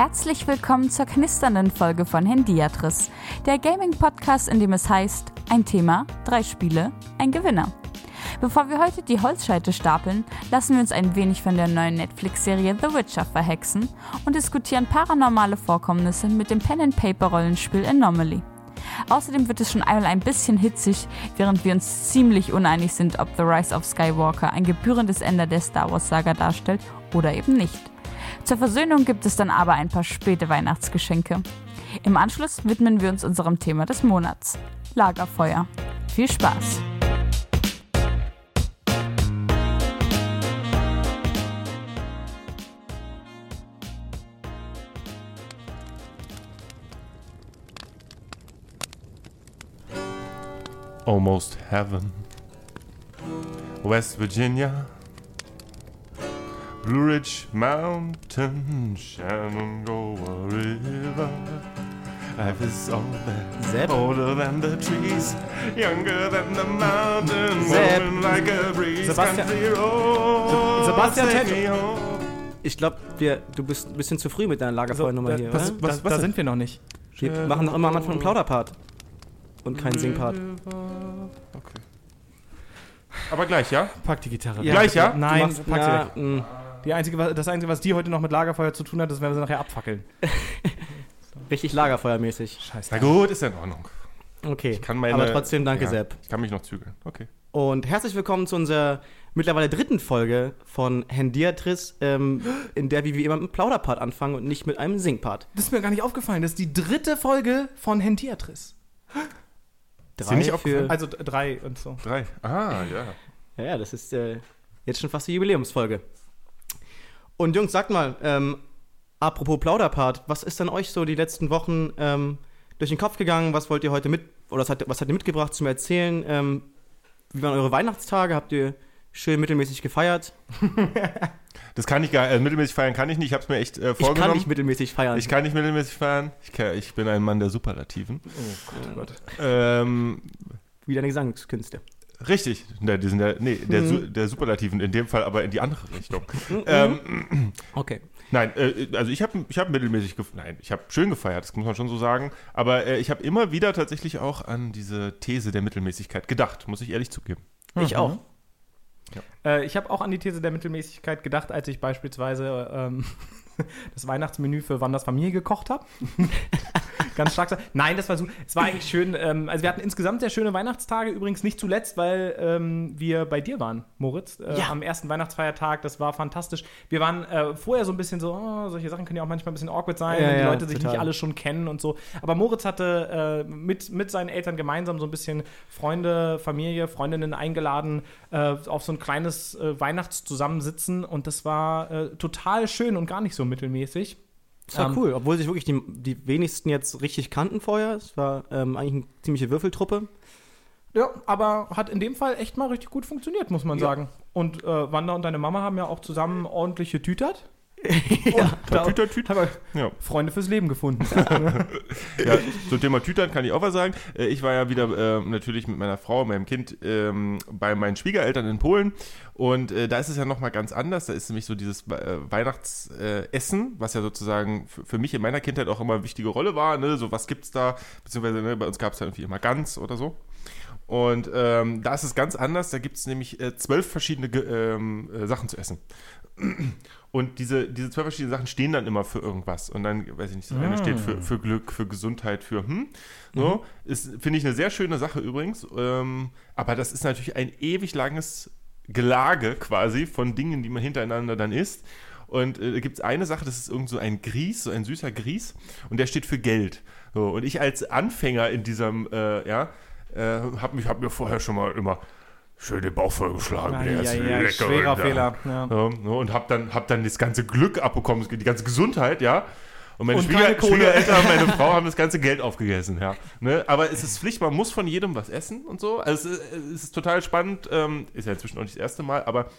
Herzlich willkommen zur knisternden Folge von Handiatris, der Gaming-Podcast, in dem es heißt: ein Thema, drei Spiele, ein Gewinner. Bevor wir heute die Holzscheite stapeln, lassen wir uns ein wenig von der neuen Netflix-Serie The Witcher verhexen und diskutieren paranormale Vorkommnisse mit dem Pen-and-Paper-Rollenspiel Anomaly. Außerdem wird es schon einmal ein bisschen hitzig, während wir uns ziemlich uneinig sind, ob The Rise of Skywalker ein gebührendes Ende der Star Wars-Saga darstellt oder eben nicht. Zur Versöhnung gibt es dann aber ein paar späte Weihnachtsgeschenke. Im Anschluss widmen wir uns unserem Thema des Monats: Lagerfeuer. Viel Spaß! Almost Heaven. West Virginia. Blue Ridge Mountain, Shenandoah River. Life is all that Sepp. older than the trees, younger than the mountain, Sepp. moving like a breeze. Sebastian- Sebastian. Ich glaube, du bist ein bisschen zu früh mit deiner Lagerfeuernummer hier, das, oder? Was- was da denn? sind wir noch nicht. Wir machen doch immer am Anfang einen Plauderpart. Und keinen Singpart. Okay. Aber gleich, ja? Pack die Gitarre. Ja. Gleich, ja? Nein, machst- pack sie ja, weg. mh. Die einzige, das Einzige, was die heute noch mit Lagerfeuer zu tun hat, ist, wenn wir sie nachher abfackeln. Richtig Lagerfeuermäßig. Scheiße. Na gut, ist ja in Ordnung. Okay. kann meine- Aber trotzdem danke, ja, Sepp. Ich kann mich noch zügeln. Okay. Und herzlich willkommen zu unserer mittlerweile dritten Folge von Hendiatris, ähm, in der wir wie immer mit einem Plauderpart anfangen und nicht mit einem Singpart. Das ist mir gar nicht aufgefallen. Das ist die dritte Folge von Hendiatris. Dir nicht aufgefallen? Also drei und so. Drei. Ah, ja. Ja, ja, das ist äh, jetzt schon fast die Jubiläumsfolge. Und Jungs, sagt mal, ähm, apropos Plauderpart, was ist denn euch so die letzten Wochen ähm, durch den Kopf gegangen? Was wollt ihr heute mit, oder was habt, was habt ihr mitgebracht zum Erzählen? Ähm, wie waren eure Weihnachtstage? Habt ihr schön mittelmäßig gefeiert? Das kann ich gar äh, mittelmäßig feiern kann ich nicht. Ich habe es mir echt äh, Ich vorgenommen. kann nicht mittelmäßig feiern. Ich kann nicht mittelmäßig feiern. Ich, kann, ich bin ein Mann der Superlativen. Oh Gott. Ähm, wie deine Gesangskünste. richtig. Ne, die sind der, nee, der, Mhm. Su der Superlativen in dem Fall aber in die andere Richtung. ähm, Okay. nein, äh, also ich habe ich hab mittelmäßig gefeiert. Nein, ich habe schön gefeiert, das muss man schon so sagen. Aber äh, ich habe immer wieder tatsächlich auch an diese These der Mittelmäßigkeit gedacht, muss ich ehrlich zugeben. Ich auch. Äh, ich habe auch an die These der Mittelmäßigkeit gedacht, als ich beispielsweise ähm, das Weihnachtsmenü für Wanders Familie gekocht habe. Ganz stark. Nein, das war so. Es war eigentlich schön. Ähm, also wir hatten insgesamt sehr schöne Weihnachtstage. Übrigens nicht zuletzt, weil ähm, wir bei dir waren, Moritz, äh, Ja. am ersten Weihnachtsfeiertag. Das war fantastisch. Wir waren äh, vorher so ein bisschen so, oh, solche Sachen können ja auch manchmal ein bisschen awkward sein, Ja, wenn die Leute sich total. nicht alle schon kennen und so. Aber Moritz hatte äh, mit, mit seinen Eltern gemeinsam so ein bisschen Freunde, Familie, Freundinnen eingeladen äh, auf so ein kleines äh, Weihnachtszusammensitzen und das war äh, total schön und gar nicht so mittelmäßig. Das war Ähm, cool, obwohl sich wirklich die, die wenigsten jetzt richtig kannten vorher. Es war ähm, eigentlich eine ziemliche Würfeltruppe. Ja, aber hat in dem Fall echt mal richtig gut funktioniert, muss man Ja. sagen. Und äh, Wanda und deine Mama haben ja auch zusammen ordentliche Tütert. ja. Da Tüter, Tüter. haben wir Ja. Freunde fürs Leben gefunden. Ja, zum Thema Tütern kann ich auch was sagen. Äh, Ich war ja wieder äh, natürlich mit meiner Frau, meinem Kind ähm, bei meinen Schwiegereltern in Polen und äh, da ist es ja nochmal ganz anders. Da ist nämlich so dieses äh, Weihnachtsessen, was ja sozusagen für, für mich in meiner Kindheit auch immer eine wichtige Rolle war. Ne? So was gibt's da? Beziehungsweise ne, bei uns gab es ja irgendwie immer Gans oder so. Und ähm, da ist es ganz anders. Da gibt es nämlich äh, zwölf verschiedene ähm, äh, Sachen zu essen. Und diese, diese zwölf verschiedenen Sachen stehen dann immer für irgendwas. Und dann, weiß ich nicht, das eine steht für, für Glück, für Gesundheit, für hm. So, ist, finde ich eine sehr schöne Sache übrigens. Ähm, aber das ist natürlich ein ewig langes Gelage quasi von Dingen, die man hintereinander dann isst. Und äh, da gibt es eine Sache, das ist irgend so ein Grieß, so ein süßer Grieß. Und der steht für Geld. So, und ich als Anfänger in diesem, äh, ja, äh, habe mich, hab mir vorher schon mal immer schön den Bauch vollgeschlagen. Der ist Eieiei, lecker. schwerer und, ja. Fehler. Ja. Ja, ne, und hab dann, hab dann das ganze Glück abbekommen, die ganze Gesundheit, ja. Und meine Und Schwieger. Schwiegereltern und meine Frau haben das ganze Geld aufgegessen, ja. Ne? Aber es ist Pflicht, man muss von jedem was essen und so. Also es ist, es ist total spannend, ähm, ist ja inzwischen auch nicht das erste Mal, aber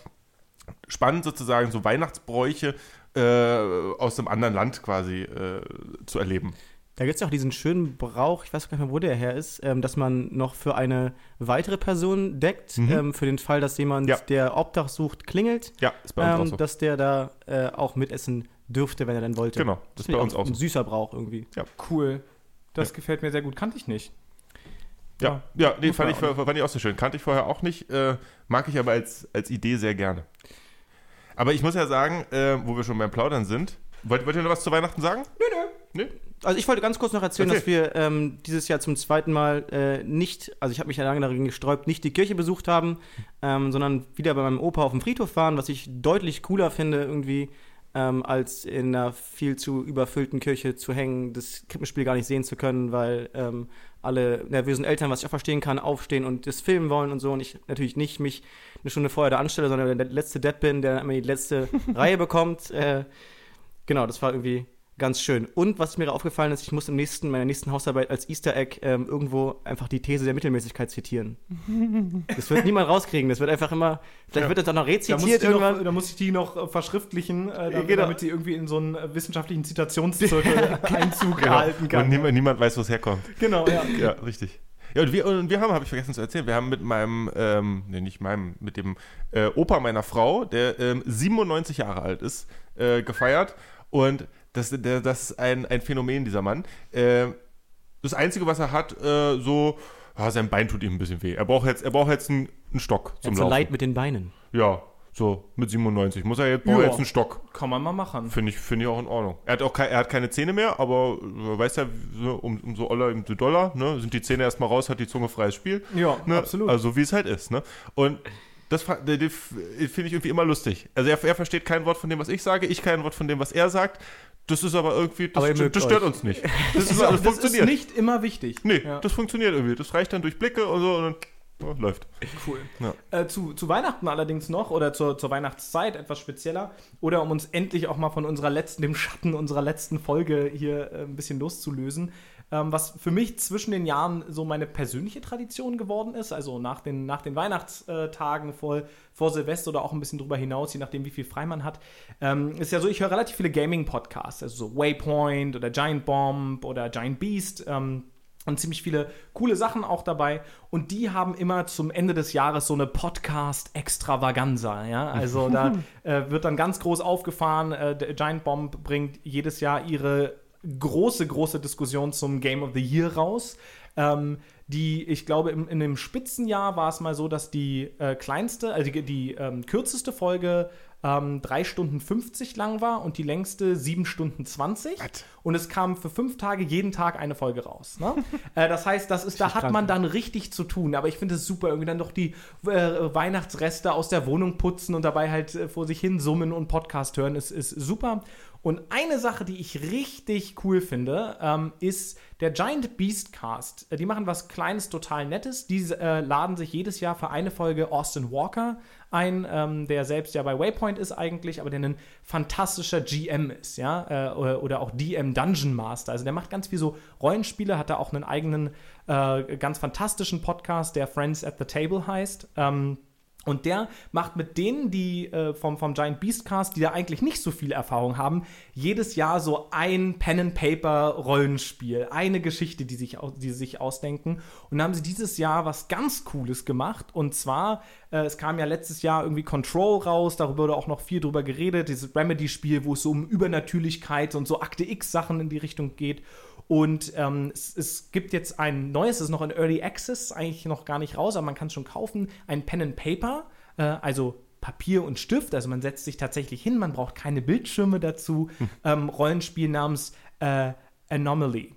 spannend sozusagen, so Weihnachtsbräuche äh, aus einem anderen Land quasi äh, zu erleben. Da gibt es ja auch diesen schönen Brauch, ich weiß gar nicht mehr, wo der her ist, ähm, dass man noch für eine weitere Person deckt, Mhm. ähm, für den Fall, dass jemand, Ja. der Obdach sucht, klingelt, Ja, ist bei uns ähm, auch so. dass der da äh, auch mitessen dürfte, wenn er denn wollte. Genau, das ist bei uns auch Ein so. süßer Brauch irgendwie. Cool. Das Ja. gefällt mir sehr gut. Kannte ich nicht. Ja, ja nee, muss fand ich, auch fand ich auch so schön. Kannte ich vorher auch nicht, äh, mag ich aber als, als Idee sehr gerne. Aber ich muss ja sagen, äh, wo wir schon beim Plaudern sind, wollt, wollt ihr noch was zu Weihnachten sagen? Also ich wollte ganz kurz noch erzählen, Erzähl. dass wir ähm, dieses Jahr zum zweiten Mal äh, nicht, also ich habe mich ja lange dagegen gesträubt, nicht die Kirche besucht haben, ähm, sondern wieder bei meinem Opa auf dem Friedhof waren, was ich deutlich cooler finde irgendwie, ähm, als in einer viel zu überfüllten Kirche zu hängen, das Krippenspiel gar nicht sehen zu können, weil ähm, alle nervösen Eltern, was ich auch verstehen kann, aufstehen und das filmen wollen und so und ich natürlich nicht mich eine Stunde vorher da anstelle, sondern der letzte Dead bin, der immer die letzte Reihe bekommt. Äh, genau, das war irgendwie ganz schön. Und was mir aufgefallen ist, ich muss im nächsten, meiner nächsten Hausarbeit als Easter Egg ähm, irgendwo einfach die These der Mittelmäßigkeit zitieren. Das wird niemand rauskriegen. Das wird einfach immer, vielleicht Ja. wird das auch noch Da muss, ich rezitiert die irgendwann. noch, da muss ich die noch äh, verschriftlichen, äh, damit, Genau. damit sie irgendwie in so einen äh, wissenschaftlichen Zitationszirkel Einzug Genau. erhalten kann. Und niemand, niemand weiß, wo es herkommt. Genau, ja. Ja, richtig. Ja, und wir, und wir haben, habe ich vergessen zu erzählen, wir haben mit meinem, ähm, nee, nicht meinem, mit dem äh, Opa meiner Frau, der ähm, 97 Jahre alt ist, äh, gefeiert. Und das, der, das ist ein, ein Phänomen, dieser Mann. Äh, das Einzige, was er hat, äh, so, ja, sein Bein tut ihm ein bisschen weh. Er braucht jetzt, er braucht jetzt einen, einen Stock zum so Laufen. leid mit den Beinen. Ja, so mit 97. Muss er jetzt, braucht jetzt einen Stock. Kann man mal machen. Finde ich, finde ich auch in Ordnung. Er hat auch kei- er hat keine Zähne mehr, aber äh, weiß ja, so, um, umso oller, umso doller, ne? Sind die Zähne erstmal raus, hat die Zunge freies Spiel. Ja, Ne? absolut. Also wie es halt ist, ne? Und das f- finde ich irgendwie immer lustig. Also er, er versteht kein Wort von dem, was ich sage, ich kein Wort von dem, was er sagt. Das ist aber irgendwie, das, Aber das stört euch. uns nicht. Das, ist, das das ist nicht immer wichtig. nee, Ja. das funktioniert irgendwie. Das reicht dann durch Blicke und so und dann ja, läuft. Cool. Ja. Äh, zu, zu Weihnachten allerdings noch oder zur, zur Weihnachtszeit etwas spezieller oder um uns endlich auch mal von unserer letzten, dem Schatten unserer letzten Folge hier äh, ein bisschen loszulösen. Ähm, was für mich zwischen den Jahren so meine persönliche Tradition geworden ist, also nach den, nach den Weihnachtstagen vor, vor Silvester oder auch ein bisschen drüber hinaus, je nachdem, wie viel frei man hat, ähm, ist ja so, ich höre relativ viele Gaming-Podcasts, also so Waypoint oder Giant Bomb oder Giant Beast. Ähm, und ziemlich viele coole Sachen auch dabei. Und die haben immer zum Ende des Jahres so eine Podcast-Extravaganza. Ja? Also da äh, wird dann ganz groß aufgefahren. Äh, der Giant Bomb bringt jedes Jahr ihre große, große Diskussion zum Game of the Year raus. Ähm, die, ich glaube, im, in dem Spitzenjahr war es mal so, dass die äh, kleinste, also die, die ähm, kürzeste Folge ähm, 3 Stunden 50 lang war und die längste 7 Stunden 20. Und es kam für fünf Tage jeden Tag eine Folge raus. Ne? äh, das heißt, das ist, da hat man dann richtig zu tun. Aber ich finde es super, irgendwie dann doch die äh, Weihnachtsreste aus der Wohnung putzen und dabei halt äh, vor sich hin summen und Podcast hören, ist, ist super. Und eine Sache, die ich richtig cool finde, ähm, ist der Giant Beast Cast. Äh, Die machen was Kleines, total Nettes. Die äh, laden sich jedes Jahr für eine Folge Austin Walker ein, ähm, der selbst ja bei Waypoint ist eigentlich, aber der ein fantastischer GM ist, ja, äh, oder, auch DM Dungeon Master. Also der macht ganz viel so Rollenspiele, hat da auch einen eigenen, äh, ganz fantastischen Podcast, der Friends at the Table heißt. Ähm, und der macht mit denen, die äh, vom, vom Giant Beast Cast, die da eigentlich nicht so viel Erfahrung haben, jedes Jahr so ein Pen-and-Paper-Rollenspiel, eine Geschichte, die, sich, die sie sich ausdenken. Und da haben sie dieses Jahr was ganz Cooles gemacht. Und zwar, äh, es kam ja letztes Jahr irgendwie Control raus, darüber wurde auch noch viel drüber geredet, dieses Remedy-Spiel, wo es so um Übernatürlichkeit und so Akte X-Sachen in die Richtung geht. Und ähm, es, es gibt jetzt ein neues, es ist noch in Early Access, eigentlich noch gar nicht raus, aber man kann es schon kaufen, ein Pen and Paper, äh, also Papier und Stift, also man setzt sich tatsächlich hin, man braucht keine Bildschirme dazu, ähm, Rollenspiel namens äh, Anomaly,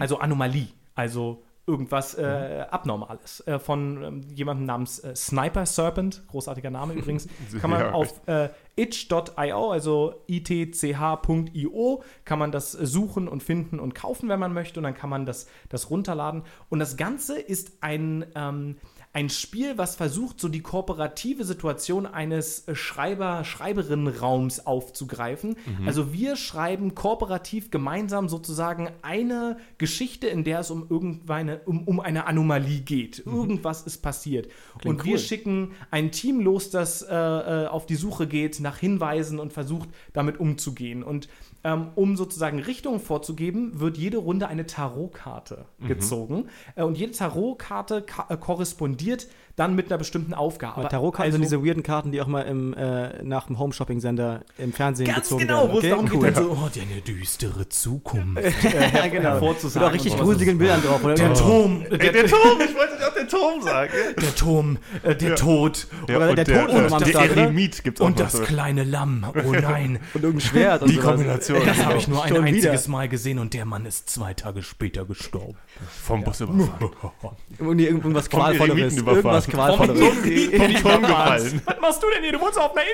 also Anomalie, also irgendwas äh, Abnormales äh, von ähm, jemandem namens äh, Sniper Serpent, großartiger Name übrigens, kann man Ja, auf äh, itch.io, also itch.io, kann man das suchen und finden und kaufen, wenn man möchte. Und dann kann man das, das runterladen. Und das Ganze ist ein, ähm, ein Spiel, was versucht, so die kooperative Situation eines äh, Schreiber, Schreiberinnenraums aufzugreifen. Also wir schreiben kooperativ gemeinsam sozusagen eine Geschichte, in der es um irgendeine, um, um eine Anomalie geht. Irgendwas ist passiert. und wir cool. schicken ein Team los, das äh, äh, auf die Suche geht nach Hinweisen und versucht, damit umzugehen. Und ähm, um sozusagen Richtungen vorzugeben, wird jede Runde eine Tarotkarte Mhm. gezogen. Äh, und jede Tarotkarte ka- äh, korrespondiert dann mit einer bestimmten Aufgabe. Aber Tarotkarten sind Also- diese weirden Karten, die auch mal im, äh, nach dem Home-Shopping-Sender im Fernsehen Ganz gezogen genau, werden. wo es darum geht, cool. dann so, Oh, deine düstere Zukunft. ja, genau. hervorzusagen Mit auch richtig und gruseligen Bildern drauf. Oder? der Turm, der, der Turm, ich wollte auch den Turm sagen. Der Turm, äh, der Tod Ja, Oder und der Tod am der Start, oder? Eremit gibt es auch und das kleine Lamm. Oh nein, Und irgendein Schwert. Und die sowas. Kombination. Das habe ich nur ein Schon wieder. einziges Mal gesehen und der Mann ist zwei Tage später gestorben. Vom Bus überfahren. Irgendwie irgendwas Qualvolleres. Irgendwas Qualvolleres. Was machst du denn hier? Du wohnst auf einer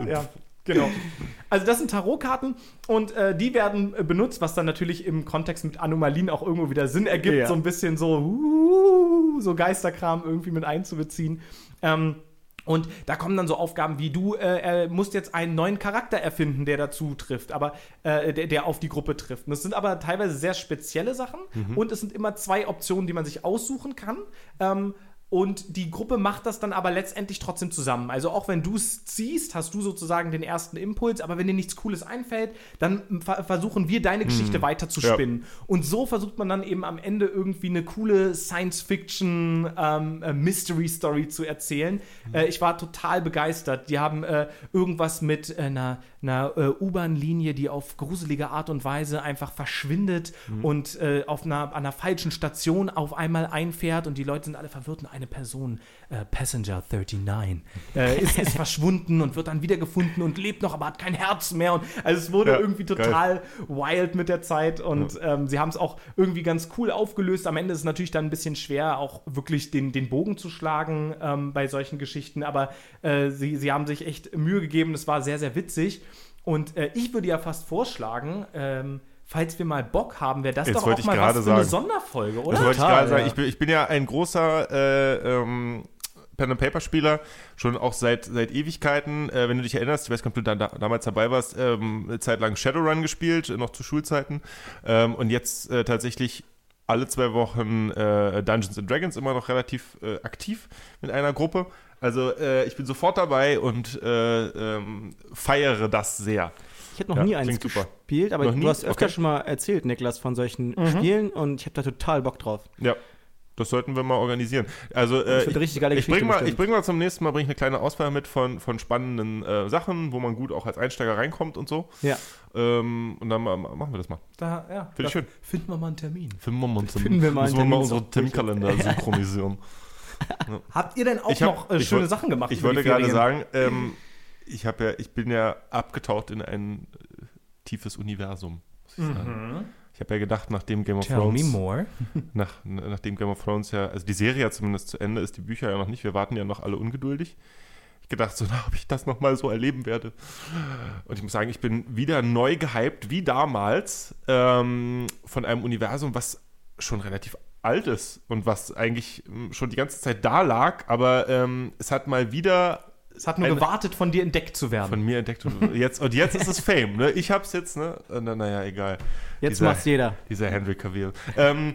Insel! Ja, genau. Also das sind Tarotkarten und äh, die werden äh, benutzt, was dann natürlich im Kontext mit Anomalien auch irgendwo wieder Sinn ergibt, Ja. so ein bisschen so, uh, so Geisterkram irgendwie mit einzubeziehen. Ähm, und da kommen dann so Aufgaben wie du äh, musst jetzt einen neuen Charakter erfinden, der dazu trifft, aber äh, der, der auf die Gruppe trifft. Und das sind aber teilweise sehr spezielle Sachen und es sind immer zwei Optionen, die man sich aussuchen kann. Ähm, und die Gruppe macht das dann aber letztendlich trotzdem zusammen. Also auch wenn du es ziehst, hast du sozusagen den ersten Impuls, aber wenn dir nichts Cooles einfällt, dann ver versuchen wir deine Geschichte weiter zu Ja. spinnen. Und so versucht man dann eben am Ende irgendwie eine coole Science-Fiction ähm, äh, zu erzählen. Äh, ich war total begeistert. Die haben äh, irgendwas mit einer, einer äh, U-Bahn-Linie, die auf gruselige Art und Weise einfach verschwindet und äh, auf einer, an einer falschen Station auf einmal einfährt und die Leute sind alle verwirrt und eine Person, äh, Passenger 39, äh, ist, ist verschwunden und wird dann wiedergefunden und lebt noch, aber hat kein Herz mehr. Und, also es wurde Ja, irgendwie geil. total wild mit der Zeit und ähm, sie haben es auch irgendwie ganz cool aufgelöst. Am Ende ist es natürlich dann ein bisschen schwer, auch wirklich den, den Bogen zu schlagen ähm, bei solchen Geschichten, aber äh, sie, sie haben sich echt Mühe gegeben. Es war sehr, sehr witzig. Und äh, ich würde ja fast vorschlagen, ähm, falls wir mal Bock haben, wäre das Jetzt doch wollte auch ich mal gerade was für eine sagen. Sonderfolge, Das oder? wollte ich Total, gerade sagen. ja. Ich bin, ich bin ja ein großer äh, ähm, Pen-and-Paper-Spieler, schon auch seit, seit Ewigkeiten. Äh, wenn du dich erinnerst, ich weiß nicht, ob du da, da, damals dabei warst, ähm, eine Zeit lang Shadowrun gespielt, äh, noch zu Schulzeiten. Ähm, und jetzt äh, tatsächlich alle zwei Wochen äh, Dungeons and Dragons immer noch relativ äh, aktiv mit einer Gruppe. Also äh, ich bin sofort dabei und äh, ähm, feiere das sehr. Ich hätte noch Ja, nie eins klingt super. gespielt, aber Noch nie? du hast öfter Okay. schon mal erzählt, Niklas, von solchen Spielen und ich habe da total Bock drauf. Ja. Das sollten wir mal organisieren. Also, äh, ich bring Geschichte mal, ich bring mal zum nächsten Mal bring ich eine kleine Auswahl mit von, von spannenden äh, Sachen, wo man gut auch als Einsteiger reinkommt und so. Ja. Ähm, und dann ma- ma- machen wir das mal. Da, ja, Finde ich schön. Finden wir mal einen Termin. Finden wir mal, uns Finden wir mal müssen wir einen mal Termin. unsere Terminkalender synchronisieren. Habt ihr denn auch hab- noch äh, schöne wollt- Sachen gemacht? Ich wollte gerade sagen, ähm, ich, ja, ich bin ja abgetaucht in ein äh, tiefes Universum. Muss ich sagen. Ich habe ja gedacht, nachdem Game of Tell me Thrones more. nach, nachdem Game of Thrones ja, also die Serie ja zumindest zu Ende ist, die Bücher ja noch nicht, wir warten ja noch alle ungeduldig. Ich gedacht, so, na, ob ich das nochmal so erleben werde. Und ich muss sagen, ich bin wieder neu gehypt, wie damals, ähm, von einem Universum, was schon relativ alt ist und was eigentlich ähm, schon die ganze Zeit da lag, aber ähm, es hat mal wieder Es hat nur Ein- gewartet, von dir entdeckt zu werden. von mir entdeckt und jetzt, und jetzt ist es Fame, ne? Ich hab's jetzt, ne? Na, naja, egal. Jetzt Dieser- macht's jeder. Dieser Henry Cavill. Ähm,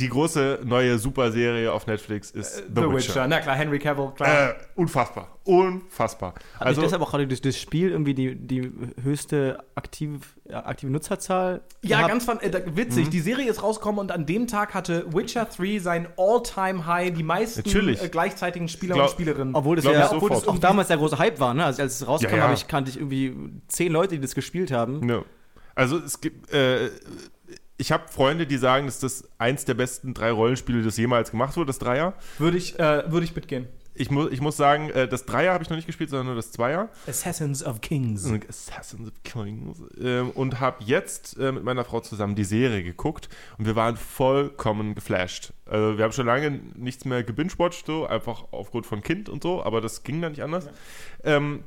die große neue Superserie auf Netflix ist The, Witcher. Na klar, Henry Cavill, klar. Äh, unfassbar. Unfassbar. Hat Also, deshalb auch gerade durch das Spiel irgendwie die, die höchste aktiv, ja, aktive Nutzerzahl? Ja, gehabt? ganz fan- äh, witzig. Mhm. Die Serie ist rausgekommen und an dem Tag hatte Witcher 3 sein All-Time-High, die meisten Natürlich. äh, gleichzeitigen Spieler Glaub- und Spielerinnen. Obwohl das ja obwohl das auch damals der große Hype war, ne? Also als es rauskam, Ja, ja. Ich, kannte ich irgendwie zehn Leute, die das gespielt haben. ja. also es gibt, äh, ich habe Freunde, die sagen, dass das eins der besten drei Rollenspiele, das jemals gemacht wurde, das Dreier. Würde ich, äh, würde ich mitgehen. Ich, mu ich muss sagen, äh, das Dreier habe ich noch nicht gespielt, sondern nur das Zweier. Assassins of Kings. Assassins of Kings. Ähm, und habe jetzt äh, mit meiner Frau zusammen die Serie geguckt und wir waren vollkommen geflasht. Also wir haben schon lange nichts mehr gebingewatcht, so einfach aufgrund von Kind und so, aber das ging dann nicht anders. Ähm,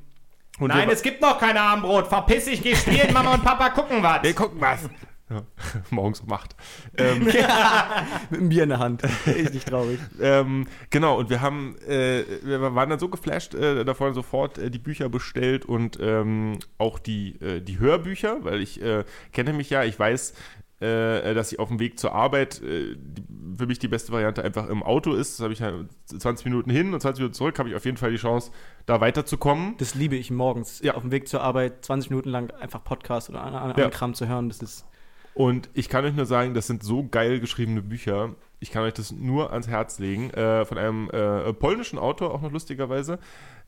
und Nein, es gibt noch kein Abendbrot. Verpiss dich, geh spielen, Mama und Papa gucken was. wir gucken was. Ja, morgens um acht. Ähm, Mit einem Bier in der Hand. Ist nicht traurig. Ähm, genau, und wir haben, äh, wir waren dann so geflasht äh, davon, sofort äh, die Bücher bestellt und ähm, auch die, äh, die Hörbücher, weil ich äh, kenne mich ja, ich weiß, äh, dass ich auf dem Weg zur Arbeit äh, die, für mich die beste Variante einfach im Auto ist. Das habe ich ja 20 Minuten hin und 20 Minuten zurück, habe ich auf jeden Fall die Chance, da weiterzukommen. Das liebe ich morgens. Ja. Auf dem Weg zur Arbeit 20 Minuten lang einfach Podcast oder anderen anderen Ja. Kram zu hören. Das ist. Und ich kann euch nur sagen, das sind so geil geschriebene Bücher. Ich kann euch das nur ans Herz legen. Äh, von einem äh, polnischen Autor, auch noch lustigerweise,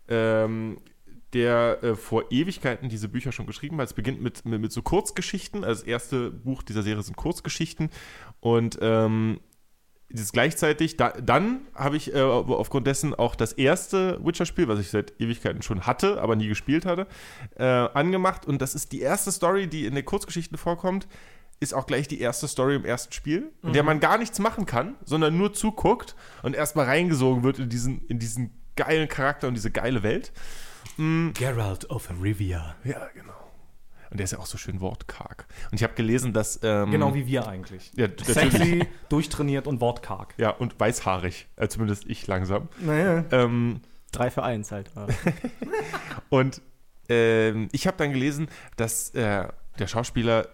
ähm, der äh, vor Ewigkeiten diese Bücher schon geschrieben hat. Es beginnt mit, mit, mit so Kurzgeschichten. Also das erste Buch dieser Serie sind Kurzgeschichten. Und ähm, das gleichzeitig, da, dann habe ich äh, aufgrund dessen auch das erste Witcher-Spiel, was ich seit Ewigkeiten schon hatte, aber nie gespielt hatte, äh, angemacht. Und das ist die erste Story, die in den Kurzgeschichten vorkommt, ist auch gleich die erste Story im ersten Spiel, in der man gar nichts machen kann, sondern nur zuguckt und erstmal reingesogen wird in diesen, in diesen geilen Charakter und diese geile Welt. Geralt of Rivia. Ja, genau. Und der ist ja auch so schön wortkarg. Und ich habe gelesen, dass. Ähm, Genau wie wir eigentlich. Ja. Sexy, durchtrainiert und wortkarg. Ja, und weißhaarig. Äh, zumindest ich langsam. Naja. Ähm, Drei für eins halt. Und ähm, ich habe dann gelesen, dass äh, der Schauspieler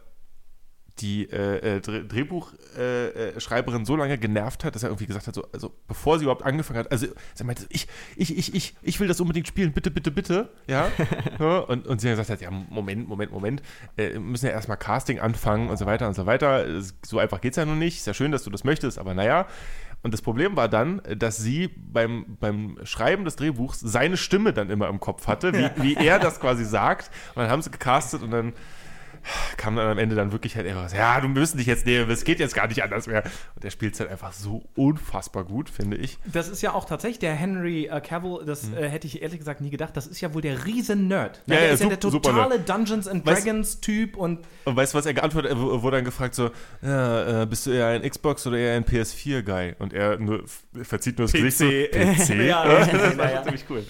die äh, äh, Dre- Drehbuchschreiberin äh, Schreiberin so lange genervt hat, dass er irgendwie gesagt hat, so, also bevor sie überhaupt angefangen hat, also sie meinte, ich, ich, ich, ich, ich will das unbedingt spielen, bitte, bitte, bitte, ja. und, und sie hat gesagt, hat, ja, Moment, Moment, Moment, äh, wir müssen ja erstmal Casting anfangen und so weiter und so weiter. So einfach geht es ja noch nicht. Ist ja schön, dass du das möchtest, aber naja. Und das Problem war dann, dass sie beim, beim Schreiben des Drehbuchs seine Stimme dann immer im Kopf hatte, wie, wie er das quasi sagt. Und dann haben sie gecastet und dann kam dann am Ende dann wirklich halt immer, ja, du müssen dich jetzt nehmen, es geht jetzt gar nicht anders mehr. Und der spielt es halt einfach so unfassbar gut, finde ich. Das ist ja auch tatsächlich der Henry äh, Cavill, das äh, hätte ich ehrlich gesagt nie gedacht. Das ist ja wohl der Riesen-Nerd. Ja, der ja, ist ja der totale Dungeons and Dragons-Typ und Und weißt du, was er geantwortet hat? Er wurde dann gefragt so, ja, äh, bist du eher ein Xbox oder eher ein PS4-Guy? Und er nur, verzieht nur das Gesicht so, PC. Ja, das ja, war ja. ziemlich cool.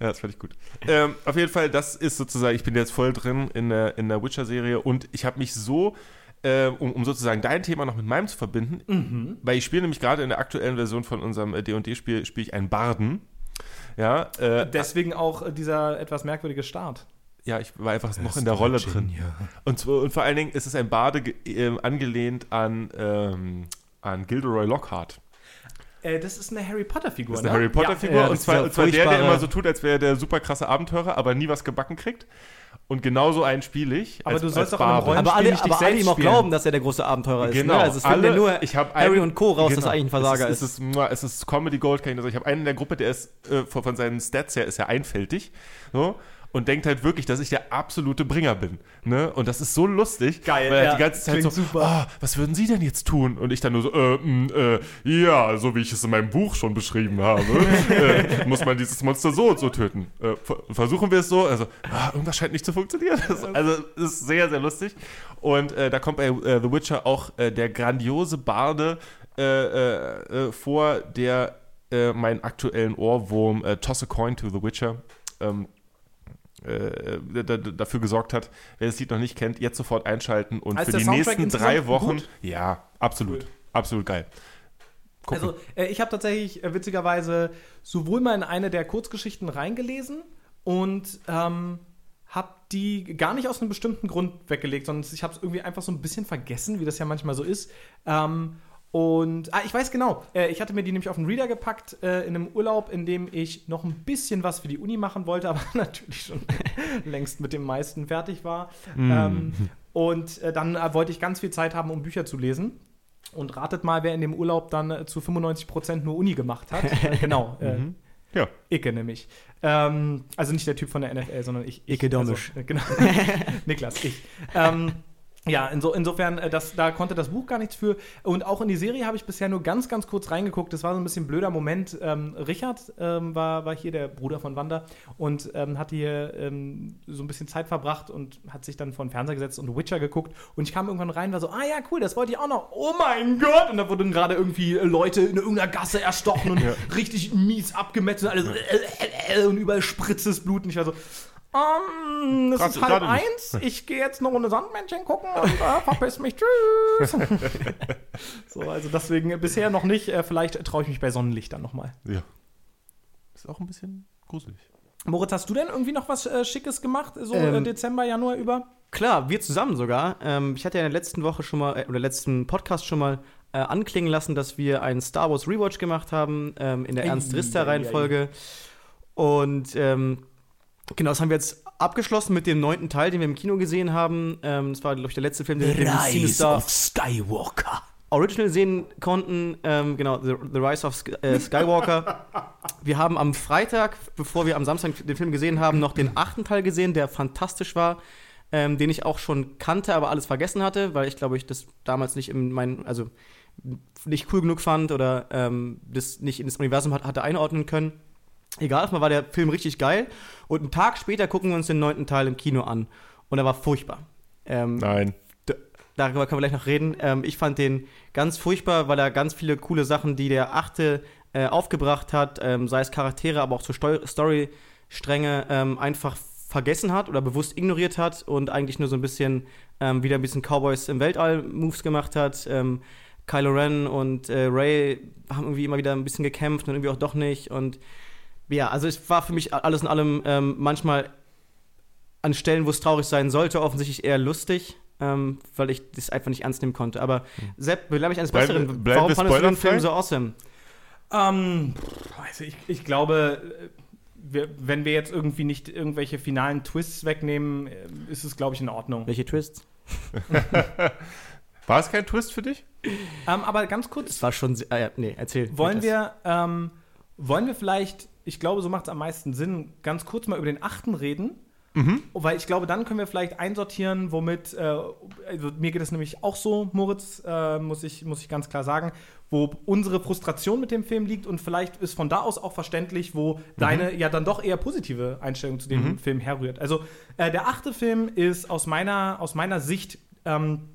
Ja, das fand ich gut. Ähm, auf jeden Fall, das ist sozusagen, ich bin jetzt voll drin in der, in der Witcher-Serie und ich habe mich so, äh, um, um sozusagen dein Thema noch mit meinem zu verbinden, Mhm. weil ich spiele nämlich gerade in der aktuellen Version von unserem äh, D&D-Spiel, spiele ich einen Barden. Ja, äh, deswegen auch äh, dieser etwas merkwürdige Start. ja, ich war einfach noch in der Rolle drin. Und, zwar- und vor allen Dingen ist es ein Bade ähm, angelehnt an, ähm, an Gilderoy Lockhart. Äh, das ist eine Harry Potter-Figur, Das ist ne? eine Harry Potter-Figur. ja, und, zwar, und zwar der, der immer so tut, als wäre der super krasse Abenteurer, aber nie was gebacken kriegt. Und genauso einen spiele ich. Aber du sollst doch in einem Barde. Rollen- aber alle, nicht dich aber alle selbst ihm auch spielen. glauben, dass er der große Abenteurer ist. Genau, Ne? Also es alle- ja nur ich hab Harry einen- und Co. raus, dass genau. er eigentlich ein Versager es ist. ist. Es ist, es ist Comedy Gold, kann ich nur sagen. Ich habe einen in der Gruppe, der ist äh, von, von seinen Stats her ist er einfältig. So. Und denkt halt wirklich, dass ich der absolute Bringer bin. Ne? Und das ist so lustig. Geil, Weil er ja, die ganze Zeit so, super. "Ah, was würden Sie denn jetzt tun? Und ich dann nur so, äh, mh, äh, ja, so wie ich es in meinem Buch schon beschrieben habe, äh, muss man dieses Monster so und so töten. Äh, ver- versuchen wir es so. Also, ah, irgendwas scheint nicht zu funktionieren. Das- Also, es ist sehr, sehr lustig. Und äh, da kommt bei äh, The Witcher auch der grandiose Barde vor, der meinen aktuellen Ohrwurm Toss a Coin to The Witcher ähm, äh, da- da- dafür gesorgt hat. Wer das Lied noch nicht kennt, jetzt sofort einschalten und Heißt für die Soundtrack nächsten drei Wochen. gut? Ja, absolut. Absolut geil. Gucken. Also, äh, ich habe tatsächlich äh, witzigerweise sowohl mal in eine der Kurzgeschichten reingelesen und ähm, habe die gar nicht aus einem bestimmten Grund weggelegt, sondern ich habe es irgendwie einfach so ein bisschen vergessen, wie das ja manchmal so ist. Ähm, und ah, ich weiß genau, äh, ich hatte mir die nämlich auf den Reader gepackt äh, in einem Urlaub, in dem ich noch ein bisschen was für die Uni machen wollte, aber natürlich schon längst mit dem meisten fertig war. Ähm, und äh, dann äh, wollte ich ganz viel Zeit haben, um Bücher zu lesen. Und ratet mal, wer in dem Urlaub dann äh, zu 95% nur Uni gemacht hat. genau, äh, Ja. Icke nämlich. Ähm, also nicht der Typ von der NFL, sondern ich. ich Icke Domisch. Also, genau. Niklas, ich. Ähm, ja, inso, insofern, äh, das, da konnte das Buch gar nichts für. Und auch in die Serie habe ich bisher nur ganz, ganz kurz reingeguckt. Das war so ein bisschen ein blöder Moment. Ähm, Richard ähm, war, war hier der Bruder von Wanda und ähm, hat hier ähm, so ein bisschen Zeit verbracht und hat sich dann vor den Fernseher gesetzt und Witcher geguckt. Und ich kam irgendwann rein und war so, ah ja, cool, das wollte ich auch noch. Oh mein Gott! Und da wurden gerade irgendwie äh, Leute in irgendeiner Gasse erstochen und richtig mies abgemetzelt. Alles, äh, äh, äh, und überall spritzt das Blut. Und ich war so, ähm, es ist halb eins. Ich gehe jetzt eine Runde Sandmännchen gucken und äh, verpiss mich. Tschüss. so, also deswegen bisher noch nicht. Äh, vielleicht traue ich mich bei Sonnenlicht dann nochmal. ja. Ist auch ein bisschen gruselig. Moritz, hast du denn irgendwie noch was äh, Schickes gemacht, so äh, Ähm, Dezember, Januar über? Klar, wir zusammen sogar. Ähm, ich hatte ja in der letzten Woche schon mal, äh, oder letzten Podcast schon mal äh, anklingen lassen, dass wir einen Star Wars Rewatch gemacht haben, ähm, in der Ei, Ernst-Rister-Reihenfolge. Und ähm, genau, das haben wir jetzt abgeschlossen mit dem neunten Teil, den wir im Kino gesehen haben. Ähm, das war, glaube ich, der letzte Film, den wir im Cinestar Skywalker. Original sehen konnten. Ähm, genau, The, The Rise of äh, Skywalker. wir haben am Freitag, bevor wir am Samstag den Film gesehen haben, noch den achten Teil gesehen, der fantastisch war. Ähm, den ich auch schon kannte, aber alles vergessen hatte, weil ich glaube ich das damals nicht in meinen, also nicht cool genug fand oder ähm, das nicht in das Universum hat, hatte einordnen können. Egal, erstmal war der Film richtig geil. Und einen Tag später gucken wir uns den neunten Teil im Kino an. Und er war furchtbar. Ähm, Nein. Darüber können wir gleich noch reden. Ähm, ich fand den ganz furchtbar, weil er ganz viele coole Sachen, die der achte äh, aufgebracht hat, ähm, sei es Charaktere, aber auch so Steu- Storystränge, ähm, einfach vergessen hat oder bewusst ignoriert hat und eigentlich nur so ein bisschen ähm, wieder ein bisschen Cowboys im Weltall-Moves gemacht hat. Ähm, Kylo Ren und äh, Ray haben irgendwie immer wieder ein bisschen gekämpft und irgendwie auch doch nicht. Und ja, also es war für mich alles in allem ähm, manchmal an Stellen, wo es traurig sein sollte, offensichtlich eher lustig, ähm, weil ich das einfach nicht ernst nehmen konnte. Aber Sepp, bleibe ich eines Bleiben- Besseren. bleiben Warum fandest du den Film so awesome? Ähm, also ich, ich glaube, äh, wir, wenn wir jetzt irgendwie nicht irgendwelche finalen Twists wegnehmen, äh, ist es, glaube ich, in Ordnung. Welche Twists? War es kein Twist für dich? Ähm, aber ganz kurz, Es war schon. ja, nee, erzähl. wollen wir, ähm, wollen wir vielleicht, ich glaube, so macht es am meisten Sinn, ganz kurz mal über den achten reden. Weil ich glaube, dann können wir vielleicht einsortieren, womit, äh, also mir geht es nämlich auch so, Moritz, äh, muss, ich, muss ich ganz klar sagen, wo unsere Frustration mit dem Film liegt und vielleicht ist von da aus auch verständlich, wo deine ja dann doch eher positive Einstellung zu dem Film herrührt. Also äh, der achte Film ist aus meiner, aus meiner Sicht ähm,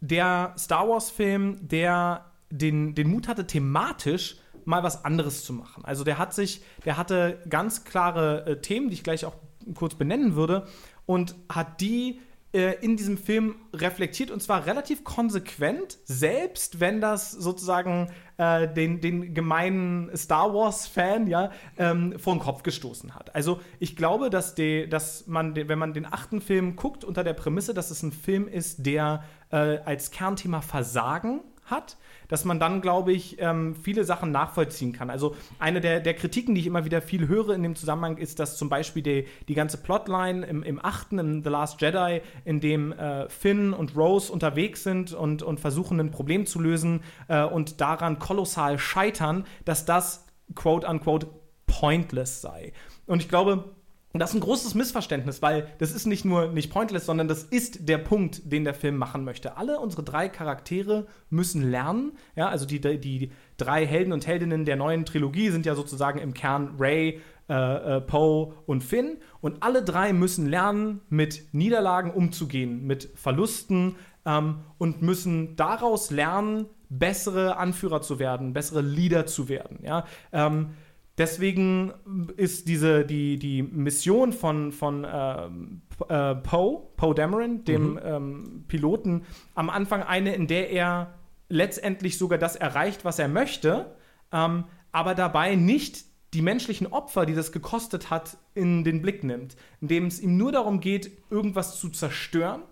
der Star Wars-Film, der den, den Mut hatte, thematisch mal was anderes zu machen. Also der hat sich, der hatte ganz klare äh, Themen, die ich gleich auch kurz benennen würde, und hat die äh, in diesem Film reflektiert und zwar relativ konsequent, selbst wenn das sozusagen äh, den, den gemeinen Star Wars-Fan ja ähm, vor den Kopf gestoßen hat. Also ich glaube, dass, die, dass man, wenn man den achten Film guckt, unter der Prämisse, dass es ein Film ist, der äh, als Kernthema Versagen hat, dass man dann, glaube ich, ähm, viele Sachen nachvollziehen kann. Also eine der, der Kritiken, die ich immer wieder viel höre in dem Zusammenhang, ist, dass zum Beispiel die, die ganze Plotline im, im achten, im The Last Jedi, in dem äh, Finn und Rose unterwegs sind und, und versuchen, ein Problem zu lösen äh, und daran kolossal scheitern, dass das quote unquote pointless sei. Und ich glaube, das ist ein großes Missverständnis, weil das ist nicht nur nicht pointless, sondern das ist der Punkt, den der Film machen möchte. Alle unsere drei Charaktere müssen lernen. Ja, also die, die, die drei Helden und Heldinnen der neuen Trilogie sind ja sozusagen im Kern Ray, äh, äh, Poe und Finn. Und alle drei müssen lernen, mit Niederlagen umzugehen, mit Verlusten ähm, und müssen daraus lernen, bessere Anführer zu werden, bessere Leader zu werden. Ja. Ähm, Deswegen ist diese, die, die Mission von, von P- äh, Poe, Poe Dameron, dem ähm, Piloten, am Anfang eine, in der er letztendlich sogar das erreicht, was er möchte, ähm, aber dabei nicht die menschlichen Opfer, die das gekostet hat, in den Blick nimmt. Indem es ihm nur darum geht, irgendwas zu zerstören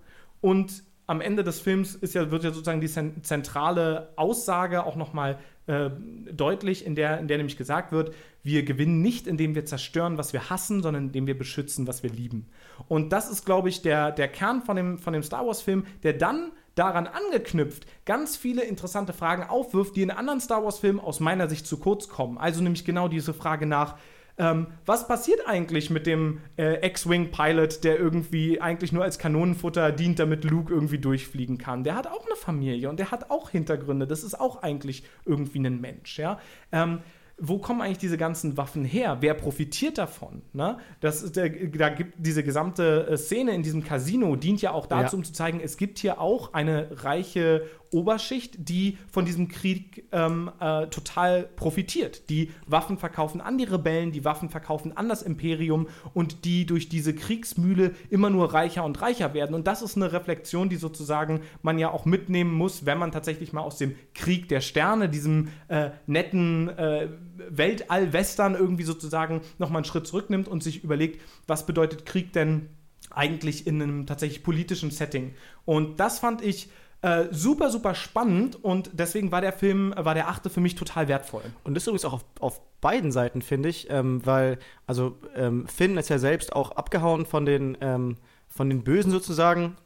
und am Ende des Films ist ja, wird ja sozusagen die zent- zentrale Aussage auch nochmal äh, deutlich, in der, in der nämlich gesagt wird, wir gewinnen nicht, indem wir zerstören, was wir hassen, sondern indem wir beschützen, was wir lieben. Und das ist, glaube ich, der, der Kern von dem, von dem Star Wars-Film, der dann daran angeknüpft ganz viele interessante Fragen aufwirft, die in anderen Star Wars-Filmen aus meiner Sicht zu kurz kommen. Also nämlich genau diese Frage nach, ähm, was passiert eigentlich mit dem äh, X-Wing-Pilot, der irgendwie eigentlich nur als Kanonenfutter dient, damit Luke irgendwie durchfliegen kann? Der hat auch eine Familie und der hat auch Hintergründe. Das ist auch eigentlich irgendwie ein Mensch, ja. Ähm, wo kommen eigentlich diese ganzen Waffen her? Wer profitiert davon? Ne? Das, der, da gibt diese gesamte äh, Szene in diesem Casino dient ja auch dazu, Ja. um zu zeigen, es gibt hier auch eine reiche Oberschicht, die von diesem Krieg ähm, äh, total profitiert. Die Waffen verkaufen an die Rebellen, die Waffen verkaufen an das Imperium und die durch diese Kriegsmühle immer nur reicher und reicher werden. Und das ist eine Reflexion, die sozusagen man ja auch mitnehmen muss, wenn man tatsächlich mal aus dem Krieg der Sterne, diesem äh, netten äh, Weltall-Western irgendwie sozusagen nochmal einen Schritt zurücknimmt und sich überlegt, was bedeutet Krieg denn eigentlich in einem tatsächlich politischen Setting. Und das fand ich äh, super, super spannend und deswegen war der Film, war der achte für mich total wertvoll. Und das ist übrigens auch auf, auf beiden Seiten, finde ich, ähm, weil, also ähm, Finn ist ja selbst auch abgehauen von den, ähm, von den Bösen sozusagen,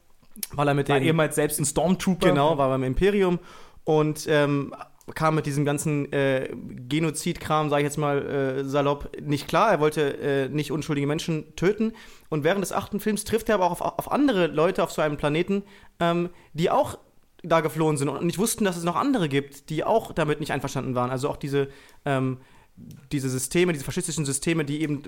weil er mit War den. ehemals selbst ein Stormtrooper. Genau, war beim Imperium und ähm, kam mit diesem ganzen äh, Genozidkram, sage ich jetzt mal äh, salopp, nicht klar. Er wollte äh, nicht unschuldige Menschen töten. Und während des achten Films trifft er aber auch auf, auf andere Leute auf so einem Planeten, ähm, die auch da geflohen sind und nicht wussten, dass es noch andere gibt, die auch damit nicht einverstanden waren. Also auch diese, ähm, diese Systeme, diese faschistischen Systeme, die eben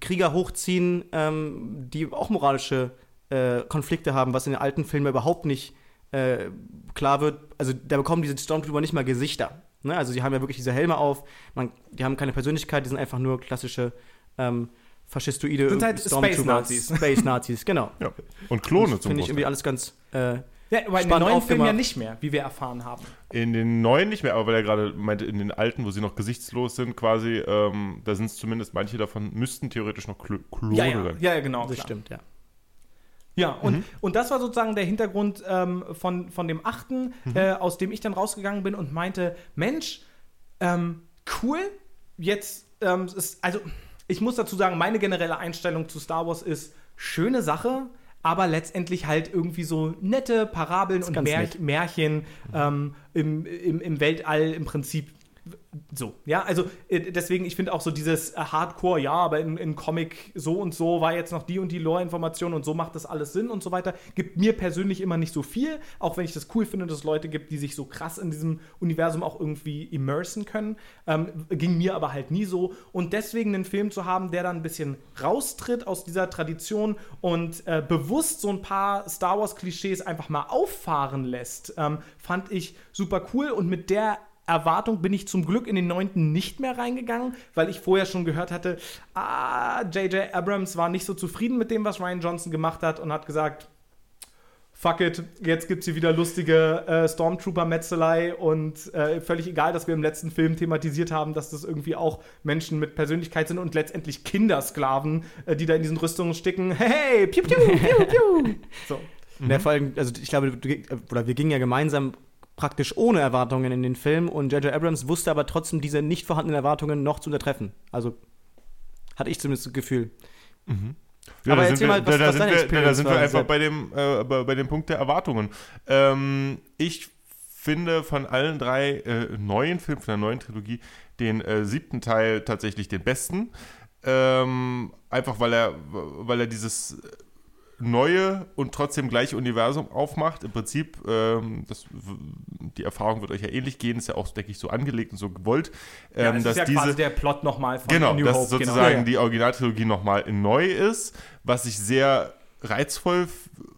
Krieger hochziehen, ähm, die auch moralische äh, Konflikte haben, was in den alten Filmen überhaupt nicht äh, klar wird. Also da bekommen diese Stormtrooper nicht mal Gesichter. Ne? Also sie haben ja wirklich diese Helme auf, man, die haben keine Persönlichkeit, die sind einfach nur klassische ähm, faschistoide Sind halt Stormtrooper. Space-Nazis. Space-Nazis, genau. Ja. Und Klone zum Finde ich irgendwie alles ganz äh, Ja, aber in den neuen Filmen ja nicht mehr, wie wir erfahren haben. In den neuen nicht mehr, aber weil er gerade meinte, in den alten, wo sie noch gesichtslos sind, quasi, ähm, da sind es zumindest manche davon, müssten theoretisch noch Klo Klone Ja, ja, sein. ja, ja, genau. das klar. stimmt, ja. Ja, und, und das war sozusagen der Hintergrund ähm, von, von dem achten, äh, aus dem ich dann rausgegangen bin und meinte, Mensch, ähm, cool, jetzt ähm, ist, also ich muss dazu sagen, meine generelle Einstellung zu Star Wars ist schöne Sache, aber letztendlich halt irgendwie so nette Parabeln und Mär nett. Märchen ähm, im, im, im Weltall im Prinzip so, ja, also äh, deswegen, ich finde auch so dieses äh, Hardcore, ja, aber in, in Comic so und so war jetzt noch die und die Lore-Information und so macht das alles Sinn und so weiter, gibt mir persönlich immer nicht so viel, auch wenn ich das cool finde, dass es Leute gibt, die sich so krass in diesem Universum auch irgendwie immersen können, ähm, ging mir aber halt nie so. Und deswegen einen Film zu haben, der dann ein bisschen raustritt aus dieser Tradition und äh, bewusst so ein paar Star Wars-Klischees einfach mal auffahren lässt, ähm, fand ich super cool und mit der Erwartung bin ich zum Glück in den neunten nicht mehr reingegangen, weil ich vorher schon gehört hatte, ah, J.J. Abrams war nicht so zufrieden mit dem, was Ryan Johnson gemacht hat und hat gesagt, fuck it, jetzt gibt's hier wieder lustige äh, Stormtrooper-Metzelei und äh, völlig egal, dass wir im letzten Film thematisiert haben, dass das irgendwie auch Menschen mit Persönlichkeit sind und letztendlich Kindersklaven, äh, die da in diesen Rüstungen sticken. Hey, piu, piu, piu, piu. So. Ja, vor allem, also ich glaube, du, oder wir gingen ja gemeinsam praktisch ohne Erwartungen in den Film und J.J. Abrams wusste aber trotzdem diese nicht vorhandenen Erwartungen noch zu untertreffen. Also hatte ich zumindest das Gefühl. Ja, Aber da erzähl sind mal, wir, was- da, da was sind deine wir, da, da sind wir einfach bei dem, äh, bei, bei dem Punkt der Erwartungen. Ähm, ich finde von allen drei äh, neuen Filmen, von der neuen Trilogie, den äh, siebten Teil tatsächlich den besten. Ähm, einfach weil er, weil er dieses neue und trotzdem gleiche Universum aufmacht. Im Prinzip, ähm, das, die Erfahrung wird euch ja ähnlich gehen, ist ja auch, denke ich, so angelegt und so gewollt, Ja, ähm, das dass ist ja diese quasi der Plot nochmal von Genau, New dass Hope. sozusagen Ja, ja. die Originaltrilogie nochmal neu ist, was ich sehr reizvoll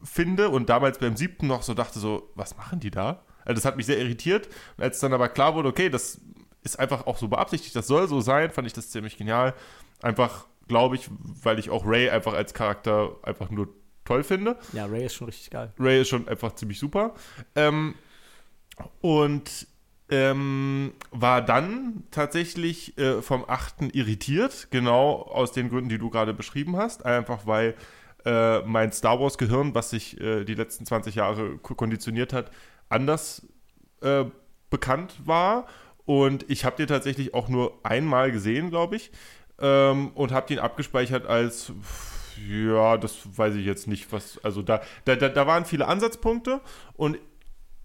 finde und damals beim siebten noch so dachte so, was machen die da? Also das hat mich sehr irritiert und als dann aber klar wurde, okay, das ist einfach auch so beabsichtigt, das soll so sein, fand ich das ziemlich genial. Einfach, glaube ich, weil ich auch Ray einfach als Charakter einfach nur toll finde. Ja, Ray ist schon richtig geil. Ray ist schon einfach ziemlich super. Ähm, und ähm, war dann tatsächlich äh, vom 8. irritiert, genau aus den Gründen, die du gerade beschrieben hast. Einfach weil äh, mein Star Wars-Gehirn, was sich äh, die letzten 20 Jahre ko- konditioniert hat, anders äh, bekannt war. Und ich habe den tatsächlich auch nur einmal gesehen, glaube ich. Ähm, und habe den abgespeichert als, pff, ja, das weiß ich jetzt nicht, was, also da, da, da, da waren viele Ansatzpunkte und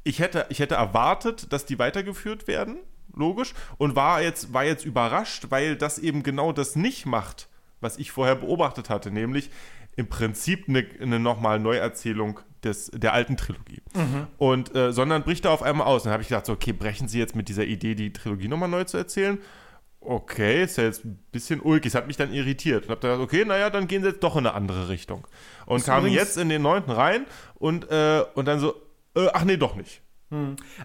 ich hätte, ich hätte erwartet, dass die weitergeführt werden, logisch, und war jetzt, war jetzt überrascht, weil das eben genau das nicht macht, was ich vorher beobachtet hatte, nämlich im Prinzip eine, eine nochmal Neuerzählung des, der alten Trilogie. Und, äh, sondern bricht da auf einmal aus. Dann habe ich gedacht, so, okay, brechen Sie jetzt mit dieser Idee, die Trilogie nochmal neu zu erzählen? Okay, ist ja jetzt ein bisschen ulkig. Es hat mich dann irritiert. Und habe gedacht, okay, naja, dann gehen sie jetzt doch in eine andere Richtung. Und Ist kamen jetzt in den neunten rein und, äh, und dann so, äh, ach nee, doch nicht.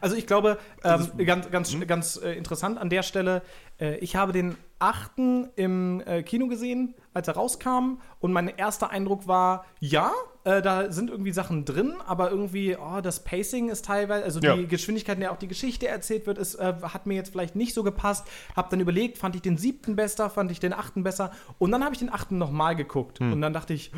Also ich glaube, ähm, ganz, ganz, ganz äh, interessant an der Stelle, äh, ich habe den achten im äh, Kino gesehen, als er rauskam und mein erster Eindruck war, ja, äh, da sind irgendwie Sachen drin, aber irgendwie, oh, das Pacing ist teilweise, also Ja. die Geschwindigkeit, in der auch die Geschichte erzählt wird, ist, äh, hat mir jetzt vielleicht nicht so gepasst. Hab dann überlegt, fand ich den siebten besser, fand ich den achten besser und dann habe ich den achten nochmal geguckt und dann dachte ich,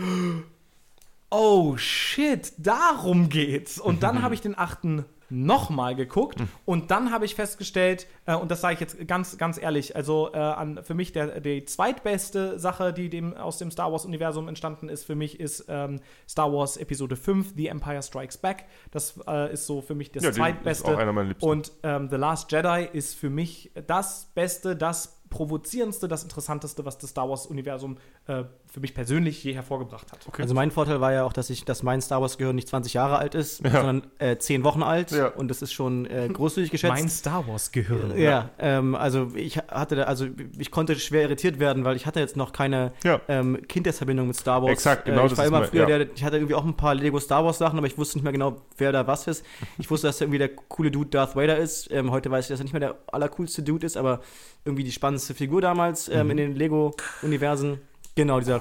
oh shit, darum geht's. Und dann habe ich den achten nochmal geguckt und dann habe ich festgestellt, äh, und das sage ich jetzt ganz, ganz ehrlich, also äh, an, für mich der, die zweitbeste Sache, die dem, aus dem Star Wars-Universum entstanden ist, für mich ist ähm, Star Wars Episode 5, The Empire Strikes Back. Das äh, ist so für mich das Ja, zweitbeste. ist auch einer meiner Liebsten. Und ähm, The Last Jedi ist für mich das Beste, das provozierendste, das interessanteste, was das Star Wars-Universum äh, für mich persönlich je hervorgebracht hat. Also mein Vorteil war ja auch, dass ich, dass mein Star Wars Gehirn nicht 20 Jahre alt ist, sondern äh, 10 Wochen alt Ja. und das ist schon äh, großzügig geschätzt. Mein Star Wars-Gehirn. ja, ähm, also ich hatte da, also ich konnte schwer irritiert werden, weil ich hatte jetzt noch keine Ja. ähm, Kindheitsverbindung mit Star Wars. Exakt, genau Äh, ich das war immer mein- früher ja. der, ich hatte irgendwie auch ein paar Lego Star Wars Sachen, aber ich wusste nicht mehr genau, wer da was ist. Ich wusste, dass da irgendwie der coole Dude Darth Vader ist. Ähm, heute weiß ich, dass er nicht mehr der allercoolste Dude ist, aber irgendwie die spannendste Figur damals ähm, in den Lego-Universen. Genau, dieser.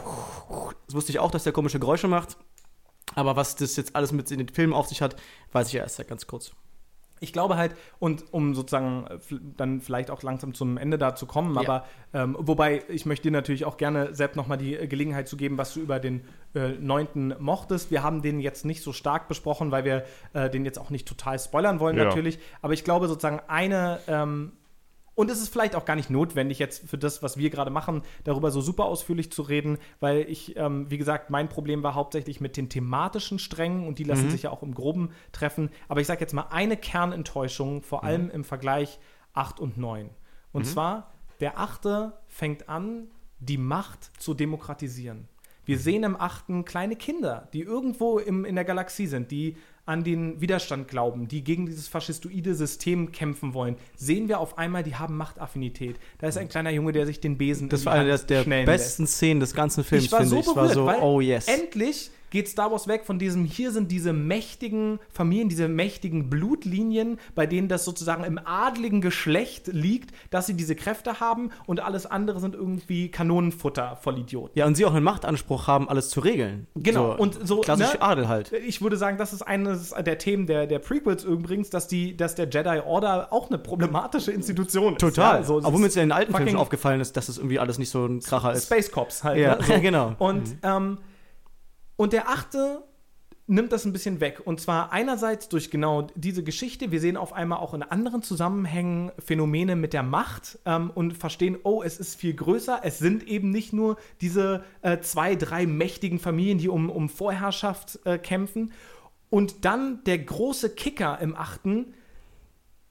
Das wusste ich auch, dass der komische Geräusche macht. Aber was das jetzt alles mit in den Filmen auf sich hat, weiß ich ja erst seit ganz kurz. Ich glaube halt, und um sozusagen äh, dann vielleicht auch langsam zum Ende da zu kommen, Ja. aber ähm, wobei ich möchte dir natürlich auch gerne, Sepp, nochmal die äh, Gelegenheit zu geben, was du über den äh, neunten mochtest. Wir haben den jetzt nicht so stark besprochen, weil wir äh, den jetzt auch nicht total spoilern wollen Ja. natürlich. Aber ich glaube sozusagen eine ähm, und es ist vielleicht auch gar nicht notwendig, jetzt für das, was wir gerade machen, darüber so super ausführlich zu reden, weil ich, ähm, wie gesagt, mein Problem war hauptsächlich mit den thematischen Strängen und die lassen sich ja auch im Groben treffen. Aber ich sage jetzt mal eine Kernenttäuschung, vor allem im Vergleich 8 und 9. Und zwar, der achte fängt an, die Macht zu demokratisieren. Wir sehen im achten kleine Kinder, die irgendwo im, in der Galaxie sind, die an den Widerstand glauben, die gegen dieses faschistoide System kämpfen wollen. Sehen wir auf einmal, die haben Machtaffinität. Da ist ein kleiner Junge, der sich den Besen Das in war eine der, besten lässt. Szenen des ganzen Films, Ich war finde so ich. Berührt, war so, weil oh yes. endlich geht Star Wars weg von diesem, hier sind diese mächtigen Familien, diese mächtigen Blutlinien, bei denen das sozusagen im adligen Geschlecht liegt, dass sie diese Kräfte haben und alles andere sind irgendwie Kanonenfutter voll Idioten. Ja, und sie auch einen Machtanspruch haben, alles zu regeln. Genau, und so, Klassisch ne? Adel halt. Ich würde sagen, das ist eines der Themen der, der Prequels übrigens, dass, die, dass der Jedi Order auch eine problematische Institution ist. Total. Ja, so, es Obwohl mir in den alten Filmen schon aufgefallen ist, dass es irgendwie alles nicht so ein Kracher ist. Space Cops halt. Ja, ne? so. genau. Und, ähm, und der achte nimmt das ein bisschen weg. Und zwar einerseits durch genau diese Geschichte. Wir sehen auf einmal auch in anderen Zusammenhängen Phänomene mit der Macht ähm, und verstehen, oh, es ist viel größer. Es sind eben nicht nur diese äh, zwei, drei mächtigen Familien, die um, um Vorherrschaft äh, kämpfen. Und dann der große Kicker im achten.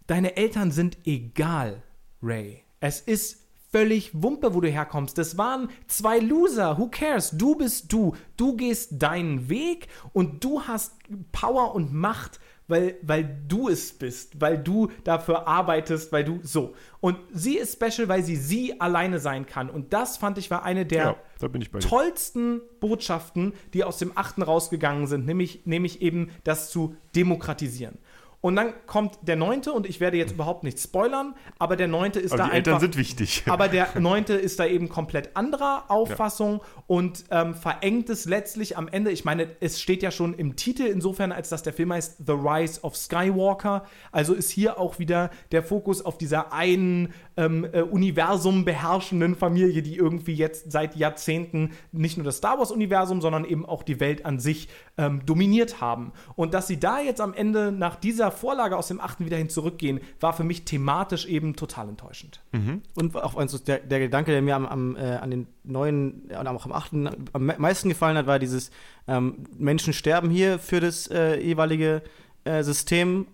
Deine Eltern sind egal, Ray. Es ist völlig Wumpe, wo du herkommst. Das waren zwei Loser. Who cares? Du bist du. Du gehst deinen Weg und du hast Power und Macht, weil, weil du es bist, weil du dafür arbeitest, weil du so. Und sie ist special, weil sie sie alleine sein kann. Und das fand ich war eine der Ja, tollsten Botschaften, die aus dem Achten rausgegangen sind, nämlich, nämlich eben das zu demokratisieren. Und dann kommt der neunte, und ich werde jetzt überhaupt nicht spoilern, aber der neunte ist Aber da die Eltern einfach. sind wichtig. Aber der neunte ist da eben komplett anderer Auffassung und ähm, verengt es letztlich am Ende. Ich meine, es steht ja schon im Titel insofern, als dass der Film heißt The Rise of Skywalker. Also ist hier auch wieder der Fokus auf dieser einen ähm, äh, Universum beherrschenden Familie, die irgendwie jetzt seit Jahrzehnten nicht nur das Star Wars-Universum, sondern eben auch die Welt an sich ähm, dominiert haben. Und dass sie da jetzt am Ende nach dieser Vorlage aus dem achten wieder hin zurückgehen, war für mich thematisch eben total enttäuschend. Und auch also der, der Gedanke, der mir am, am, äh, an den neuen und auch am achten am me- meisten gefallen hat, war dieses ähm, Menschen sterben hier für das äh, jeweilige äh, System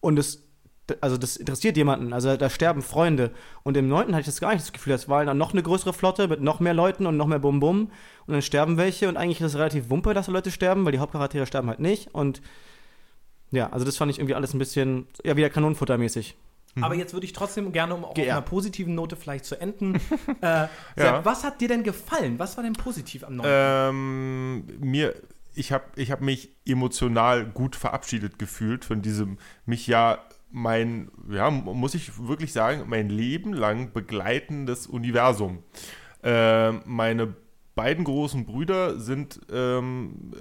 und es also das interessiert jemanden, also da sterben Freunde. Und im neunten hatte ich das gar nicht das Gefühl, das war dann noch eine größere Flotte mit noch mehr Leuten und noch mehr Bum-Bum. Und dann sterben welche und eigentlich ist es relativ wumpe, dass da Leute sterben, weil die Hauptcharaktere sterben halt nicht. Und ja, also das fand ich irgendwie alles ein bisschen, ja, wieder Kanonenfuttermäßig. Aber jetzt würde ich trotzdem gerne, um auch Ge- auf ja. einer positiven Note vielleicht zu enden, äh, Sepp, was hat dir denn gefallen? Was war denn positiv am neuen? Ähm, mir, ich habe ich hab mich emotional gut verabschiedet gefühlt von diesem, mich ja mein, ja, muss ich wirklich sagen, mein Leben lang begleitendes Universum. Ähm, meine beiden großen Brüder sind ähm,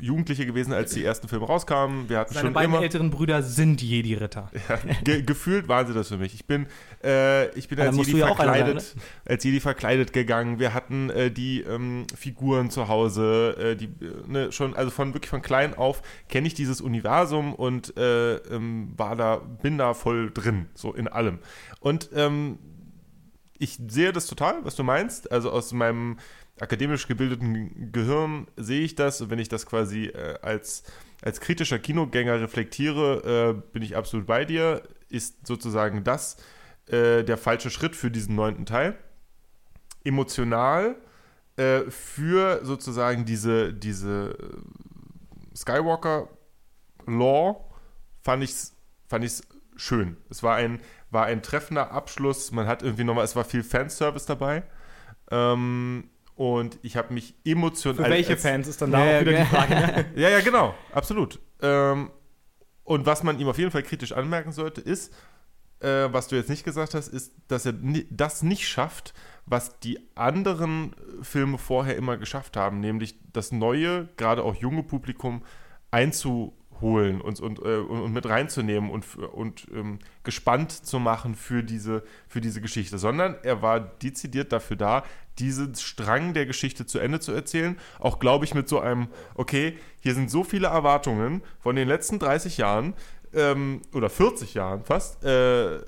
Jugendliche gewesen, als die ersten Filme rauskamen. Wir hatten Seine schon beiden immer. älteren Brüder sind Jedi-Ritter. Ja, ge gefühlt waren sie das für mich. Ich bin, äh, ich bin als Jedi ja einer sein, verkleidet, als Jedi verkleidet gegangen. Wir hatten äh, die ähm, Figuren zu Hause, äh, die äh, ne, schon, also von wirklich von klein auf kenne ich dieses Universum und äh, ähm, war da, bin da voll drin, so in allem. Und ähm, ich sehe das total, was du meinst. Also aus meinem akademisch gebildeten Gehirn sehe ich das. Und wenn ich das quasi äh, als, als kritischer Kinogänger reflektiere, äh, bin ich absolut bei dir. Ist sozusagen das äh, der falsche Schritt für diesen neunten Teil. Emotional äh, für sozusagen diese, diese äh, Skywalker-Law fand ich es fand ich's schön. Es war ein, war ein treffender Abschluss. Man hat irgendwie nochmal, es war viel Fanservice dabei. Ähm, und ich habe mich emotional. Für welche als- Fans ist dann da Ja, auch wieder ja. die Frage. Ne? Ja, ja, genau, absolut. Ähm, und was man ihm auf jeden Fall kritisch anmerken sollte, ist, äh, was du jetzt nicht gesagt hast, ist, dass er das nicht schafft, was die anderen äh, Filme vorher immer geschafft haben, nämlich das neue, gerade auch junge Publikum einzuholen und, und, äh, und, mit reinzunehmen und, und ähm, gespannt zu machen für diese, für diese Geschichte, sondern er war dezidiert dafür da, diesen Strang der Geschichte zu Ende zu erzählen. Auch, glaube ich, mit so einem, okay, hier sind so viele Erwartungen von den letzten 30 Jahren ähm, oder 40 Jahren fast. Äh,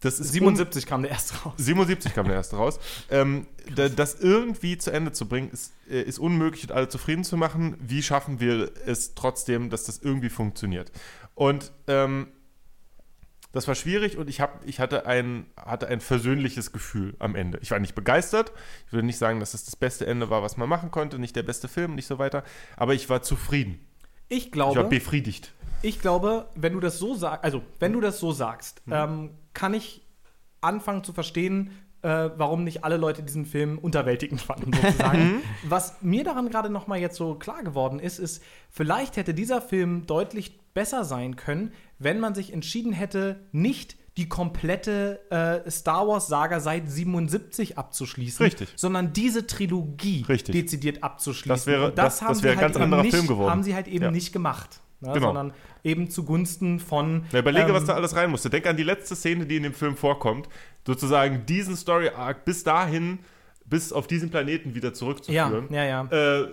das ist un- 77 kam der erste raus. 77 kam der erste raus. Ähm, da, das irgendwie zu Ende zu bringen, ist, äh, ist unmöglich und alle zufrieden zu machen. Wie schaffen wir es trotzdem, dass das irgendwie funktioniert? Und ähm, das war schwierig und ich, hab, ich hatte, ein, hatte ein versöhnliches Gefühl am Ende. Ich war nicht begeistert. Ich würde nicht sagen, dass das das beste Ende war, was man machen konnte. Nicht der beste Film, nicht so weiter. Aber ich war zufrieden. Ich Ich war glaube, befriedigt. ich glaube, wenn du das so sagst, also wenn du das so sagst, ähm, kann ich anfangen zu verstehen, äh, warum nicht alle Leute diesen Film unterwältigend fanden, sozusagen. Was mir daran gerade noch mal jetzt so klar geworden ist, ist, vielleicht hätte dieser Film deutlich besser sein können, wenn man sich entschieden hätte, nicht die komplette äh, Star Wars-Saga seit 77 abzuschließen, Richtig. sondern diese Trilogie Richtig. dezidiert abzuschließen. Das wäre- Und das- das sie wäre ein halt ganz eben anderer nicht, Film geworden. Haben sie halt eben Ja. nicht gemacht, ne, Genau. sondern eben zugunsten von. Na, überlege, ähm, was da alles rein musste. Denk an die letzte Szene, die in dem Film vorkommt. Sozusagen diesen Story-Arc bis dahin, bis auf diesen Planeten wieder Ja, zurückzuführen. ja, ja. Äh,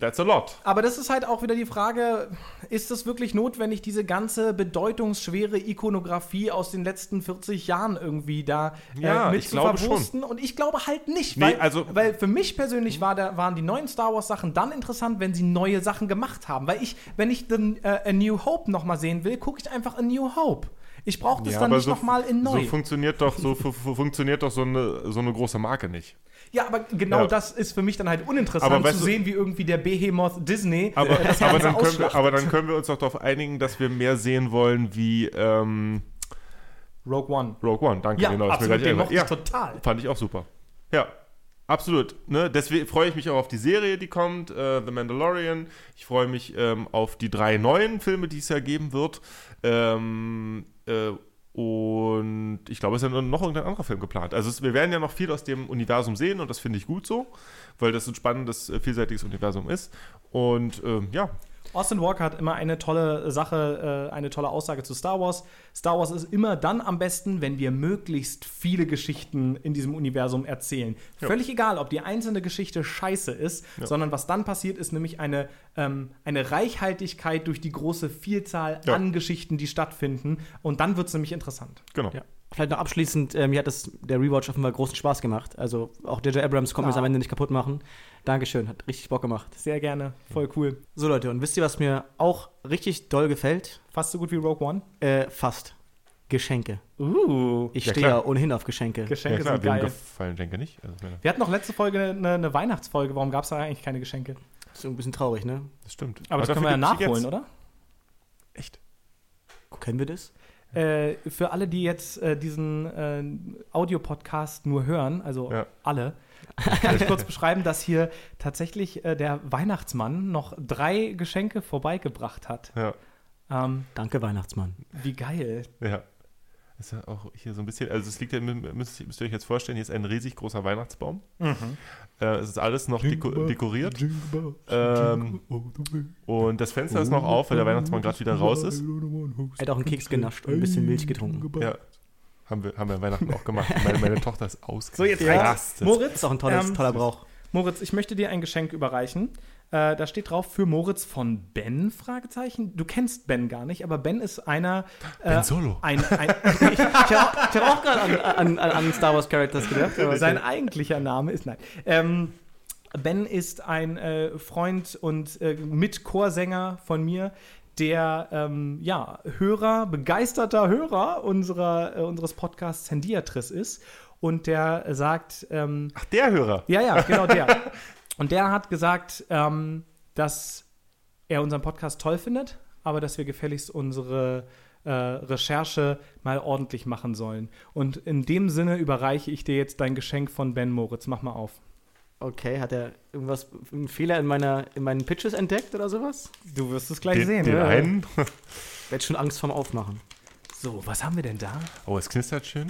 that's a lot. Aber das ist halt auch wieder die Frage, ist es wirklich notwendig, diese ganze bedeutungsschwere Ikonografie aus den letzten 40 Jahren irgendwie da Ja, äh, mit ich zu glaube verwursten? Und ich glaube halt nicht, Nee, weil, also- weil für mich persönlich war der, waren die neuen Star Wars Sachen dann interessant, wenn sie neue Sachen gemacht haben. Weil ich, wenn ich den, äh, A New Hope nochmal sehen will, gucke ich einfach A New Hope. Ich brauche das Ja, dann nicht so- nochmal in neu. So funktioniert doch, so fu- fu- funktioniert doch so eine, so eine große Marke nicht. Ja, aber genau Ja. das ist für mich dann halt uninteressant Aber zu du- sehen, wie irgendwie der Behemoth Disney Aber, äh, aber, Ganze dann können wir, aber dann können wir uns doch darauf einigen, dass wir mehr sehen wollen wie ähm, Rogue One. Rogue One. Danke, Ja, genau. mir absolut, gleich den mochte ich total. Fand ich auch super. Ja, absolut. Ne? Deswegen freue ich mich auch auf die Serie, die kommt, äh, The Mandalorian. Ich freue mich ähm, auf die drei neuen Filme, die es ja geben wird. Ähm, äh, und ich glaube, es ist ja noch irgendein anderer Film geplant. Also es, wir werden ja noch viel aus dem Universum sehen und das finde ich gut so, weil das ein spannendes, äh, vielseitiges Universum ist. Und ähm, ja, Austin Walker hat immer eine tolle Sache, äh, eine tolle Aussage zu Star Wars. Star Wars ist immer dann am besten, wenn wir möglichst viele Geschichten in diesem Universum erzählen. Ja. Völlig egal, ob die einzelne Geschichte scheiße ist, Ja. sondern was dann passiert, ist nämlich eine, ähm, eine Reichhaltigkeit durch die große Vielzahl Ja. an Geschichten, die stattfinden. Und dann wird es nämlich interessant. genau. Ja. Vielleicht noch abschließend, äh, mir hat das, der Rewatch offenbar großen Spaß gemacht. Also auch J.J. Abrams konnte das Ah. am Ende nicht kaputt machen. Dankeschön, hat richtig Bock gemacht. Sehr gerne, voll cool. So Leute, und wisst ihr, was mir auch richtig doll gefällt? Fast so gut wie Rogue One. Äh, fast. Geschenke. Uh, Ich Ja, stehe ja ohnehin auf Geschenke. Ja, Geschenke klar, sind geil. gefallen Schenke nicht? Also, Wir hatten noch letzte Folge eine, eine Weihnachtsfolge. Warum gab es da eigentlich keine Geschenke? ist ein bisschen traurig, ne? das stimmt. Aber das können wir ja nachholen, oder? Echt? Können wir das? Äh, für alle, die jetzt äh, diesen äh, Audiopodcast nur hören, also Ja. alle, kann ich kurz beschreiben, dass hier tatsächlich äh, der Weihnachtsmann noch drei Geschenke vorbeigebracht hat. Ja, Ähm, Danke, Weihnachtsmann. wie geil. ja. Das ist ja auch hier so ein bisschen, also es liegt ja, müsst, müsst ihr euch jetzt vorstellen, hier ist ein riesig großer Weihnachtsbaum. Mhm. Äh, es ist alles noch deko dekoriert. Ähm, und das Fenster ist noch auf, weil der Weihnachtsmann gerade wieder raus ist. Er hat auch einen Keks genascht und ein bisschen Milch getrunken. Ja. Haben wir, haben wir Weihnachten auch gemacht. Meine, meine Tochter ist ausgerastet. So, jetzt Ja. reicht's. Moritz, Ist auch ein tolles, ähm, toller Brauch. Moritz, ich möchte dir ein Geschenk überreichen. Äh, da steht drauf für Moritz von Ben, Fragezeichen. Du kennst Ben gar nicht, aber Ben ist einer... Äh, Ben Solo. Ein, ein, Ich habe hab auch gerade an, an, an Star Wars Characters gedacht. aber Sein eigentlicher Name ist, nein. Ähm, ben ist ein äh, Freund und äh, Mitchorsänger von mir, der ähm, ja, Hörer, begeisterter Hörer unserer, äh, unseres Podcasts Hendiatris ist. Und der sagt, ähm, Ach, der Hörer. ja, ja, genau der. Und der hat gesagt, ähm, dass er unseren Podcast toll findet, aber dass wir gefälligst unsere äh, Recherche mal ordentlich machen sollen. Und in dem Sinne überreiche ich dir jetzt dein Geschenk von Ben Moritz. Mach mal auf. Okay, hat er irgendwas, einen Fehler in, meiner, in meinen Pitches entdeckt oder sowas? Du wirst es gleich Den, sehen. den Ja. einen. Ich hätte schon Angst vorm Aufmachen. So, was haben wir denn da? Oh, es knistert schön.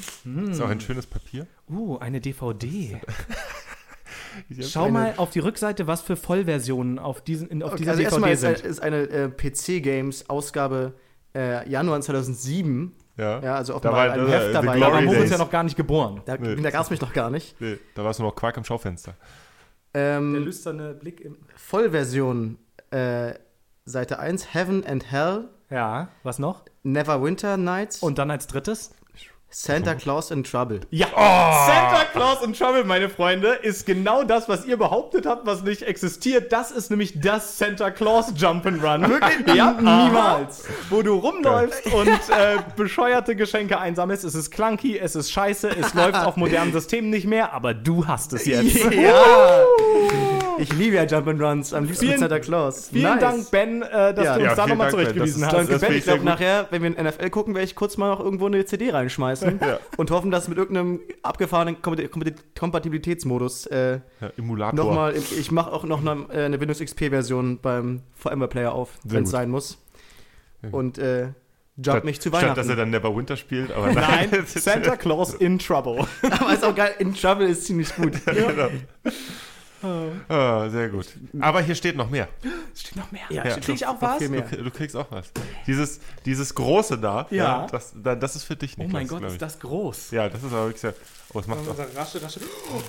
Ist auch ein schönes Papier. Uh, eine DVD. Schau eine- mal auf die Rückseite, was für Vollversionen auf, diesen, in, auf Okay, dieser also erstmal DVD ist, sind. ist eine äh, PC-Games-Ausgabe äh, Januar 2007. Ja. Ja, also Da offenbar war- ein da- Heft dabei. Da war Moritz ja noch gar nicht geboren. Da, Nee. da gab es mich noch gar nicht. Nee, da warst du noch Quark am Schaufenster. Der Ähm, lüsterne Blick im. Vollversion, äh, Seite 1, Heaven and Hell, Ja, was noch? Neverwinter Nights Und dann als drittes? Santa Claus in Trouble. Ja, Santa Claus in Trouble, meine Freunde, ist genau das, was ihr behauptet habt, was nicht existiert. Das ist nämlich das Santa Claus Jump'n'Run. Wirklich? Ja, niemals. Wo du rumläufst und äh, bescheuerte Geschenke einsammelst. Es ist clunky, es ist scheiße, es läuft auf modernen Systemen nicht mehr, aber du hast es jetzt. Ja! Ich liebe ja Jump'n'Runs, am liebsten Vielen- mit Santa Claus. Vielen Nice. Dank, Ben, äh, dass Ja. du uns Ja, da nochmal zurechtgewiesen hast. Danke, Ben. Ich glaube, nachher, wenn wir in NFL gucken, werde ich kurz mal noch irgendwo eine CD reinschmeißen Ja. und hoffen, dass mit irgendeinem abgefahrenen Kompat- Kompat- Kompatibilitätsmodus äh, Ja, Emulator. nochmal, ich mache auch noch eine, äh, eine Windows XP-Version beim VMware Player auf, wenn es sein muss. Und äh, jump statt, mich zu Statt, Weihnachten. dass er dann Neverwinter spielt, aber Nein, ist- Santa Claus in Trouble. Aber ist auch geil, In Trouble ist ziemlich gut. genau. Ah, sehr gut. Aber hier steht noch mehr. Es steht noch mehr. Ja, Ja. steht Krieg ich auch was? Du, du kriegst auch was. Dieses, dieses große da, Ja. das, da, das ist für dich Oh nicht. mein Gott, ist das groß. Ja, das ist aber wirklich sehr. Oh, es macht doch. Rasche, rasche.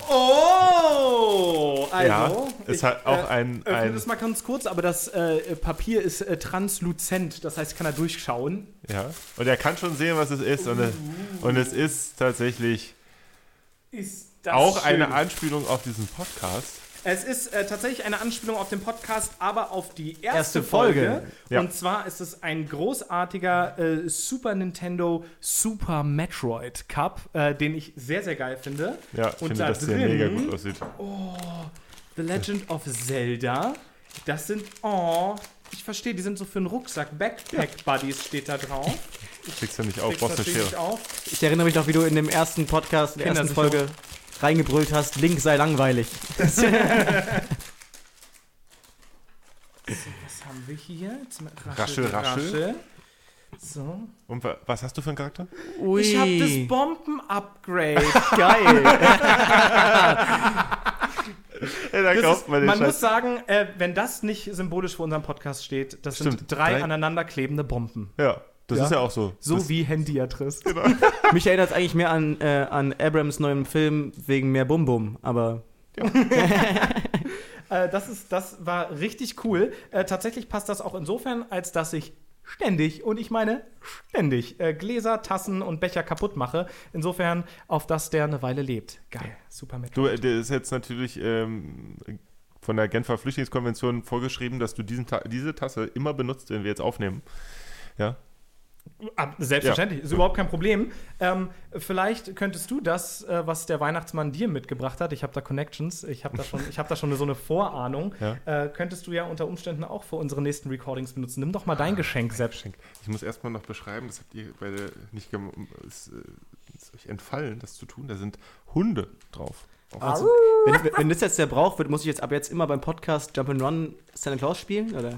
Oh! Also, Ja, es ich, hat auch äh, ein- das mal ganz kurz, aber das äh, Papier ist äh, transluzent, das heißt, kann er durchschauen. Ja. Und er kann schon sehen, was es ist. Und es, und es ist tatsächlich Ist das auch schön. eine Anspielung auf diesen Podcast. Es ist äh, tatsächlich eine Anspielung auf den Podcast, aber auf die erste, Erste Folge. Folge. Ja. Und zwar ist es ein großartiger äh, Super Nintendo Super Metroid Cup, äh, den ich sehr, sehr geil finde. Ja, ich Und finde, da dass der drin- mega gut aussieht. The Legend of Zelda. Das sind, oh, ich verstehe, die sind so für einen Rucksack. Backpack Buddies steht da drauf. Kriegst du nicht auf, brauchst eine Schere. auf. Ich erinnere mich noch, wie du in dem ersten Podcast, in der ersten. Folge reingebrüllt hast, Link sei langweilig. Was haben wir hier? Raschel, raschel. So. Und wa- was hast du für einen Charakter? Ui. Ich habe das Bomben-Upgrade. Geil. Ja, ist, man man Scheiß. muss sagen, äh, wenn das nicht symbolisch für unseren Podcast steht, das sind Stimmt. drei, Drei- aneinanderklebende Bomben. Ja, das Ja. ist ja auch so. So das, wie Hendiatris. Mich erinnert es eigentlich mehr an, äh, an Abrams neuem Film wegen mehr Bum Bum, aber Äh, das, ist, das war richtig cool. Äh, tatsächlich passt das auch insofern, als dass ich ständig, und ich meine ständig, äh, Gläser, Tassen und Becher kaputt mache. Insofern, auf das der eine Weile lebt. Geil, super mit. Du, äh, der ist jetzt natürlich ähm, von der Genfer Flüchtlingskonvention vorgeschrieben, dass du diesen Ta diese Tasse immer benutzt, wenn wir jetzt aufnehmen. Ja, Selbstverständlich, ist überhaupt kein Problem. Ähm, vielleicht könntest du das, äh, was der Weihnachtsmann dir mitgebracht hat, ich habe da Connections, ich habe da schon, ich habe da schon so eine Vorahnung, Ja. äh, könntest du ja unter Umständen auch für unsere nächsten Recordings benutzen. Nimm doch mal dein Geschenk, Sepp. Geschenk. Ich muss erstmal noch beschreiben, das habt ihr beide nicht gem- es, äh, ist euch entfallen, das zu tun. Da sind Hunde drauf. Also, wenn, wenn das jetzt der Brauch wird, muss ich jetzt ab jetzt immer beim Podcast Jump'n'Run Santa Claus spielen? Oder?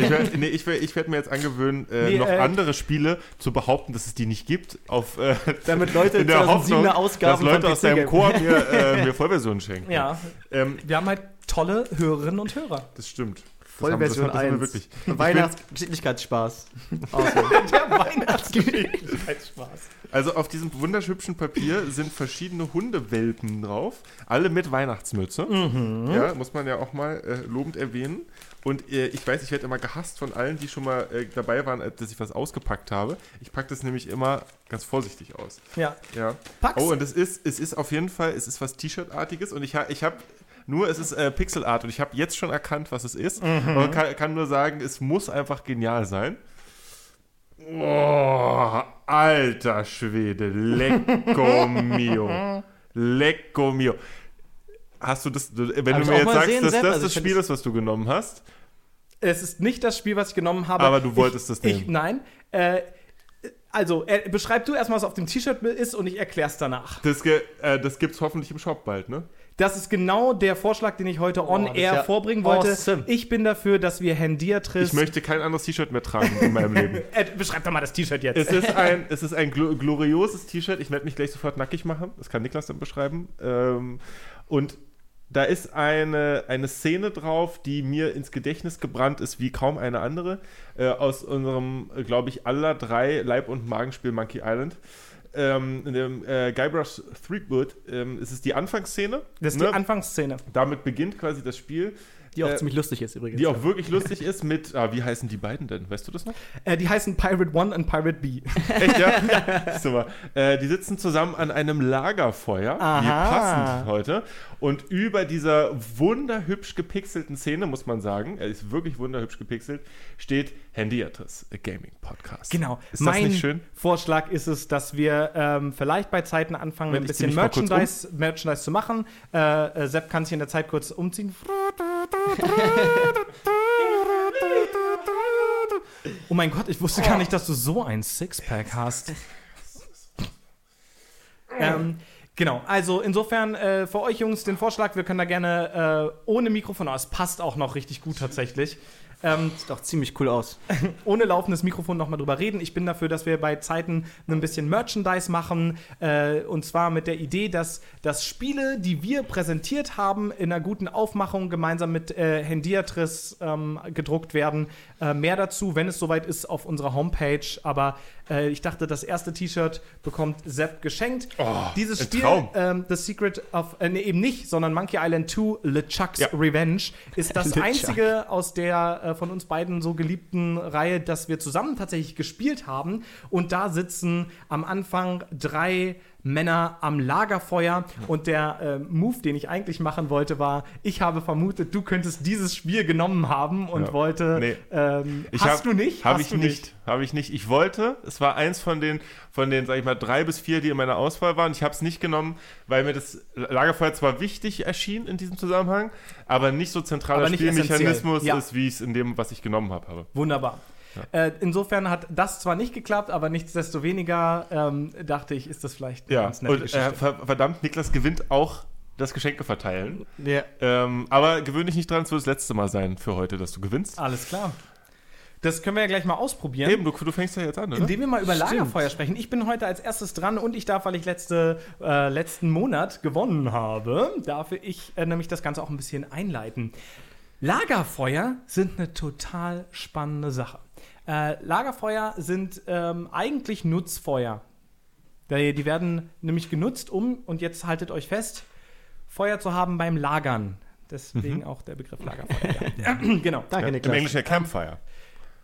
Ich werde nee, ich werd, ich werd mir jetzt angewöhnen, äh, Nee, noch äh, andere Spiele zu behaupten, dass es die nicht gibt, auf, äh, Damit Leute in der 2007er Hoffnung, dass Ausgaben Leute von aus deinem Chor mir, äh, mir Vollversionen schenken. Ja, Ähm, wir haben halt tolle Hörerinnen und Hörer. das stimmt. Das Vollversion haben, das haben wir 1. wirklich. Weihnachtsgeschicklichkeitsspaß. Der Weihnachtsgeschicklichkeitsspaß. Also auf diesem wunderhübschen Papier sind verschiedene Hundewelpen drauf, alle mit Weihnachtsmütze. Mhm. Ja, muss man ja auch mal äh, lobend erwähnen. Und äh, ich weiß, ich werde immer gehasst von allen, die schon mal äh, dabei waren, als dass ich was ausgepackt habe. Ich packe das nämlich immer ganz vorsichtig aus. Ja. Ja. Pack's. Oh, und es ist, es ist auf jeden Fall, es ist was T-Shirt-artiges und ich, ha, ich habe nur, es ist äh, Pixel Art und ich habe jetzt schon erkannt, was es ist. Mhm. Und kann, kann nur sagen, es muss einfach genial sein. Oh, alter Schwede, lecco mio. Lecco mio. Hast du das, wenn Hab du mir jetzt sagst, sehen, dass Sepp, das also das Spiel ist, was du genommen hast, Es ist nicht das Spiel, was ich genommen habe. Aber du wolltest ich, das nehmen. Ich, nein. Äh, also, äh, beschreib du erstmal, was auf dem T-Shirt ist und ich erklär's danach. das, ge- äh, das gibt es hoffentlich im Shop bald, ne? Das ist genau der Vorschlag, den ich heute on ist air ja vorbringen wollte. awesome. Ich bin dafür, dass wir Hendiatris. Ich möchte kein anderes T-Shirt mehr tragen in meinem Leben. Äh, beschreib doch mal das T-Shirt jetzt. Es ist ein, es ist ein glo glorioses T-Shirt. Ich werde mich gleich sofort nackig machen. Das kann Niklas dann beschreiben. Ähm, und da ist eine, eine Szene drauf, die mir ins Gedächtnis gebrannt ist, wie kaum eine andere, äh, aus unserem, glaube ich, aller drei Leib- und Magenspiel Monkey Island. Ähm, in dem äh, Guybrush Threepwood ähm, ist es die Anfangsszene. das ist ne? die Anfangsszene. Damit beginnt quasi das Spiel. Die auch Äh, ziemlich lustig ist übrigens. Die auch wirklich lustig ist mit, ah, wie heißen die beiden denn? Weißt du das noch? Äh, die heißen Pirate 1 und Pirate B. Echt, ja? Super. Äh, die sitzen zusammen an einem Lagerfeuer, wie Aha. passend heute. Und über dieser wunderhübsch gepixelten Szene, muss man sagen, er ist wirklich wunderhübsch gepixelt, steht Handyatris, a Gaming Podcast. Genau. Ist das mein nicht schön? Vorschlag ist es, dass wir ähm, vielleicht bei Zeiten anfangen, Wenn ein bisschen Merchandise, Merchandise zu machen. Äh, äh, Sepp kann sich in der Zeit kurz umziehen. Oh mein Gott, ich wusste gar nicht, dass du so ein Sixpack hast. ähm, genau, also insofern äh, für euch Jungs den Vorschlag, wir können da gerne äh, ohne Mikrofon, aber es passt auch noch richtig gut tatsächlich. Ähm, Sieht auch ziemlich cool aus. ohne laufendes Mikrofon nochmal drüber reden. Ich bin dafür, dass wir bei Zeiten ein bisschen Merchandise machen. Äh, und zwar mit der Idee, dass, dass Spiele, die wir präsentiert haben, in einer guten Aufmachung gemeinsam mit äh, Hendiatris ähm, gedruckt werden. Äh, mehr dazu, wenn es soweit ist, auf unserer Homepage. Aber äh, ich dachte, das erste T-Shirt bekommt Sepp geschenkt. Dieses ein Spiel, Traum. ähm, The Secret of, äh, nee, eben nicht, sondern Monkey Island 2, LeChuck's Ja. Revenge, ist das LeChuck. einzige aus der äh, von uns beiden so geliebten Reihe, das wir zusammen tatsächlich gespielt haben. Und da sitzen am Anfang drei Männer am Lagerfeuer. Und der äh, Move, den ich eigentlich machen wollte, war, ich habe vermutet, du könntest dieses Spiel genommen haben und Ja. wollte. Nee. Ähm, hast hab- du nicht? Habe ich du nicht. Habe ich nicht. Ich wollte, es war eins von den, von den, sag ich mal, drei bis vier, die in meiner Auswahl waren. Ich habe es nicht genommen, weil mir das Lagerfeuer zwar wichtig erschien in diesem Zusammenhang, aber nicht so zentraler Aber nicht Spielmechanismus. Ja. ist, wie ich es in dem, was ich genommen habe, habe. Wunderbar. Äh, insofern hat das zwar nicht geklappt, aber nichtsdestoweniger ähm, dachte ich, ist das vielleicht Ja, ganz nette und Geschichte. äh, ver verdammt, Niklas gewinnt auch das Geschenke verteilen. Ja. Ähm, aber gewöhn dich nicht dran, es wird das letzte Mal sein für heute, dass du gewinnst. Alles klar. Das können wir ja gleich mal ausprobieren. Eben, du, du fängst ja jetzt an, oder? Indem wir mal über Stimmt. Lagerfeuer sprechen. Ich bin heute als erstes dran und ich darf, weil ich letzte, äh, letzten Monat gewonnen habe, darf ich äh, nämlich das Ganze auch ein bisschen einleiten. Lagerfeuer sind eine total spannende Sache. Äh, Lagerfeuer sind ähm, eigentlich Nutzfeuer. Die, die werden nämlich genutzt, um, und jetzt haltet euch fest, Feuer zu haben beim Lagern. Deswegen auch der Begriff Lagerfeuer. Ja. genau. Danke, ja, Im Niklas. Englischen Campfire.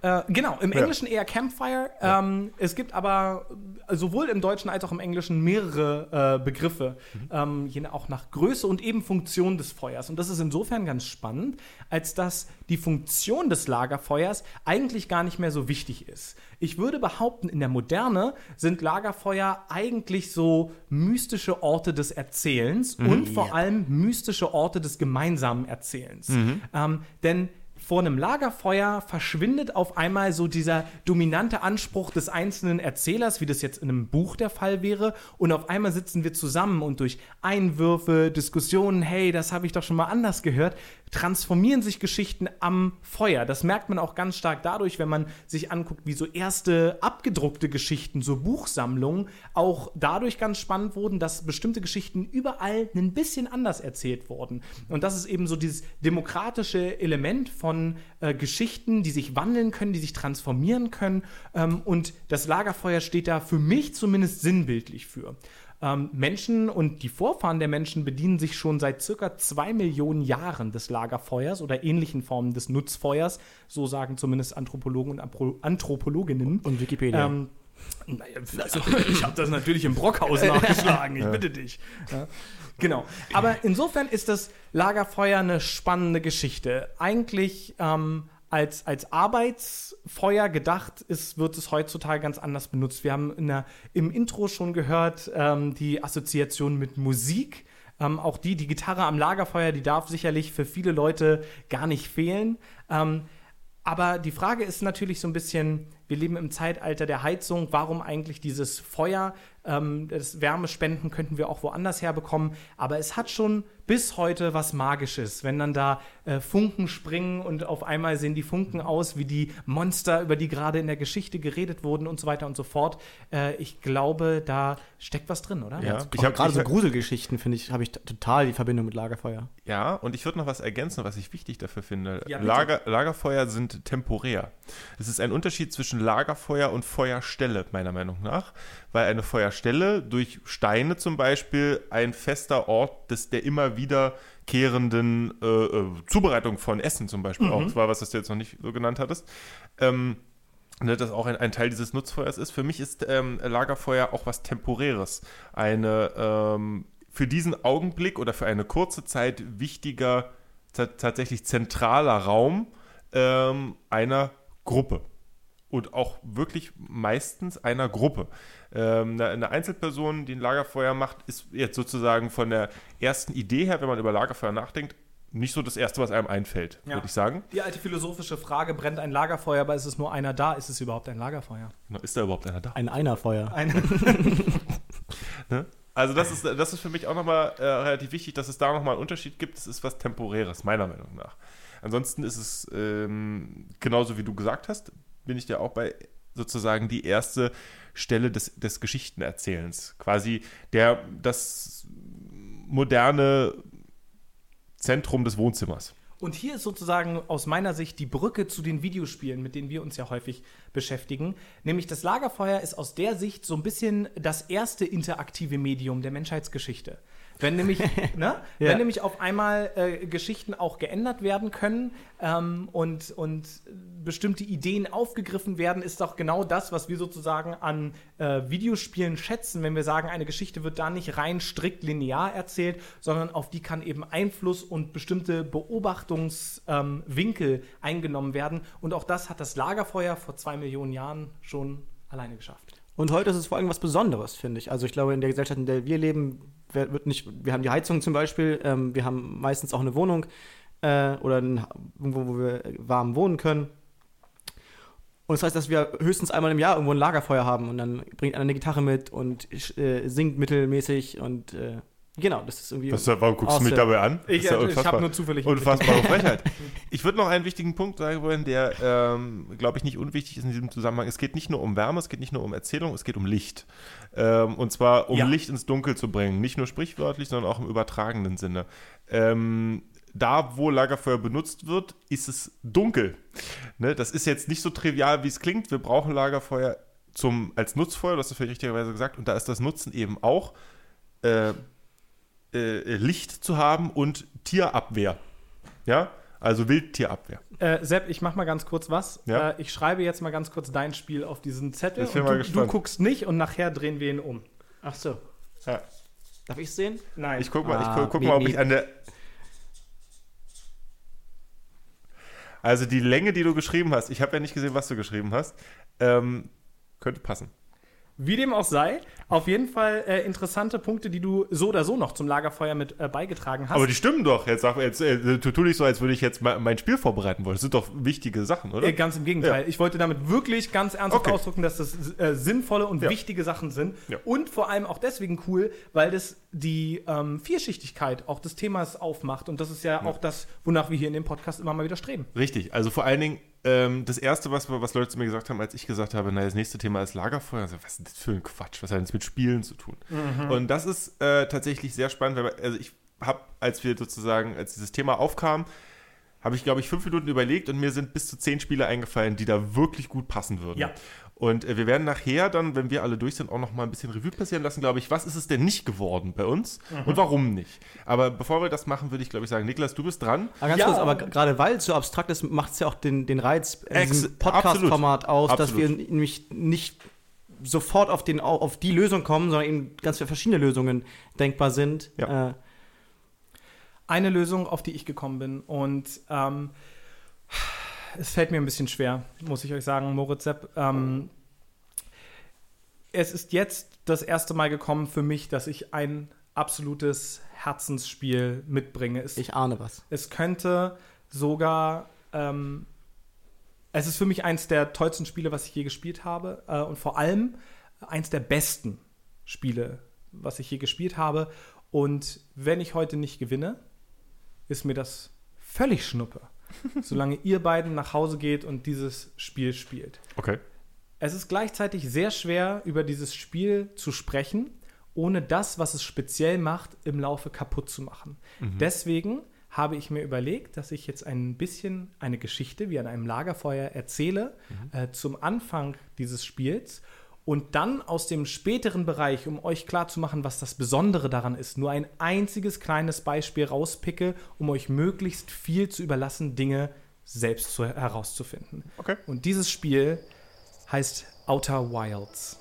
Äh, genau, im. Englischen eher Campfire. Ähm, es gibt aber sowohl im Deutschen als auch im Englischen mehrere äh, Begriffe, ähm, je nach- auch nach Größe und eben Funktion des Feuers. Und das ist insofern ganz spannend, als dass die Funktion des Lagerfeuers eigentlich gar nicht mehr so wichtig ist. Ich würde behaupten, in der Moderne sind Lagerfeuer eigentlich so mystische Orte des Erzählens und vor allem mystische Orte des gemeinsamen Erzählens. Ähm, denn vor einem Lagerfeuer verschwindet auf einmal so dieser dominante Anspruch des einzelnen Erzählers, wie das jetzt in einem Buch der Fall wäre. Und auf einmal sitzen wir zusammen und durch Einwürfe, Diskussionen, hey, das habe ich doch schon mal anders gehört, transformieren sich Geschichten am Feuer. Das merkt man auch ganz stark dadurch, wenn man sich anguckt, wie so erste abgedruckte Geschichten, so Buchsammlungen, auch dadurch ganz spannend wurden, dass bestimmte Geschichten überall ein bisschen anders erzählt wurden. Und das ist eben so dieses demokratische Element von äh, Geschichten, die sich wandeln können, die sich transformieren können. Ähm, und das Lagerfeuer steht da für mich zumindest sinnbildlich für. Ähm, Menschen und die Vorfahren der Menschen bedienen sich schon seit circa zwei Millionen Jahren des Lagerfeuers oder ähnlichen Formen des Nutzfeuers. So sagen zumindest Anthropologen und Anthropologinnen. Und Wikipedia. Ähm, also, ich habe das natürlich im Brockhaus nachgeschlagen, ich bitte dich. Ja, genau. Aber insofern ist das Lagerfeuer eine spannende Geschichte. Eigentlich ähm, als, als Arbeitsfeuer gedacht ist, wird es heutzutage ganz anders benutzt. Wir haben in der, im Intro schon gehört, ähm, die Assoziation mit Musik. Ähm, auch die, die Gitarre am Lagerfeuer, die darf sicherlich für viele Leute gar nicht fehlen. Ähm, aber die Frage ist natürlich so ein bisschen, wir leben im Zeitalter der Heizung, warum eigentlich dieses Feuer? Ähm, das Wärmespenden könnten wir auch woanders herbekommen, aber es hat schon bis heute was Magisches, wenn dann da äh, Funken springen und auf einmal sehen die Funken aus wie die Monster, über die gerade in der Geschichte geredet wurden und so weiter und so fort. Äh, ich glaube, da steckt was drin, oder? Ja, ich habe gerade so Gruselgeschichten, finde ich, habe ich total die Verbindung mit Lagerfeuer. Ja, und ich würde noch was ergänzen, was ich wichtig dafür finde. Ja, Lager, Lagerfeuer sind temporär. Es ist ein Unterschied zwischen Lagerfeuer und Feuerstelle, meiner Meinung nach, weil eine Feuerstelle durch Steine zum Beispiel ein fester Ort des, der immer wiederkehrenden äh, äh, Zubereitung von Essen zum Beispiel auch, das war was, das du jetzt noch nicht so genannt hattest, ähm, ne, das auch ein, ein Teil dieses Nutzfeuers ist. Für mich ist ähm, Lagerfeuer auch was Temporäres. Eine ähm, für diesen Augenblick oder für eine kurze Zeit wichtiger, ta- tatsächlich zentraler Raum ähm, einer Gruppe. Und auch wirklich meistens einer Gruppe. Ähm, eine, eine Einzelperson, die ein Lagerfeuer macht, ist jetzt sozusagen von der ersten Idee her, wenn man über Lagerfeuer nachdenkt, nicht so das Erste, was einem einfällt, Ja. würde ich sagen. Die alte philosophische Frage, brennt ein Lagerfeuer, aber ist es nur einer da? Ist es überhaupt ein Lagerfeuer? Na, Ist da überhaupt einer da? Ein Einerfeuer. Ein Ne? Also das ist, das ist für mich auch nochmal äh, relativ wichtig, dass es da nochmal einen Unterschied gibt. Es ist was Temporäres, meiner Meinung nach. Ansonsten ist es ähm, genauso wie du gesagt hast, bin ich ja auch bei sozusagen die erste Stelle des, des Geschichtenerzählens. Quasi der, das moderne Zentrum des Wohnzimmers. Und hier ist sozusagen aus meiner Sicht die Brücke zu den Videospielen, mit denen wir uns ja häufig beschäftigen. Nämlich das Lagerfeuer ist aus der Sicht so ein bisschen das erste interaktive Medium der Menschheitsgeschichte. Wenn nämlich, ne? Ja. Wenn nämlich auf einmal äh, Geschichten auch geändert werden können ähm, und, und bestimmte Ideen aufgegriffen werden, ist doch genau das, was wir sozusagen an äh, Videospielen schätzen, wenn wir sagen, eine Geschichte wird da nicht rein strikt linear erzählt, sondern auf die kann eben Einfluss und bestimmte Beobachtungswinkel ähm, eingenommen werden. Und auch das hat das Lagerfeuer vor zwei Millionen Jahren schon alleine geschafft. Und heute ist es vor allem was Besonderes, finde ich. Also ich glaube, in der Gesellschaft, in der wir leben, wird nicht, wir haben die Heizung zum Beispiel, ähm, wir haben meistens auch eine Wohnung äh, oder ein, irgendwo, wo wir warm wohnen können. Und das heißt, dass wir höchstens einmal im Jahr irgendwo ein Lagerfeuer haben und dann bringt einer eine Gitarre mit und äh, singt mittelmäßig und äh, genau, das ist irgendwie. Was, warum guckst du mich Awesome. dabei an? Das Ich, ja äh, ich habe nur zufällig Unfassbare Frechheit. Ich würde noch einen wichtigen Punkt sagen wollen, der, ähm, glaube ich, nicht unwichtig ist in diesem Zusammenhang. Es geht nicht nur um Wärme, es geht nicht nur um Erzählung, es geht um Licht. Ähm, und zwar um Ja. Licht ins Dunkel zu bringen. Nicht nur sprichwörtlich, sondern auch im übertragenen Sinne. Ähm, da, wo Lagerfeuer benutzt wird, ist es dunkel. Ne? Das ist jetzt nicht so trivial, wie es klingt. Wir brauchen Lagerfeuer zum, als Nutzfeuer, du hast das völlig richtigerweise gesagt. Und da ist das Nutzen eben auch, äh, äh, Licht zu haben und Tierabwehr. Ja, also Wildtierabwehr. Äh, Sepp, ich mach mal ganz kurz was. Ja. Äh, ich schreibe jetzt mal ganz kurz dein Spiel auf diesen Zettel. Ich bin und mal du, gespannt. du guckst nicht und nachher drehen wir ihn um. Ach so. Ja. Darf ich es sehen? Nein. Ich guck mal, ich Ah, guck, guck mal, ob ich an der. Also die Länge, die du geschrieben hast, ich habe ja nicht gesehen, was du geschrieben hast, ähm, könnte passen. Wie dem auch sei, auf jeden Fall äh, interessante Punkte, die du so oder so noch zum Lagerfeuer mit äh, beigetragen hast. Aber die stimmen doch. Jetzt, sag, jetzt äh, tu, tu nicht so, als würde ich jetzt mein Spiel vorbereiten wollen. Das sind doch wichtige Sachen, oder? Äh, ganz im Gegenteil. Ich wollte damit wirklich ganz ernsthaft Okay. ausdrücken, dass das äh, sinnvolle und Ja. wichtige Sachen sind. Ja. Und vor allem auch deswegen cool, weil das die ähm, Vierschichtigkeit auch des Themas aufmacht. Und das ist ja, auch das, wonach wir hier in dem Podcast immer mal wieder streben. Richtig. Also vor allen Dingen, ähm, das Erste, was, was Leute zu mir gesagt haben, als ich gesagt habe, naja, das nächste Thema ist Lagerfeuer, also, was ist das für ein Quatsch? Was hat das mit Spielen zu tun? Und das ist äh, tatsächlich sehr spannend, weil also ich habe, als wir sozusagen, als dieses Thema aufkam, habe ich, glaube ich, fünf Minuten überlegt und mir sind bis zu zehn Spiele eingefallen, die da wirklich gut passen würden. Ja. Und äh, wir werden nachher dann, wenn wir alle durch sind, auch noch mal ein bisschen Revue passieren lassen, glaube ich, was ist es denn nicht geworden bei uns und warum nicht. Aber bevor wir das machen, würde ich, glaube ich, sagen, Niklas, du bist dran. Aber ganz Ja. kurz, aber gerade weil es so abstrakt ist, macht es ja auch den, den Reiz diesem Podcast-Format aus, dass wir Absolut. nämlich nicht sofort auf, den, au- auf die Lösung kommen, sondern eben ganz viele verschiedene Lösungen denkbar sind. Ja. Äh, eine Lösung, auf die ich gekommen bin. Und ähm, es fällt mir ein bisschen schwer, muss ich euch sagen, Moritz Sepp. Ähm, es ist jetzt das erste Mal gekommen für mich, dass ich ein absolutes Herzensspiel mitbringe. Es, ich ahne was. es könnte sogar. Ähm, es ist für mich eins der tollsten Spiele, was ich je gespielt habe. Äh, und vor allem eins der besten Spiele, was ich je gespielt habe. Und wenn ich heute nicht gewinne, ist mir das völlig schnuppe. Solange ihr beiden nach Hause geht und dieses Spiel spielt. Okay. Es ist gleichzeitig sehr schwer, über dieses Spiel zu sprechen, ohne das, was es speziell macht, im Laufe kaputt zu machen. Deswegen habe ich mir überlegt, dass ich jetzt ein bisschen eine Geschichte wie an einem Lagerfeuer erzähle äh, zum Anfang dieses Spiels und dann aus dem späteren Bereich, um euch klarzumachen, was das Besondere daran ist, nur ein einziges kleines Beispiel rauspicke, um euch möglichst viel zu überlassen, Dinge selbst zu, herauszufinden. Okay. Und dieses Spiel heißt Outer Wilds.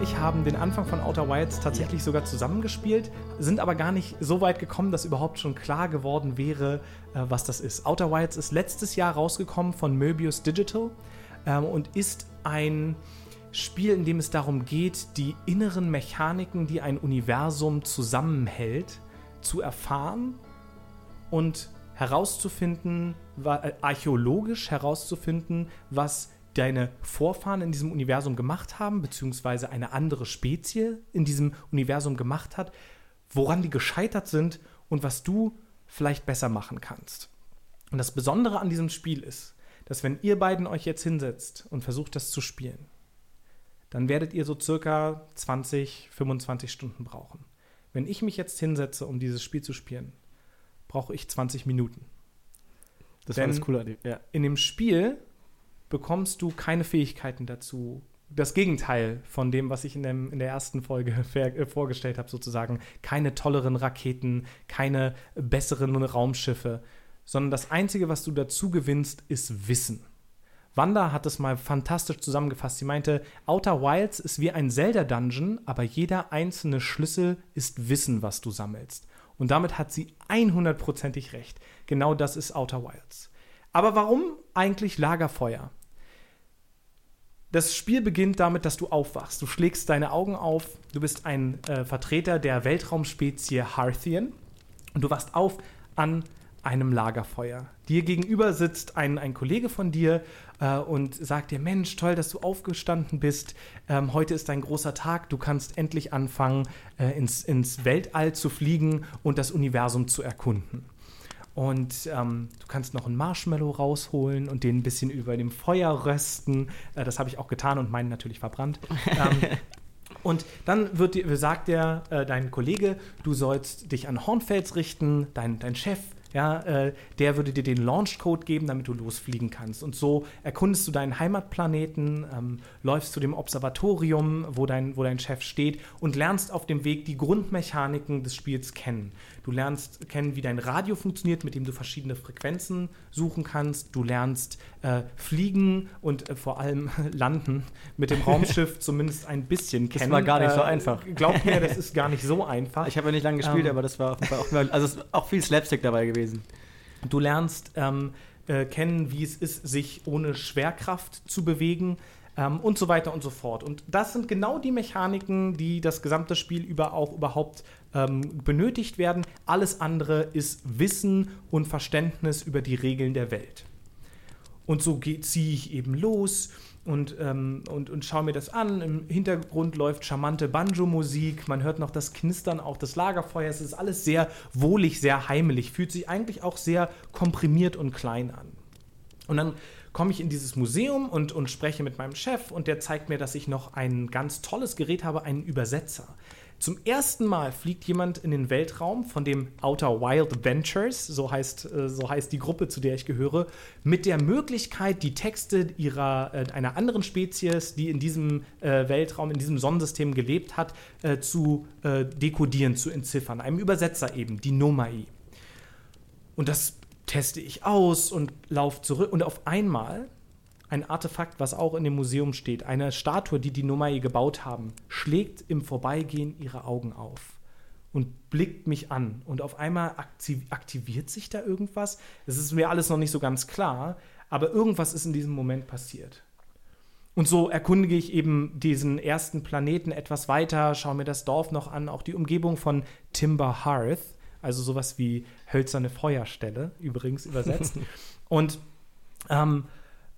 Und ich haben den Anfang von Outer Wilds tatsächlich sogar zusammengespielt, sind aber gar nicht so weit gekommen, dass überhaupt schon klar geworden wäre, äh, was das ist. Outer Wilds ist letztes Jahr rausgekommen von Möbius Digital ähm, und ist ein Spiel, in dem es darum geht, die inneren Mechaniken, die ein Universum zusammenhält, zu erfahren und herauszufinden, äh, archäologisch herauszufinden, was deine Vorfahren in diesem Universum gemacht haben, beziehungsweise eine andere Spezie in diesem Universum gemacht hat, woran die gescheitert sind und was du vielleicht besser machen kannst. Und das Besondere an diesem Spiel ist, dass wenn ihr beiden euch jetzt hinsetzt und versucht, das zu spielen, dann werdet ihr so circa 20, 25 Stunden brauchen. Wenn ich mich jetzt hinsetze, um dieses Spiel zu spielen, brauche ich 20 Minuten. Das Denn- war das coole. Ja. In dem Spiel bekommst du keine Fähigkeiten dazu. Das Gegenteil von dem, was ich in, dem, in der ersten Folge äh, vorgestellt habe, sozusagen. Keine tolleren Raketen, keine besseren Raumschiffe, sondern das Einzige, was du dazu gewinnst, ist Wissen. Wanda hat es mal fantastisch zusammengefasst. Sie meinte, Outer Wilds ist wie ein Zelda-Dungeon, aber jeder einzelne Schlüssel ist Wissen, was du sammelst. Und damit hat sie 100%ig recht. Genau das ist Outer Wilds. Aber warum eigentlich Lagerfeuer? Das Spiel beginnt damit, dass du aufwachst. Du schlägst deine Augen auf. Du bist ein äh, Vertreter der Weltraumspezie Harthian. Und du wachst auf an einem Lagerfeuer. Dir gegenüber sitzt ein, ein Kollege von dir äh, und sagt dir, Mensch, toll, dass du aufgestanden bist. Ähm, heute ist ein großer Tag. Du kannst endlich anfangen, äh, ins, ins Weltall zu fliegen und das Universum zu erkunden. Und ähm, du kannst noch einen Marshmallow rausholen und den ein bisschen über dem Feuer rösten. Äh, das habe ich auch getan und meinen natürlich verbrannt. ähm, und dann wird dir, sagt der, äh, dein Kollege, du sollst dich an Hornfels richten. Dein, dein Chef ja, äh, der würde dir den Launchcode geben, damit du losfliegen kannst. Und so erkundest du deinen Heimatplaneten, ähm, läufst zu dem Observatorium, wo dein, wo dein Chef steht und lernst auf dem Weg die Grundmechaniken des Spiels kennen. Du lernst kennen, wie dein Radio funktioniert, mit dem du verschiedene Frequenzen suchen kannst. Du lernst äh, fliegen und äh, vor allem landen mit dem Raumschiff zumindest ein bisschen kennen. Das war gar nicht so einfach. Glaub mir, das ist gar nicht so einfach. Ich habe ja nicht lange gespielt, Ähm. aber das war, auch, also auch viel Slapstick dabei gewesen. Du lernst ähm, äh, kennen, wie es ist, sich ohne Schwerkraft zu bewegen ähm, und so weiter und so fort. Und das sind genau die Mechaniken, die das gesamte Spiel über auch überhaupt ähm, benötigt werden. Alles andere ist Wissen und Verständnis über die Regeln der Welt. Und so ziehe ich eben los und, ähm, und, und schaue mir das an. Im Hintergrund läuft charmante Banjo-Musik. Man hört noch das Knistern auch des Lagerfeuers. Es ist alles sehr wohlig, sehr heimelig. Fühlt sich eigentlich auch sehr komprimiert und klein an. Und dann komme ich in dieses Museum und, und spreche mit meinem Chef und der zeigt mir, dass ich noch ein ganz tolles Gerät habe, einen Übersetzer. Zum ersten Mal fliegt jemand in den Weltraum von dem Outer Wild Ventures, so heißt, äh, so heißt die Gruppe, zu der ich gehöre, mit der Möglichkeit, die Texte ihrer, äh, einer anderen Spezies, die in diesem äh, Weltraum, in diesem Sonnensystem gelebt hat, zu dekodieren, zu entziffern. Einem Übersetzer eben, die Nomai. Und das teste ich aus und laufe zurück. Und auf einmal ein Artefakt, was auch in dem Museum steht, eine Statue, die die Nomai gebaut haben, schlägt im Vorbeigehen ihre Augen auf und blickt mich an. Und auf einmal aktiv aktiviert sich da irgendwas. Es ist mir alles noch nicht so ganz klar, aber irgendwas ist in diesem Moment passiert. Und so erkundige ich eben diesen ersten Planeten etwas weiter, schaue mir das Dorf noch an, auch die Umgebung von Timber Hearth, also sowas wie hölzerne Feuerstelle, übrigens übersetzt. Und ähm,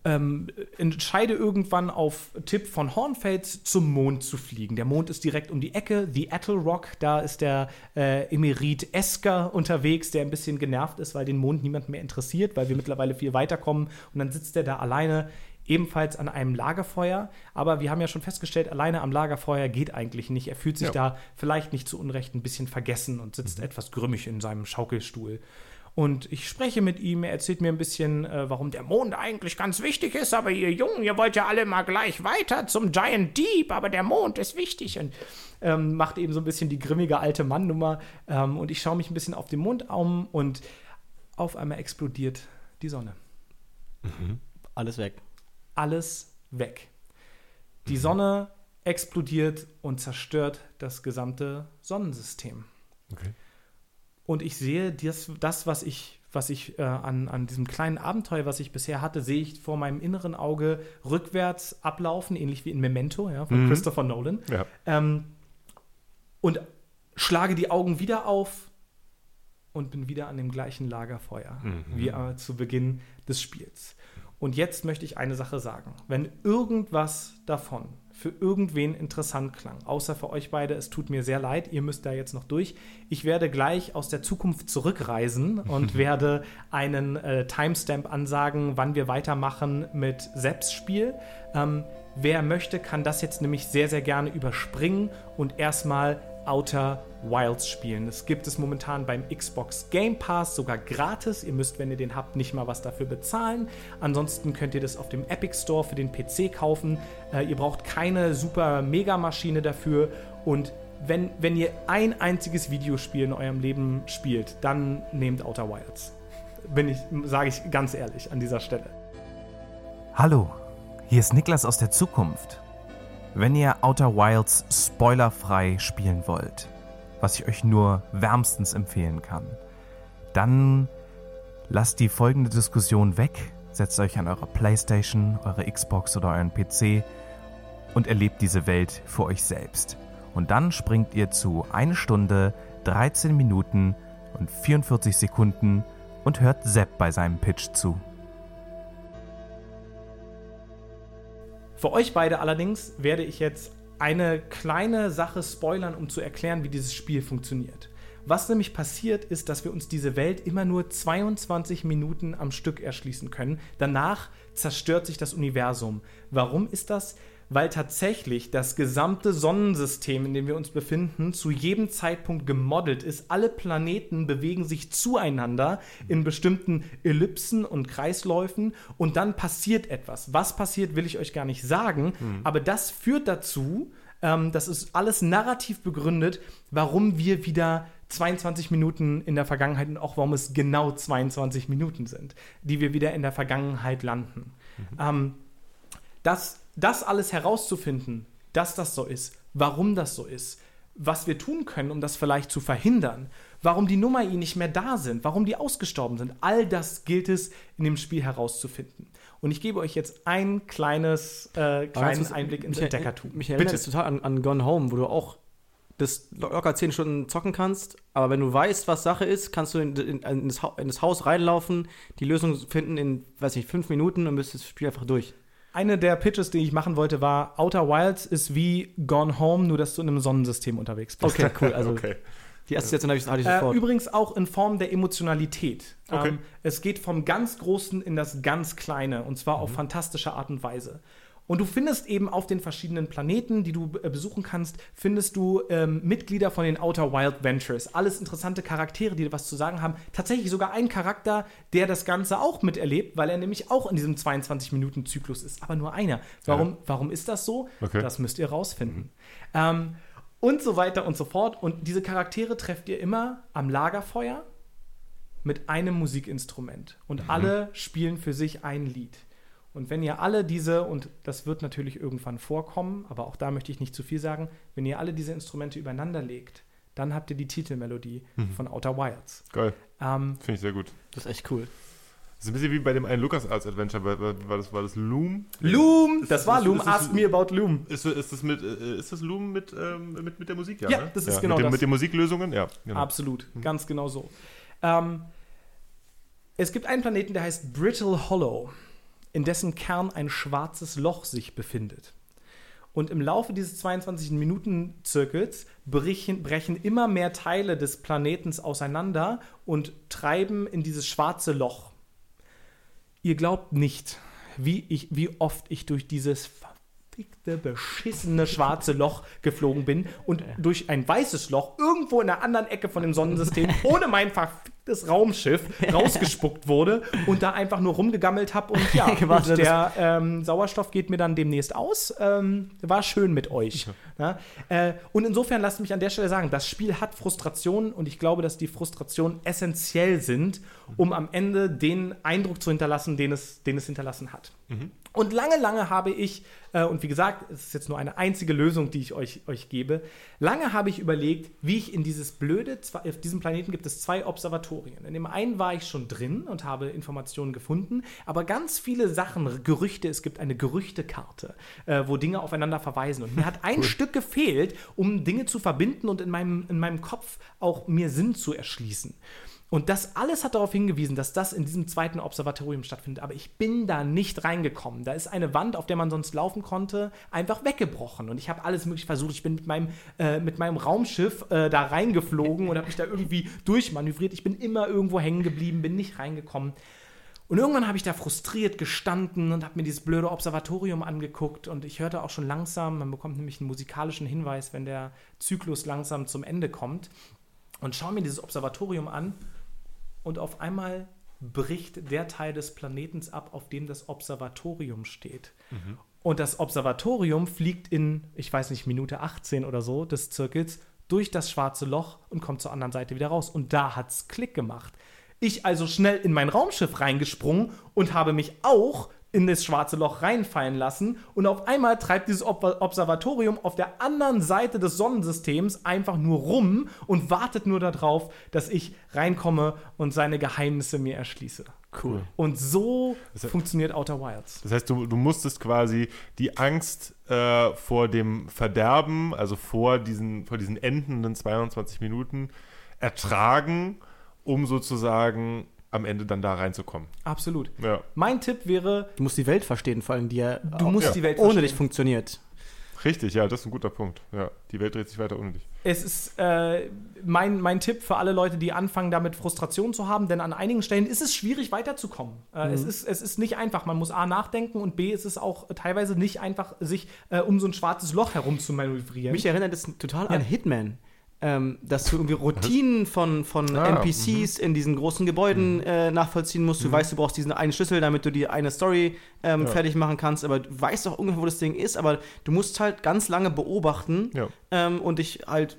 ähm, entscheide irgendwann auf Tipp von Hornfels zum Mond zu fliegen. Der Mond ist direkt um die Ecke, The Attle Rock, da ist der äh, Emerit Esker unterwegs, der ein bisschen genervt ist, weil den Mond niemand mehr interessiert, weil wir mittlerweile viel weiterkommen und dann sitzt er da alleine ebenfalls an einem Lagerfeuer. Aber wir haben ja schon festgestellt, alleine am Lagerfeuer geht eigentlich nicht. Er fühlt sich Ja. da vielleicht nicht zu Unrecht ein bisschen vergessen und sitzt etwas grimmig in seinem Schaukelstuhl. Und ich spreche mit ihm, er erzählt mir ein bisschen, äh, warum der Mond eigentlich ganz wichtig ist, aber ihr Jungen, ihr wollt ja alle mal gleich weiter zum Giant Deep, aber der Mond ist wichtig und ähm, macht eben so ein bisschen die grimmige alte Mann-Nummer. Ähm, und ich schaue mich ein bisschen auf den Mond um und auf einmal explodiert die Sonne Alles weg. Alles weg. Die Sonne explodiert und zerstört das gesamte Sonnensystem. Okay. Und ich sehe das, das was ich, was ich äh, an, an diesem kleinen Abenteuer, was ich bisher hatte, sehe ich vor meinem inneren Auge rückwärts ablaufen, ähnlich wie in Memento ja, von Christopher Nolan. Ja. Ähm, und schlage die Augen wieder auf und bin wieder an dem gleichen Lagerfeuer wie äh, zu Beginn des Spiels. Und jetzt möchte ich eine Sache sagen. Wenn irgendwas davon für irgendwen interessant klang, außer für euch beide, es tut mir sehr leid, ihr müsst da jetzt noch durch. Ich werde gleich aus der Zukunft zurückreisen und werde einen äh, Timestamp ansagen, wann wir weitermachen mit Sepps Spiel. Ähm, wer möchte, kann das jetzt nämlich sehr, sehr gerne überspringen und erstmal Outer Wilds spielen. Das gibt es momentan beim Xbox Game Pass sogar gratis. Ihr müsst, wenn ihr den habt, nicht mal was dafür bezahlen. Ansonsten könnt ihr das auf dem Epic Store für den PC kaufen. Äh, ihr braucht keine super Mega-Maschine dafür. Und wenn, wenn ihr ein einziges Videospiel in eurem Leben spielt, dann nehmt Outer Wilds. Bin ich, sage ich ganz ehrlich an dieser Stelle. Hallo, hier ist Niklas aus der Zukunft. Wenn ihr Outer Wilds spoilerfrei spielen wollt, was ich euch nur wärmstens empfehlen kann, dann lasst die folgende Diskussion weg, setzt euch an eure Playstation, eure Xbox oder euren PC und erlebt diese Welt für euch selbst. Und dann springt ihr zu 1 Stunde, 13 Minuten und 44 Sekunden und hört Sepp bei seinem Pitch zu. Für euch beide allerdings werde ich jetzt eine kleine Sache spoilern, um zu erklären, wie dieses Spiel funktioniert. Was nämlich passiert ist, dass wir uns diese Welt immer nur 22 Minuten am Stück erschließen können. Danach zerstört sich das Universum. Warum ist das? Weil tatsächlich das gesamte Sonnensystem, in dem wir uns befinden, zu jedem Zeitpunkt gemodelt ist. Alle Planeten bewegen sich zueinander in bestimmten Ellipsen und Kreisläufen und dann passiert etwas. Was passiert, will ich euch gar nicht sagen, aber das führt dazu, ähm, das ist alles narrativ begründet, warum wir wieder 22 Minuten in der Vergangenheit und auch warum es genau 22 Minuten sind, die wir wieder in der Vergangenheit landen. Ähm, das, das alles herauszufinden, dass das so ist, warum das so ist, was wir tun können, um das vielleicht zu verhindern, warum die Nummer nicht mehr da sind, warum die ausgestorben sind, all das gilt es in dem Spiel herauszufinden. Und ich gebe euch jetzt ein kleines, äh, kleinen jetzt- Einblick ins Entdeckertum. Mich erinnert es total an, an Gone Home, wo du auch das locker 10 Stunden zocken kannst, aber wenn du weißt, was Sache ist, kannst du in, in, in, das, in das Haus reinlaufen, die Lösung finden in, weiß nicht, 5 Minuten und bist das Spiel einfach durch. Eine der Pitches, die ich machen wollte, war, Outer Wilds ist wie Gone Home, nur dass du in einem Sonnensystem unterwegs bist. Okay, cool. Also Okay. die Assoziation habe ich, hatte ich Äh, sofort. übrigens auch in Form der Emotionalität. Okay. Ähm, es geht vom ganz Großen in das ganz Kleine und zwar auf fantastische Art und Weise. Und du findest eben auf den verschiedenen Planeten, die du äh, besuchen kannst, findest du ähm, Mitglieder von den Outer Wild Ventures. Alles interessante Charaktere, die was zu sagen haben. Tatsächlich sogar ein Charakter, der das Ganze auch miterlebt, weil er nämlich auch in diesem 22-Minuten-Zyklus ist. Aber nur einer. Warum, warum ist das so? Okay. Das müsst ihr rausfinden. Ähm, und so weiter und so fort. Und diese Charaktere trefft ihr immer am Lagerfeuer mit einem Musikinstrument. Und alle spielen für sich ein Lied. Und wenn ihr alle diese, und das wird natürlich irgendwann vorkommen, aber auch da möchte ich nicht zu viel sagen, wenn ihr alle diese Instrumente übereinander legt, dann habt ihr die Titelmelodie von Outer Wilds. Geil. Ähm, Finde ich sehr gut. Das ist echt cool. Das ist ein bisschen wie bei dem einen LucasArts Adventure. War, war, das, war das Loom? Loom! Das war ist- Loom. ist Ask me about Loom. Ist, ist, das mit, äh, ist das Loom mit, ähm, mit, mit der Musik? Ja, ne? das ist genau mit, dem, das. mit den Musiklösungen? Ja. Genau. Absolut, ganz genau so. Ähm, es gibt einen Planeten, der heißt Brittle Hollow, in dessen Kern ein schwarzes Loch sich befindet. Und im Laufe dieses 22-Minuten-Zirkels brechen, brechen immer mehr Teile des Planetens auseinander und treiben in dieses schwarze Loch. Ihr glaubt nicht, wie, ich, wie oft ich durch dieses verfickte, beschissene schwarze Loch geflogen bin und durch ein weißes Loch irgendwo in der anderen Ecke von dem Sonnensystem ohne mein verficktes Raumschiff rausgespuckt wurde und da einfach nur rumgegammelt habe und ja, gut, der ähm, Sauerstoff geht mir dann demnächst aus. Ähm, war schön mit euch. Ja? Äh, und insofern lasst mich an der Stelle sagen, das Spiel hat Frustrationen und ich glaube, dass die Frustrationen essentiell sind, um am Ende den Eindruck zu hinterlassen, den es, den es hinterlassen hat. Und lange, lange habe ich, äh, und wie gesagt, es ist jetzt nur eine einzige Lösung, die ich euch, euch gebe, lange habe ich überlegt, wie ich in dieses blöde, auf diesem Planeten gibt es zwei Observatorien. In dem einen war ich schon drin und habe Informationen gefunden, aber ganz viele Sachen, Gerüchte, es gibt eine Gerüchtekarte, äh, wo Dinge aufeinander verweisen. Und mir hat ein Stück gefehlt, um Dinge zu verbinden und in meinem, in meinem Kopf auch mir Sinn zu erschließen. Und das alles hat darauf hingewiesen, dass das in diesem zweiten Observatorium stattfindet. Aber ich bin da nicht reingekommen. Da ist eine Wand, auf der man sonst laufen konnte, einfach weggebrochen. Und ich habe alles möglich versucht. Ich bin mit meinem, äh, mit meinem Raumschiff äh, da reingeflogen und habe mich da irgendwie durchmanövriert. Ich bin immer irgendwo hängen geblieben, bin nicht reingekommen. Und irgendwann habe ich da frustriert gestanden und habe mir dieses blöde Observatorium angeguckt und ich hörte auch schon langsam, man bekommt nämlich einen musikalischen Hinweis, wenn der Zyklus langsam zum Ende kommt und schaue mir dieses Observatorium an und auf einmal bricht der Teil des Planetens ab, auf dem das Observatorium steht. Und das Observatorium fliegt in, ich weiß nicht, Minute 18 oder so des Zirkels durch das schwarze Loch und kommt zur anderen Seite wieder raus. Und da hat's Klick gemacht. Ich also schnell in mein Raumschiff reingesprungen und habe mich auch in das schwarze Loch reinfallen lassen und auf einmal treibt dieses Ob Observatorium auf der anderen Seite des Sonnensystems einfach nur rum und wartet nur darauf, dass ich reinkomme und seine Geheimnisse mir erschließe. Cool. Und so Das- funktioniert Outer Wilds. Das heißt, du, du musstest quasi die Angst äh, vor dem Verderben, also vor diesen, vor diesen endenden 22 Minuten ertragen, um sozusagen am Ende dann da reinzukommen. Absolut. Ja, Mein Tipp wäre, Du musst die Welt verstehen, vor allem die ja du musst ja. die Welt ohne verstehen. dich funktioniert. Richtig, ja, das ist ein guter Punkt. Ja, die Welt dreht sich weiter ohne dich. Es ist äh, mein, mein Tipp für alle Leute, die anfangen, damit Frustration zu haben, denn an einigen Stellen ist es schwierig weiterzukommen. Äh, Mhm. es, ist, es ist nicht einfach. Man muss A nachdenken und B ist es auch teilweise nicht einfach, sich äh, um so ein schwarzes Loch herum zu manövrieren. Mich erinnert das total an Hitman. Ähm, dass du irgendwie Routinen von, von Ah, NPCs in diesen großen Gebäuden äh, nachvollziehen musst. Du weißt, du brauchst diesen einen Schlüssel, damit du die eine Story ähm, fertig machen kannst, aber du weißt auch ungefähr, wo das Ding ist, aber du musst halt ganz lange beobachten Ja. ähm, und dich halt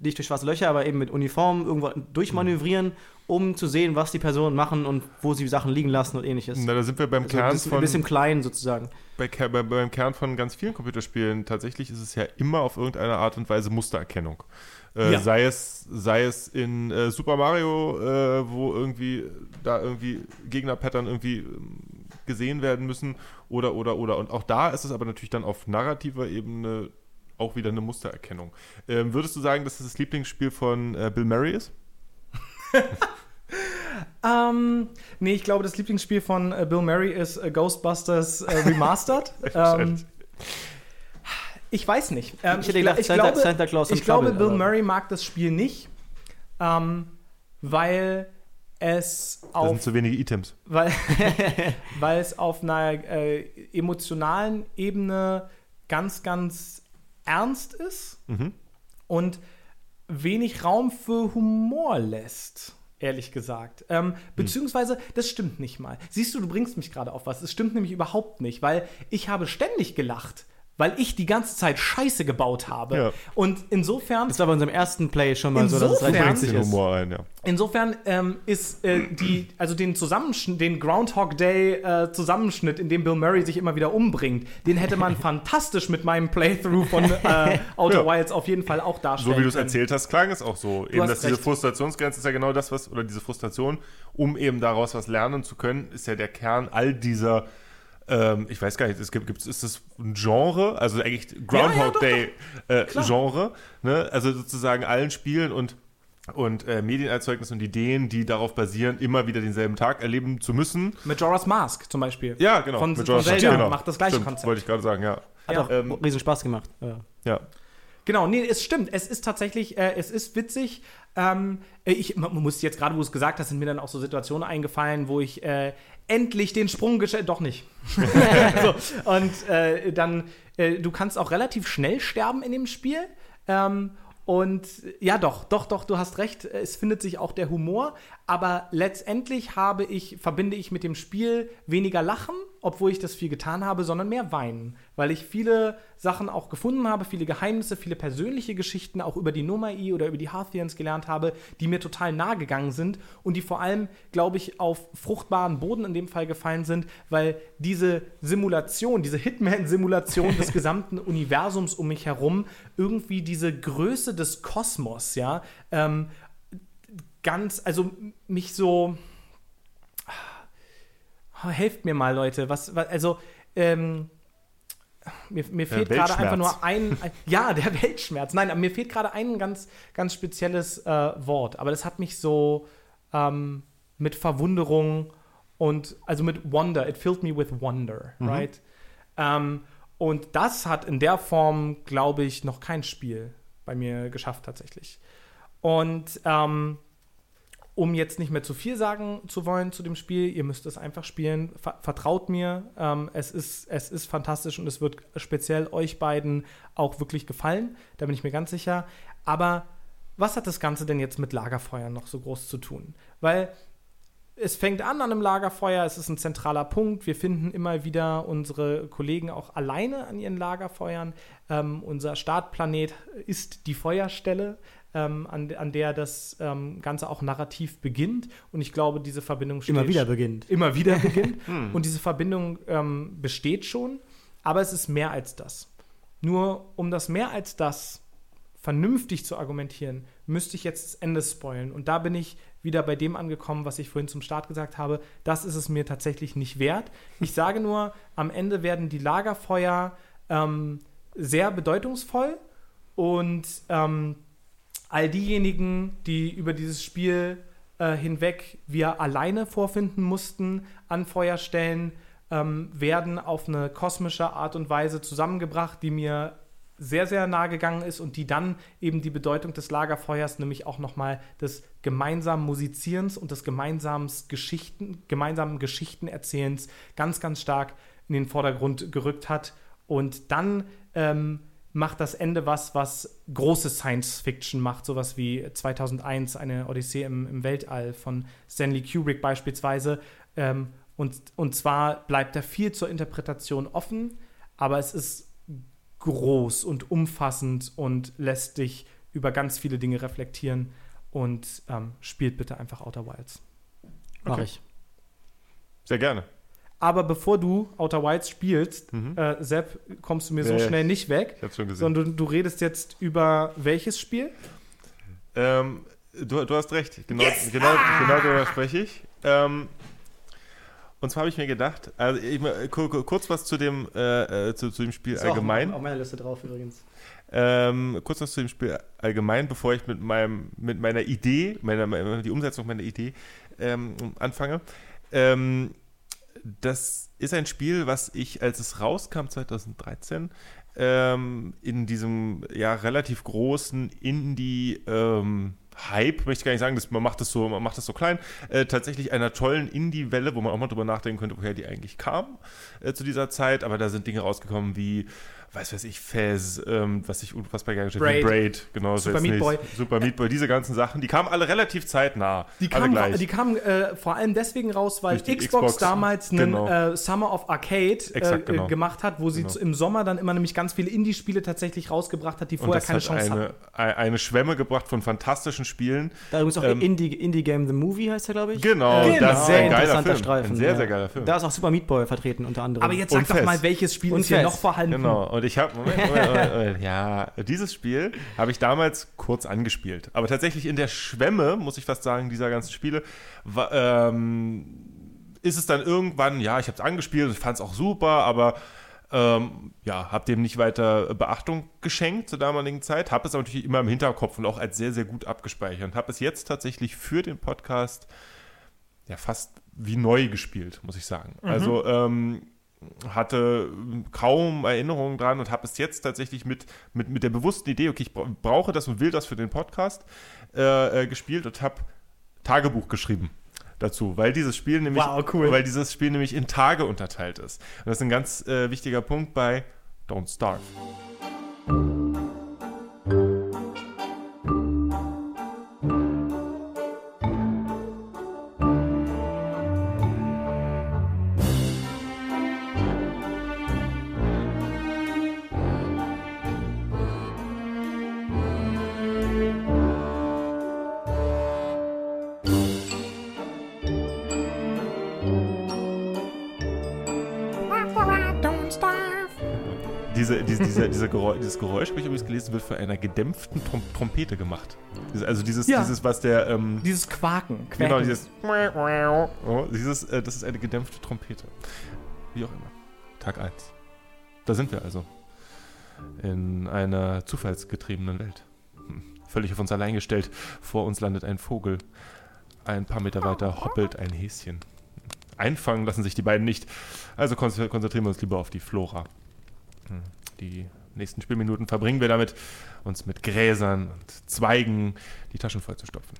nicht durch schwarze Löcher, aber eben mit Uniform irgendwo durchmanövrieren, um zu sehen, was die Personen machen und wo sie Sachen liegen lassen und ähnliches. Na, da sind wir beim Also Kern ein bisschen, von ein bisschen klein sozusagen. bei, bei, beim Kern von ganz vielen Computerspielen. Tatsächlich ist es ja immer auf irgendeine Art und Weise Mustererkennung. Äh, Ja. sei, es, sei es in äh, Super Mario, äh, wo irgendwie da irgendwie Gegnerpattern irgendwie ähm, gesehen werden müssen oder oder oder und auch da ist es aber natürlich dann auf narrativer Ebene auch wieder eine Mustererkennung. Ähm, würdest du sagen, dass das das Lieblingsspiel von äh, Bill Murray ist? Ähm, nee, ich glaube, das Lieblingsspiel von äh, Bill Murray ist äh, Ghostbusters äh, Remastered. ähm, ich weiß nicht. Ähm, Ich hätte gedacht, ich Santa- glaube, Santa Claus ich and glaube Trouble, Bill Murray mag das Spiel nicht, ähm, weil es auf sind zu wenige Items. weil, weil es auf einer äh, emotionalen Ebene ganz, ganz ernst ist Mhm. und wenig Raum für Humor lässt. Ehrlich gesagt. Ähm, beziehungsweise, das stimmt nicht mal. Siehst du, du bringst mich gerade auf was. Es stimmt nämlich überhaupt nicht, weil ich habe ständig gelacht, weil ich die ganze Zeit Scheiße gebaut habe. Ja. Und insofern Das war bei unserem ersten Play schon mal so, dass es Insofern- ist. Humor ein, ja. Insofern ähm, ist äh, die, also den Zusammenschnitt, den Groundhog Day äh, Zusammenschnitt, in dem Bill Murray sich immer wieder umbringt, den hätte man fantastisch mit meinem Playthrough von äh, Outer Ja. Wilds auf jeden Fall auch darstellen So wie du es erzählt hast, klang es auch so. Eben, hast dass diese recht. Frustrationsgrenze ist ja genau das, was, oder diese Frustration, um eben daraus was lernen zu können, ist ja der Kern all dieser, ähm, ich weiß gar nicht, es gibt, gibt's, ist das ein Genre, also eigentlich Ja, ja, Groundhog doch, Day äh. Genre, ne? also sozusagen allen Spielen und und äh, Medienerzeugnissen und Ideen, die darauf basieren, immer wieder denselben Tag erleben zu müssen. Majora's Mask zum Beispiel. Ja, genau. Von, Mit von Zelda genau. macht das gleiche Stimmt, Konzept. Wollte ich gerade sagen, ja. Hat Ja. auch Ähm, riesen Spaß gemacht. Ja. Ja. Genau, nee, es stimmt. Es ist tatsächlich, äh, es ist witzig. Ähm, ich man muss jetzt gerade, wo du es gesagt hast, sind mir dann auch so Situationen eingefallen, wo ich äh, endlich den Sprung gestellt, doch nicht. so, und äh, dann, äh, du kannst auch relativ schnell sterben in dem Spiel. Ähm, und ja, doch, doch, doch, du hast recht. Es findet sich auch der Humor, aber letztendlich habe ich, verbinde ich mit dem Spiel weniger Lachen, obwohl ich das viel getan habe, sondern mehr Weinen, weil ich viele Sachen auch gefunden habe, viele Geheimnisse, viele persönliche Geschichten auch über die Nomai oder über die Harthians gelernt habe, die mir total nahe gegangen sind und die vor allem, glaube ich, auf fruchtbaren Boden in dem Fall gefallen sind, weil diese Simulation, diese Hitman-Simulation des gesamten Universums um mich herum irgendwie diese Größe des Kosmos, ja, ähm, ganz, also mich so. Oh, helft mir mal, Leute. Was, was also, ähm, mir, mir fehlt gerade einfach nur ein, ein. Ja, der Weltschmerz. Nein, aber mir fehlt gerade ein ganz, ganz spezielles äh, Wort. Aber das hat mich so ähm, mit Verwunderung und, also mit Wonder. It filled me with wonder, right? Ähm, und das hat in der Form, glaube ich, noch kein Spiel bei mir geschafft, tatsächlich. Und ähm, um jetzt nicht mehr zu viel sagen zu wollen zu dem Spiel, ihr müsst es einfach spielen. Ver vertraut mir, ähm, es, ist, es ist fantastisch und es wird speziell euch beiden auch wirklich gefallen. Da bin ich mir ganz sicher. Aber was hat das Ganze denn jetzt mit Lagerfeuern noch so groß zu tun? Weil es fängt an an einem Lagerfeuer, es ist ein zentraler Punkt. Wir finden immer wieder unsere Kollegen auch alleine an ihren Lagerfeuern. Ähm, unser Startplanet ist die Feuerstelle, ähm, an, an der das ähm, Ganze auch narrativ beginnt. Und ich glaube, diese Verbindung Immer steht- wieder beginnt. immer wieder beginnt. Und diese Verbindung ähm, besteht schon, aber es ist mehr als das. Nur um das mehr als das vernünftig zu argumentieren, müsste ich jetzt das Ende spoilen. Und da bin ich wieder bei dem angekommen, was ich vorhin zum Start gesagt habe. Das ist es mir tatsächlich nicht wert. Ich sage nur, am Ende werden die Lagerfeuer ähm, sehr bedeutungsvoll und ähm, all diejenigen, die über dieses Spiel äh, hinweg wir alleine vorfinden mussten an Feuerstellen, ähm, werden auf eine kosmische Art und Weise zusammengebracht, die mir sehr, sehr nah gegangen ist und die dann eben die Bedeutung des Lagerfeuers, nämlich auch nochmal des gemeinsamen Musizierens und des gemeinsamen Geschichten, gemeinsamen Geschichtenerzählens ganz, ganz stark in den Vordergrund gerückt hat. Und dann ähm, macht das Ende was, was große Science Fiction macht, sowas wie 2001 eine Odyssee im, im Weltall von Stanley Kubrick beispielsweise. Ähm, und, und zwar bleibt er viel zur Interpretation offen, aber es ist groß und umfassend und lässt dich über ganz viele Dinge reflektieren. Und ähm, spielt bitte einfach Outer Wilds. Mach okay. ich. Sehr gerne. Aber bevor du Outer Wilds spielst, mhm. äh, Sepp, kommst du mir so schnell nicht weg. Ich hab's schon gesehen. Sondern du, du redest jetzt über welches Spiel? Ähm, du, du hast recht. Genau, yes! genau, ah! genau darüber spreche ich. Ähm, und zwar habe ich mir gedacht, also ich, kurz was zu dem, äh, äh, zu, zu, dem Spiel ist allgemein. Auch auf meiner Liste drauf übrigens. Ähm, kurz was zu dem Spiel allgemein, bevor ich mit, meinem, mit meiner Idee, meiner, die Umsetzung meiner Idee ähm, anfange. Ähm, das ist ein Spiel, was ich, als es rauskam 2013, ähm, in diesem ja relativ großen Indie- ähm, Hype, möchte ich gar nicht sagen, dass man macht das so, man macht das so klein, äh, tatsächlich einer tollen Indie-Welle, wo man auch mal drüber nachdenken könnte, woher die eigentlich kam äh, zu dieser Zeit. Aber da sind Dinge rausgekommen wie weiß weiß ich, Fez, ähm, was ich unfassbar gerne gestellt habe, Braid, genau. Super Meat Boy. Super Meat Boy, diese ganzen Sachen, die kamen alle relativ zeitnah. Die kamen, die kamen äh, vor allem deswegen raus, weil Xbox, Xbox, damals einen genau. äh, Summer of Arcade äh, genau. gemacht hat, wo sie genau. im Sommer dann immer nämlich ganz viele Indie-Spiele tatsächlich rausgebracht hat, die vorher keine Chance eine, hatten. Eine Schwemme gebracht von fantastischen Spielen. Da übrigens auch ähm, Indie, Indie Game The Movie heißt er, glaube ich. Genau, äh, das ist ein sehr interessanter Streifen. Ein sehr, sehr geiler Film. Da ist auch Super Meat Boy vertreten, unter anderem. Aber jetzt sag und doch Fest. mal, welches Spiel und ist hier noch vorhanden? Genau, und ich habe, Moment, Moment, ja, dieses Spiel habe ich damals kurz angespielt. Aber tatsächlich in der Schwemme, muss ich fast sagen, dieser ganzen Spiele, war, ähm, ist es dann irgendwann, ja, ich habe es angespielt, ich fand es auch super, aber ähm, ja, habe dem nicht weiter Beachtung geschenkt zur damaligen Zeit, habe es aber natürlich immer im Hinterkopf und auch als sehr, sehr gut abgespeichert und habe es jetzt tatsächlich für den Podcast ja fast wie neu gespielt, muss ich sagen. Mhm. Also ähm, hatte kaum Erinnerungen dran und habe es jetzt tatsächlich mit, mit, mit der bewussten Idee, okay, ich brauche das und will das für den Podcast, äh, äh, gespielt und habe Tagebuch geschrieben dazu, weil dieses Spiel nämlich, wow, cool. weil dieses Spiel nämlich in Tage unterteilt ist. Und das ist ein ganz äh, wichtiger Punkt bei Don't Starve. Diese, diese, diese, diese Geräusch, dieses Geräusch, habe ich übrigens gelesen, wird von einer gedämpften Trom Trompete gemacht. Also dieses, ja. dieses was der... Ähm, dieses Quaken. Quaken. Genau, dieses... Oh, dieses äh, das ist eine gedämpfte Trompete. Wie auch immer. Tag 1. Da sind wir also. In einer zufallsgetriebenen Welt. Hm. Völlig auf uns allein gestellt. Vor uns landet ein Vogel. Ein paar Meter weiter hoppelt ein Häschen. Einfangen lassen sich die beiden nicht. Also konzentrieren wir uns lieber auf die Flora. Hm. Die nächsten Spielminuten verbringen wir damit, uns mit Gräsern und Zweigen die Taschen voll zu stopfen.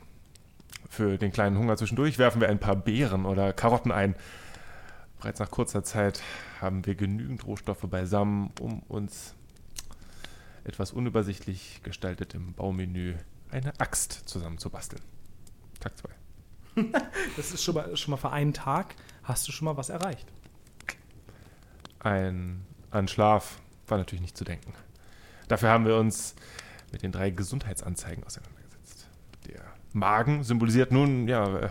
Für den kleinen Hunger zwischendurch werfen wir ein paar Beeren oder Karotten ein. Bereits nach kurzer Zeit haben wir genügend Rohstoffe beisammen, um uns etwas unübersichtlich gestaltetem Baumenü eine Axt zusammenzubasteln. Tag 2. das ist schon mal, schon mal für einen Tag. Hast du schon mal was erreicht? Ein an Schlaf war natürlich nicht zu denken. Dafür haben wir uns mit den drei Gesundheitsanzeigen auseinandergesetzt. Der Magen symbolisiert nun, ja, äh,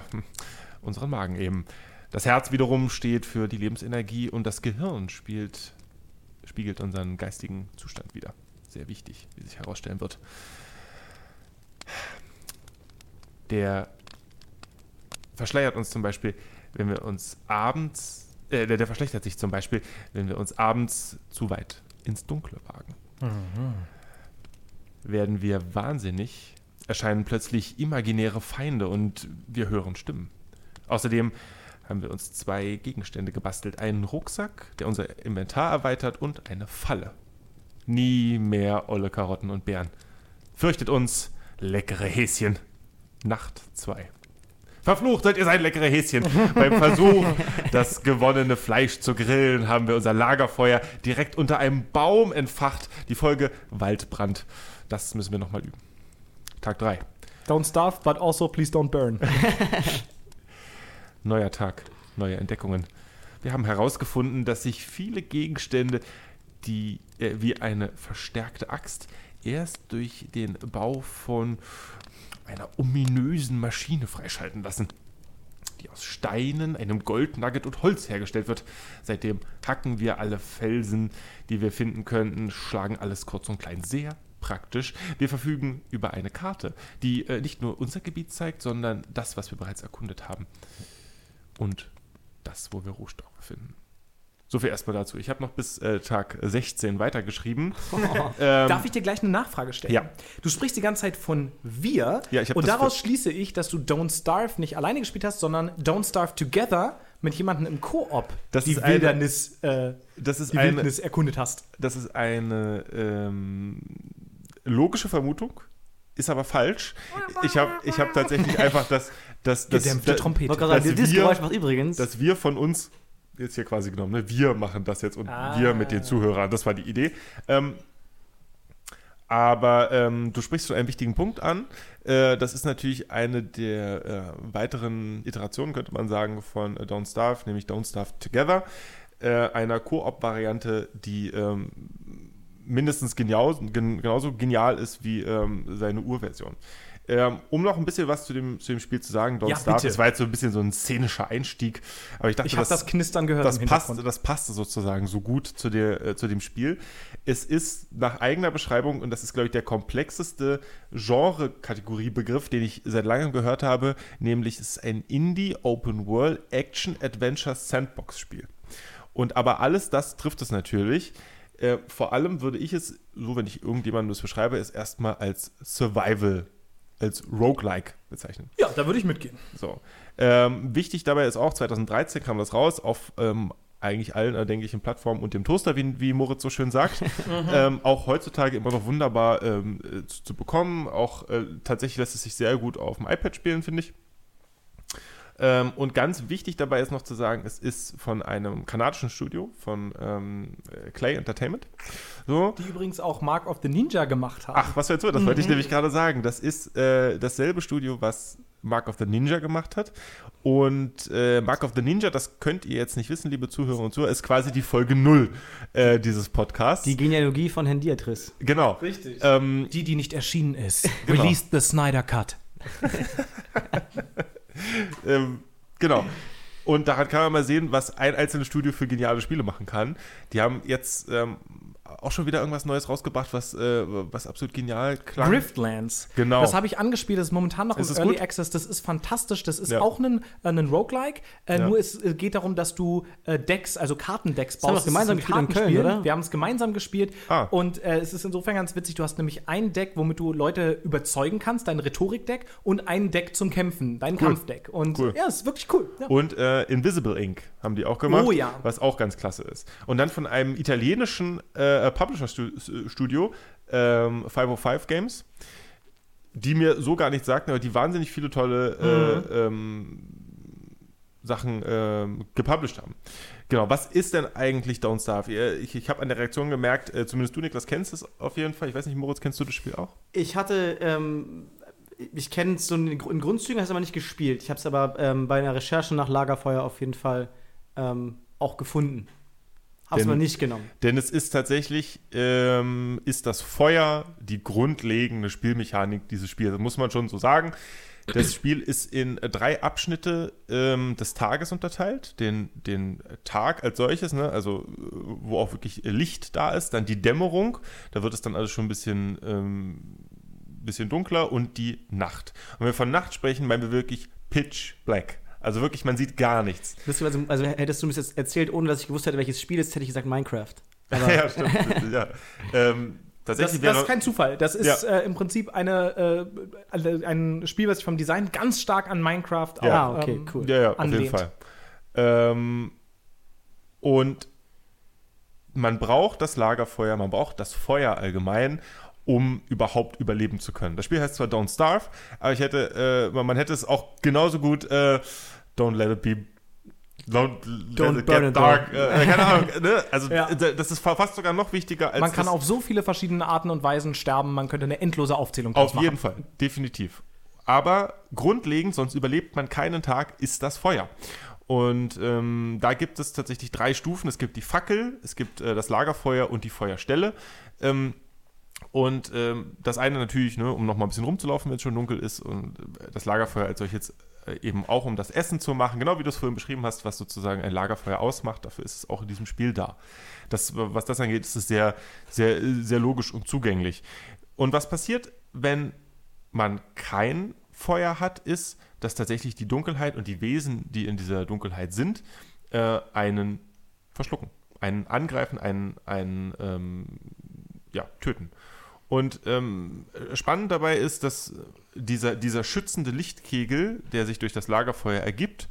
unseren Magen eben. Das Herz wiederum steht für die Lebensenergie und das Gehirn spielt, spiegelt unseren geistigen Zustand wieder. Sehr wichtig, wie sich herausstellen wird. Der verschleiert uns zum Beispiel, wenn wir uns abends äh, der, der, verschlechtert sich zum Beispiel, wenn wir uns abends zu weit ins Dunkle wagen. Mhm. Werden wir wahnsinnig, erscheinen plötzlich imaginäre Feinde und wir hören Stimmen. Außerdem haben wir uns zwei Gegenstände gebastelt. Einen Rucksack, der unser Inventar erweitert und eine Falle. Nie mehr olle Karotten und Beeren. Fürchtet uns leckere Häschen. Nacht 2. Verflucht seid ihr seid leckere Häschen. Beim Versuch, das gewonnene Fleisch zu grillen, haben wir unser Lagerfeuer direkt unter einem Baum entfacht. Die Folge Waldbrand. Das müssen wir nochmal üben. Tag 3. Don't starve, but also please don't burn. Neuer Tag, neue Entdeckungen. Wir haben herausgefunden, dass sich viele Gegenstände, die äh, wie eine verstärkte Axt, erst durch den Bau von einer ominösen Maschine freischalten lassen, die aus Steinen, einem Goldnugget und Holz hergestellt wird. Seitdem hacken wir alle Felsen, die wir finden könnten, schlagen alles kurz und klein. Sehr praktisch. Wir verfügen über eine Karte, die äh, nicht nur unser Gebiet zeigt, sondern das, was wir bereits erkundet haben. Und das, wo wir Rohstoffe finden. So viel erstmal dazu. Ich habe noch bis äh, Tag 16 weitergeschrieben. ähm, Darf ich dir gleich eine Nachfrage stellen? Ja. Du sprichst die ganze Zeit von wir Ja, ich und das daraus schließe ich, dass du Don't Starve nicht alleine gespielt hast, sondern Don't Starve Together mit jemandem im Koop Das die ist eine- Wildernis, äh, das ist die eine, Wildnis erkundet hast. das ist eine ähm, logische Vermutung, ist aber falsch. Ich habe ich hab tatsächlich einfach das, das, das, Gedämpfte das, dass sagen, dieses wir- Geräusch macht übrigens. dass wir von uns, jetzt hier quasi genommen, ne, wir machen das jetzt und Ah. wir mit den Zuhörern, das war die Idee. Ähm, aber ähm, du sprichst schon einen wichtigen Punkt an. Äh, das ist natürlich eine der äh, weiteren Iterationen, könnte man sagen, von äh, Don't Starve, nämlich Don't Starve Together, äh, einer Koop-Variante, die ähm, mindestens genial, gen, genauso genial ist wie ähm, seine Urversion. Ähm, um noch ein bisschen was zu dem, zu dem Spiel zu sagen, Don't Ja, Starve, das war jetzt so ein bisschen so ein szenischer Einstieg, aber ich dachte, Ich habe das Knistern gehört das, passt, das passte sozusagen so gut zu, der, äh, zu dem Spiel. Es ist nach eigener Beschreibung, und das ist, glaube ich, der komplexeste Genre-Kategorie-Begriff, den ich seit langem gehört habe, nämlich es ist ein Indie-Open-World-Action-Adventure-Sandbox-Spiel. Und aber alles das trifft es natürlich. Äh, vor allem würde ich es, so wenn ich irgendjemandem das beschreibe, es erstmal als Survival, als Roguelike bezeichnen. Ja, da würde ich mitgehen. So. Ähm, wichtig dabei ist auch, 2013 kam das raus auf ähm, eigentlich allen erdenklichen Plattformen und dem Toaster, wie, wie Moritz so schön sagt. ähm, auch heutzutage immer noch wunderbar ähm, äh, zu, zu bekommen. Auch äh, tatsächlich lässt es sich sehr gut auf dem iPad spielen, finde ich. Ähm, und ganz wichtig dabei ist noch zu sagen, es ist von einem kanadischen Studio, von ähm, äh, Clay Entertainment. So. Die übrigens auch Mark of the Ninja gemacht haben. Ach, was für ein Zufall, das wollte ich nämlich gerade sagen. Das ist äh, dasselbe Studio, was Mark of the Ninja gemacht hat. Und äh, Mark of the Ninja, das könnt ihr jetzt nicht wissen, liebe Zuhörer und Zuhörer, ist quasi die Folge 0 äh, dieses Podcasts. die Genealogie von Herrn Diatris. genau. Richtig. Ähm, die, die nicht erschienen ist. Genau. Released the Snyder Cut. ähm, genau. Und daran kann man mal sehen, was ein einzelnes Studio für geniale Spiele machen kann. Die haben jetzt ähm, auch schon wieder irgendwas Neues rausgebracht, was, äh, was absolut genial klang. Griftlands. Genau. Das habe ich angespielt, das ist momentan noch Ist im es Early gut? Access. Das ist fantastisch. Das ist Ja. auch ein, äh, ein Roguelike. Äh, Ja. Nur es äh, geht darum, dass du äh, Decks, also Kartendecks baust. doch gemeinsam gespielt in ein Köln, Kartenspiel. oder? Wir haben es gemeinsam gespielt. Ah. Und äh, es ist insofern ganz witzig. Du hast nämlich ein Deck, womit du Leute überzeugen kannst, dein Rhetorikdeck, und ein Deck zum Kämpfen, dein Kampfdeck. Und Cool. ja, es ist wirklich cool. Ja. Und äh, Invisible Ink haben die auch gemacht, Oh ja. was auch ganz klasse ist. Und dann von einem italienischen äh, Publisher-Studio, ähm, 505 Games, die mir so gar nichts sagten, aber die wahnsinnig viele tolle Mhm. äh, ähm, Sachen ähm, gepublished haben. Genau, was ist denn eigentlich Don't Starve? Ich, ich habe an der Reaktion gemerkt, äh, zumindest du, Niklas, kennst es auf jeden Fall. Ich weiß nicht, Moritz, kennst du das Spiel auch? Ich hatte, ähm, ich kenne es so in, in Grundzügen, habe es aber nicht gespielt. Ich habe es aber ähm, bei einer Recherche nach Lagerfeuer auf jeden Fall ähm, auch gefunden. Habe es Denn- aber nicht genommen. Denn es ist tatsächlich, ähm, ist das Feuer die grundlegende Spielmechanik dieses Spiels. Das muss man schon so sagen. Das Spiel ist in drei Abschnitte ähm, des Tages unterteilt. Den, den Tag als solches, ne? also äh, wo auch wirklich Licht da ist. Dann die Dämmerung, da wird es dann alles schon ein bisschen, ähm, bisschen dunkler. Und die Nacht. Und wenn wir von Nacht sprechen, meinen wir wirklich Pitch Black. Also wirklich, man sieht gar nichts. Wisst ihr, Also, also hättest du mir das jetzt erzählt, ohne dass ich gewusst hätte, welches Spiel es ist, hätte ich gesagt Minecraft. Aber ja, stimmt. ja. Ähm, Das, tatsächlich das wäre ist kein Zufall. Das ist Ja. äh, im Prinzip eine, äh, ein Spiel, was sich vom Design ganz stark an Minecraft Ja, auch, okay, ähm, cool. Ja, ja, auf anlehnt. jeden Fall. Ähm, und man braucht das Lagerfeuer, man braucht das Feuer allgemein, um überhaupt überleben zu können. Das Spiel heißt zwar Don't Starve, aber ich hätte, äh, man hätte es auch genauso gut äh, Don't Let It Be Don't, Don't let burn get it dark. Äh, keine Ahnung. Ne? Also Ja. das ist fa- fast sogar noch wichtiger als Man kann auf so viele verschiedene Arten und Weisen sterben, man könnte eine endlose Aufzählung Auf machen. jeden Fall, definitiv. Aber grundlegend, sonst überlebt man keinen Tag, ist das Feuer. Und ähm, da gibt es tatsächlich drei Stufen. Es gibt die Fackel, es gibt äh, das Lagerfeuer und die Feuerstelle. Ähm, und ähm, das eine natürlich, ne, um noch mal ein bisschen rumzulaufen, wenn es schon dunkel ist. Und äh, das Lagerfeuer als solches eben auch, um das Essen zu machen. Genau wie du es vorhin beschrieben hast, was sozusagen ein Lagerfeuer ausmacht. Dafür ist es auch in diesem Spiel da. Das, was das angeht, ist es sehr, sehr, sehr logisch und zugänglich. Und was passiert, wenn man kein Feuer hat, ist, dass tatsächlich die Dunkelheit und die Wesen, die in dieser Dunkelheit sind, äh, einen verschlucken, einen angreifen, einen, einen ähm, ja, töten. Und ähm, spannend dabei ist, dass dieser, dieser schützende Lichtkegel, der sich durch das Lagerfeuer ergibt,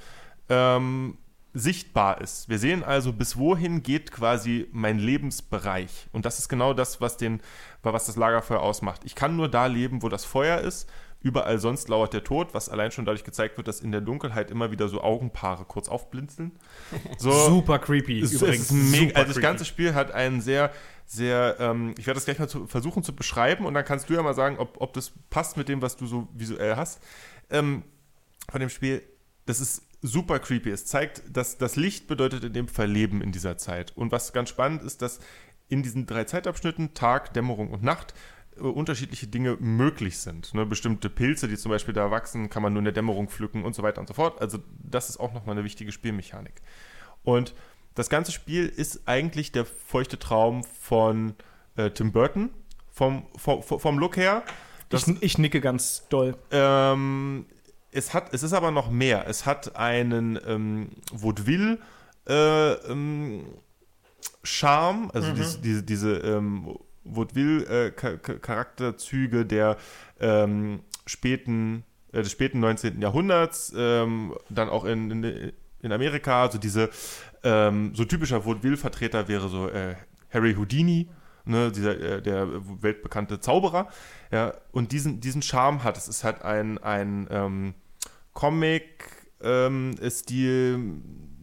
ähm, sichtbar ist. Wir sehen also, bis wohin geht quasi mein Lebensbereich. Und das ist genau das, was, den, was das Lagerfeuer ausmacht. Ich kann nur da leben, wo das Feuer ist. Überall sonst lauert der Tod, was allein schon dadurch gezeigt wird, dass in der Dunkelheit immer wieder so Augenpaare kurz aufblinzeln. So, Super creepy. es übrigens. mega, Super also das creepy. ganze Spiel hat einen sehr, sehr, ähm, ich werde das gleich mal zu, versuchen zu beschreiben und dann kannst du ja mal sagen, ob, ob das passt mit dem, was du so visuell hast. Ähm, von dem Spiel, das ist super creepy. Es zeigt, dass das Licht bedeutet in dem Fall Leben in dieser Zeit. Und was ganz spannend ist, dass in diesen drei Zeitabschnitten, Tag, Dämmerung und Nacht, äh, unterschiedliche Dinge möglich sind. Ne? Bestimmte Pilze, die zum Beispiel da wachsen, kann man nur in der Dämmerung pflücken und so weiter und so fort. Also das ist auch nochmal eine wichtige Spielmechanik. Und das ganze Spiel ist eigentlich der feuchte Traum von äh, Tim Burton, vom, vom, vom Look her. Das, ich, ich nicke ganz doll. ähm, es, hat, es ist aber noch mehr. Es hat einen ähm, Vaudeville äh, ähm, Charme, also diese, diese, diese ähm, Vaudeville-Charakterzüge der ähm, späten, äh, des späten 19. Jahrhunderts, ähm, dann auch in, in, in Amerika, also diese ähm, so typischer Vaudeville-Vertreter wäre so äh, Harry Houdini, ne, dieser, äh, der weltbekannte Zauberer, ja, und diesen, diesen Charme hat. Es ist halt ein, ein ähm, Comic-Stil,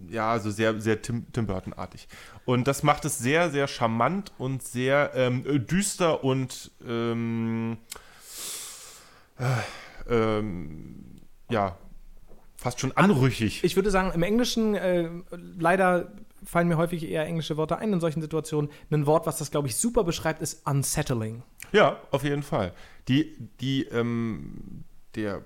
ja, so sehr, sehr Tim, Tim Burton-artig. Und das macht es sehr, sehr charmant und sehr ähm, düster und ähm, äh, ähm, ja, fast schon anrüchig. Ich würde sagen, im Englischen, äh, leider fallen mir häufig eher englische Worte ein in solchen Situationen. Ein Wort, was das, glaube ich, super beschreibt, ist unsettling. Ja, auf jeden Fall. Die, die, ähm, der,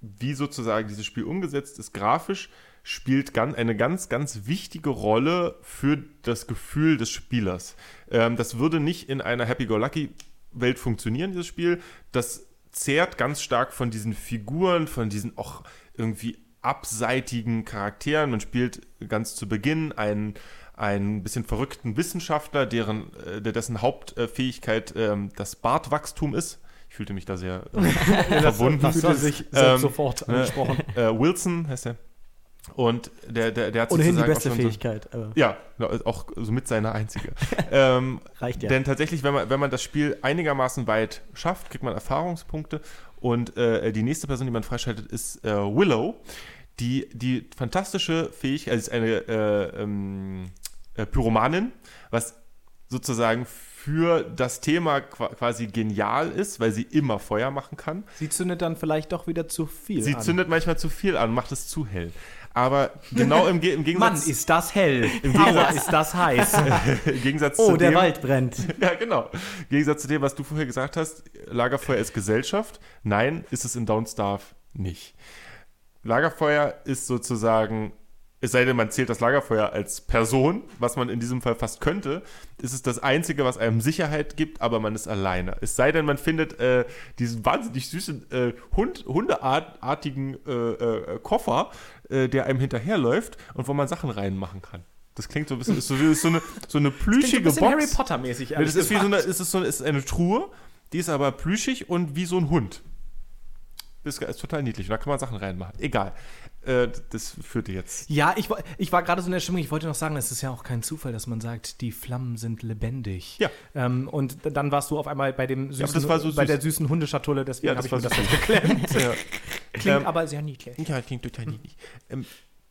wie sozusagen dieses Spiel umgesetzt ist, grafisch, spielt ganz, eine ganz, ganz wichtige Rolle für das Gefühl des Spielers. Ähm, das würde nicht in einer Happy-Go-Lucky-Welt funktionieren, dieses Spiel. Das zehrt ganz stark von diesen Figuren, von diesen auch irgendwie abseitigen Charakteren. Man spielt ganz zu Beginn einen, einen bisschen verrückten Wissenschaftler, deren, äh, der dessen Hauptfähigkeit ähm, das Bartwachstum ist. Ich fühlte mich da sehr äh, verbunden. Das fühlte sich Ähm, sofort ne, angesprochen. Äh, Wilson heißt er. Und der, der, der hat Ohnehin die sozusagen auch beste schon so- Fähigkeit. Aber ja, auch somit seine einzige. ähm, reicht ja. Denn tatsächlich, wenn man, wenn man das Spiel einigermaßen weit schafft, kriegt man Erfahrungspunkte. Und äh, die nächste Person, die man freischaltet, ist äh, Willow, die die fantastische Fähigkeit, also ist eine äh, ähm, äh, Pyromanin, was sozusagen für das Thema qua- quasi genial ist, weil sie immer Feuer machen kann. Sie zündet dann vielleicht doch wieder zu viel Sie an. zündet manchmal zu viel an, macht es zu hell. Aber genau im, Ge im Mann, Gegensatz, ist das hell. Im Gegensatz- ist das heiß. im Gegensatz oh, zu der dem, Wald brennt. Ja, genau. Im Gegensatz zu dem, was du vorher gesagt hast, Lagerfeuer ist Gesellschaft. Nein, ist es in Don't Starve nicht. Lagerfeuer ist sozusagen, es sei denn, man zählt das Lagerfeuer als Person, was man in diesem Fall fast könnte, ist es das Einzige, was einem Sicherheit gibt, aber man ist alleine. Es sei denn, man findet äh, diesen wahnsinnig süßen äh, Hund, hundeartigen äh, äh, Koffer, äh, der einem hinterherläuft und wo man Sachen reinmachen kann. Das klingt so ein bisschen, ist so, ist so eine, so eine plüschige so ein Box. Harry Potter-mäßig. Ja, ehrlich das ist wie so eine, ist so, ist eine Truhe, die ist aber plüschig und wie so ein Hund. ist, ist total niedlich. Und da kann man Sachen reinmachen. Egal. Äh, das führte jetzt. Ja, ich, war- ich war gerade so in der Stimmung, ich wollte noch sagen, es ist ja auch kein Zufall, dass man sagt, die Flammen sind lebendig. Ja. Ähm, und dann warst du auf einmal bei dem süßen, das war so bei der süßen Hundeschatulle, deswegen Ja, habe das ich mir das süß. jetzt geklemmt. Ja. Klingt Ähm, aber sehr niedlich. Ja, klingt total niedlich. Ähm,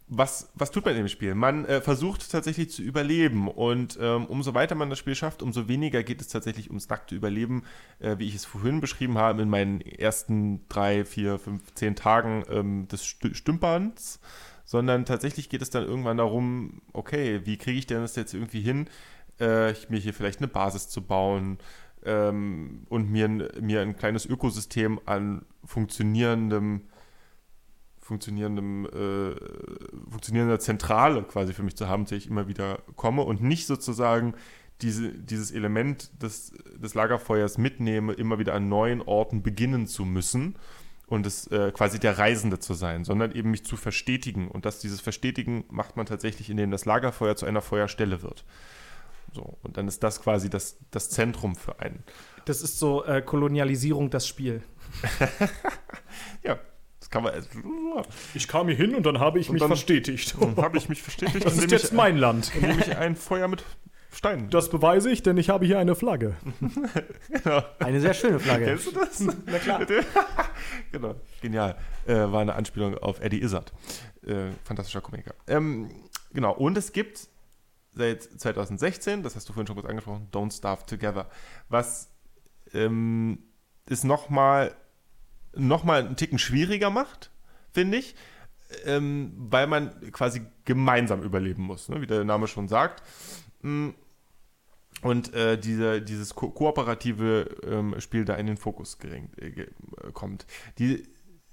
was, was tut man in dem Spiel? Man äh, versucht tatsächlich zu überleben und ähm, umso weiter man das Spiel schafft, umso weniger geht es tatsächlich ums nackte Überleben, äh, wie ich es vorhin beschrieben habe, in meinen ersten drei, vier, fünf, zehn Tagen ähm, des St Stümperns, sondern tatsächlich geht es dann irgendwann darum, okay, wie kriege ich denn das jetzt irgendwie hin, äh, mir hier vielleicht eine Basis zu bauen ähm, und mir, mir ein kleines Ökosystem an funktionierendem funktionierendem, äh, funktionierender Zentrale quasi für mich zu haben, zu der ich immer wieder komme und nicht sozusagen diese, dieses Element des, des Lagerfeuers mitnehme, immer wieder an neuen Orten beginnen zu müssen und es äh, quasi der Reisende zu sein, sondern eben mich zu verstetigen. Und dass dieses Verstetigen macht man tatsächlich, indem das Lagerfeuer zu einer Feuerstelle wird. So, und dann ist das quasi das, das Zentrum für einen. Das ist so äh, Kolonialisierung, das Spiel. Ja, kann man. Ich kam hier hin und dann habe ich mich dann- verstetigt. Dann habe ich mich verstetigt, Das ist jetzt ich, mein Land. indem ich ein Feuer mit Steinen. Das beweise ich, denn ich habe hier eine Flagge. Eine sehr schöne Flagge. Kennst du das? Na klar. genau, genial. Äh, war eine Anspielung auf Eddie Izzard. Äh, fantastischer Komiker. Ähm, genau, und es gibt seit 2016, das hast du vorhin schon kurz angesprochen, Don't Starve Together, was ähm, es nochmal noch mal einen Ticken schwieriger macht, finde ich, ähm, weil man quasi gemeinsam überleben muss, ne? wie der Name schon sagt. Mm, und äh, diese, dieses ko kooperative ähm, Spiel da in den Fokus gering, äh, äh, kommt. Die,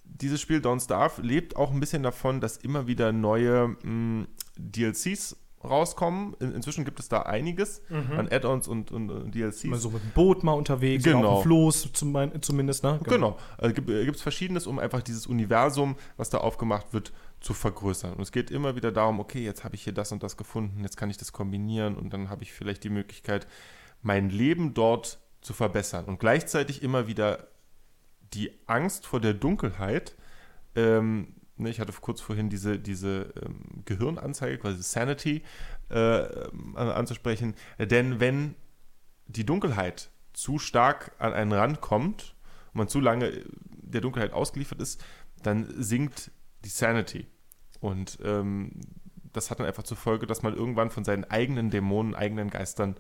dieses Spiel Don't Starve lebt auch ein bisschen davon, dass immer wieder neue mh, DLCs rauskommen. In, inzwischen gibt es da einiges an Add-ons und, und, und DLCs. Mal so mit dem Boot mal unterwegs, Genau. auf dem Floß zum, zumindest, ne? Genau. Also gibt es Verschiedenes, um einfach dieses Universum, was da aufgemacht wird, zu vergrößern. Und es geht immer wieder darum, okay, jetzt habe ich hier das und das gefunden, jetzt kann ich das kombinieren und dann habe ich vielleicht die Möglichkeit, mein Leben dort zu verbessern. Und gleichzeitig immer wieder die Angst vor der Dunkelheit. Ähm, ne, ich hatte kurz vorhin diese, diese ähm, Gehirnanzeige, quasi Sanity, äh, anzusprechen. Denn wenn die Dunkelheit zu stark an einen Rand kommt und man zu lange der Dunkelheit ausgeliefert ist, dann sinkt die Sanity. Und ähm, das hat dann einfach zur Folge, dass man irgendwann von seinen eigenen Dämonen, eigenen Geistern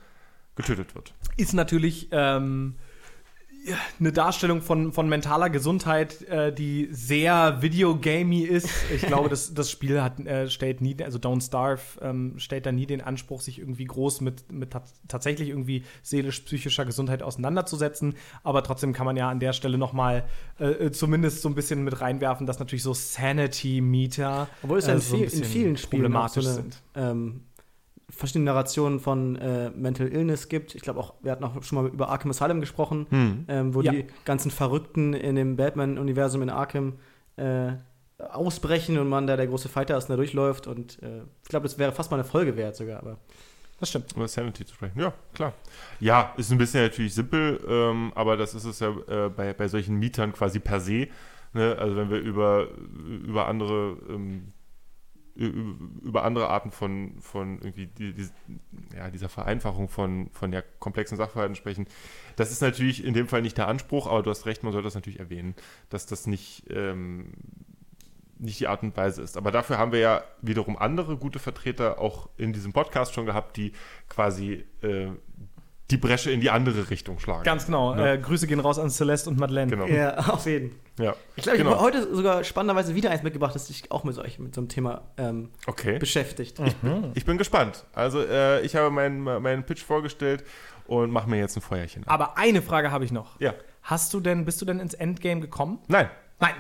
getötet wird. ist natürlich ähm, eine Darstellung von, von mentaler Gesundheit, äh, die sehr videogamey ist. Ich glaube, das, das Spiel hat, äh, stellt nie, also Don't Starve ähm, stellt da nie den Anspruch, sich irgendwie groß mit, mit tat tatsächlich irgendwie seelisch-psychischer Gesundheit auseinanderzusetzen. Aber trotzdem kann man ja an der Stelle noch mal äh, äh, zumindest so ein bisschen mit reinwerfen, dass natürlich so Sanity-Meter Obwohl es ja in, äh, so ein viel, in vielen Spielen auch so problematisch eine, sind. ähm, verschiedene Narrationen von äh, Mental Illness gibt. Ich glaube auch, wir hatten auch schon mal über Arkham Asylum gesprochen, ähm, wo Ja. die ganzen Verrückten in dem Batman-Universum in Arkham äh, ausbrechen und man da der große Fighter ist und da durchläuft. Und äh, ich glaube, das wäre fast mal eine Folge wert sogar. Aber Das stimmt. Über Sanity zu sprechen. Ja, klar. Ja, ist ein bisschen natürlich simpel, ähm, aber das ist es ja äh, bei, bei solchen Mietern quasi per se. Ne? Also wenn wir über, über andere ähm, über andere Arten von, von irgendwie die, die, ja, dieser Vereinfachung von, von ja, komplexen Sachverhalten sprechen. Das ist natürlich in dem Fall nicht der Anspruch, aber du hast recht, man sollte das natürlich erwähnen, dass das nicht, ähm, nicht die Art und Weise ist. Aber dafür haben wir ja wiederum andere gute Vertreter auch in diesem Podcast schon gehabt, die quasi äh, die Bresche in die andere Richtung schlagen. Ganz genau. Ja. Äh, Grüße gehen raus an Celeste und Madeleine. Genau. ja, auf jeden. Ja. Ich glaube, ich Genau. habe heute sogar spannenderweise wieder eins mitgebracht, das sich auch mit, euch, mit so einem Thema ähm, Okay. beschäftigt. Ich bin gespannt. Also äh, ich habe meinen, meinen Pitch vorgestellt und mache mir jetzt ein Feuerchen. an. Aber eine Frage habe ich noch. Ja. Hast du denn, bist du denn ins Endgame gekommen? Nein. Nein.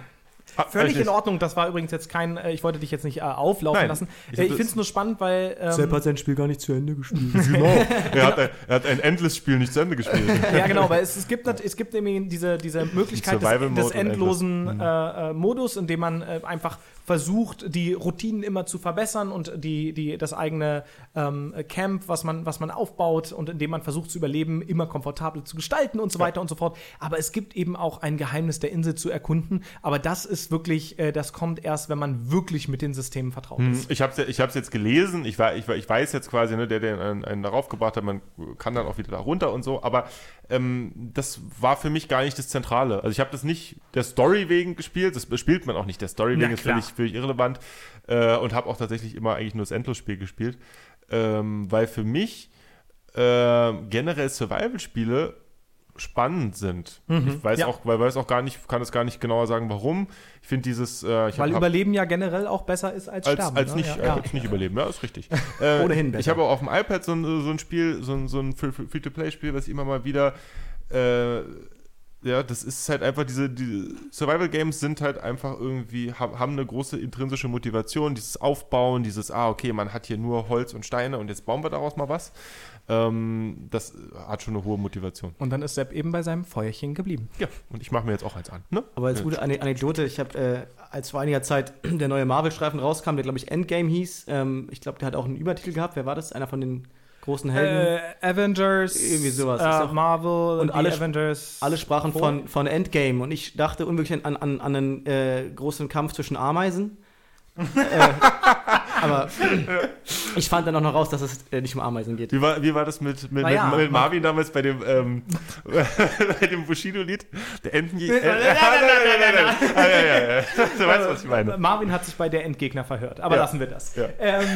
Ah, Völlig richtig. in Ordnung. Das war übrigens jetzt kein, äh, ich wollte dich jetzt nicht äh, auflaufen Nein. lassen. Ich Äh, hab Ich, das- finde es nur spannend, weil. Ähm, Sepp hat sein Spiel gar nicht zu Ende gespielt. Er hat, ein, er hat ein Endless-Spiel nicht zu Ende gespielt. ja, genau, weil es, es gibt nat- es gibt nämlich diese, diese Möglichkeit des, des und endlosen äh, äh, Modus, in dem man äh, einfach versucht, die Routinen immer zu verbessern und die, die, das eigene ähm, Camp, was man, was man aufbaut und indem man versucht zu überleben, immer komfortabel zu gestalten und so weiter und so fort. Aber es gibt eben auch ein Geheimnis der Insel zu erkunden. Aber das ist wirklich, äh, das kommt erst, wenn man wirklich mit den Systemen vertraut ist. Ich habe es ich hab's jetzt gelesen, ich, war, ich, war, ich weiß jetzt quasi, ne, der, der einen, einen darauf gebracht hat, man kann dann auch wieder da runter und so, aber ähm, das war für mich gar nicht das Zentrale. Also ich habe das nicht der Story wegen gespielt, das spielt man auch nicht. Der Story wegen, ist völlig, völlig irrelevant. Äh, und habe auch tatsächlich immer eigentlich nur das Endlosspiel gespielt, ähm, weil für mich äh, generell Survival-Spiele spannend sind. Ich weiß ja. auch, weil weiß auch gar nicht, kann es gar nicht genauer sagen, warum. Ich finde dieses, äh, ich Weil hab- Überleben ja generell auch besser ist als, als, Sterben. als, ne? nicht, ja, ja. als nicht überleben, ja, ist richtig. Äh, Ohnehin besser. Ich habe auch auf dem iPad so ein, so ein Spiel, so ein, so ein Free- Free-to-Play-Spiel, was ich immer mal wieder, äh, ja, das ist halt einfach diese, die Survival-Games sind halt einfach irgendwie, ha- haben eine große intrinsische Motivation, dieses Aufbauen, dieses, ah, okay, man hat hier nur Holz und Steine und jetzt bauen wir daraus mal was. Ähm, das hat schon eine hohe Motivation. Und dann ist Sepp eben bei seinem Feuerchen geblieben. Ja, und ich mache mir jetzt auch eins an. Ne? Aber als gute Ane- Anekdote, ich habe, äh, als vor einiger Zeit der neue Marvel-Streifen rauskam, der glaube ich Endgame hieß, ähm, ich glaube, der hat auch einen Übertitel gehabt. Wer war das? Einer von den großen Helden? Äh, Avengers, Irgendwie sowas. Äh, auch- Marvel und alle- Avengers. Alle sprachen von, von Endgame und ich dachte unwirklich an, an, an einen äh, großen Kampf zwischen Ameisen. äh, aber ich fand dann auch noch raus, dass es äh, nicht um Ameisen geht. Wie war, wie war das mit, mit, ja, mit, mit Marvin damals bei dem, ähm, bei dem Bushido-Lied? Der Entenjäger. Nein, nein, nein, nein, nein. Du weißt, was ich meine. Marvin hat sich bei der Endgegner verhört, aber Ja. lassen wir das. Ja. Ähm,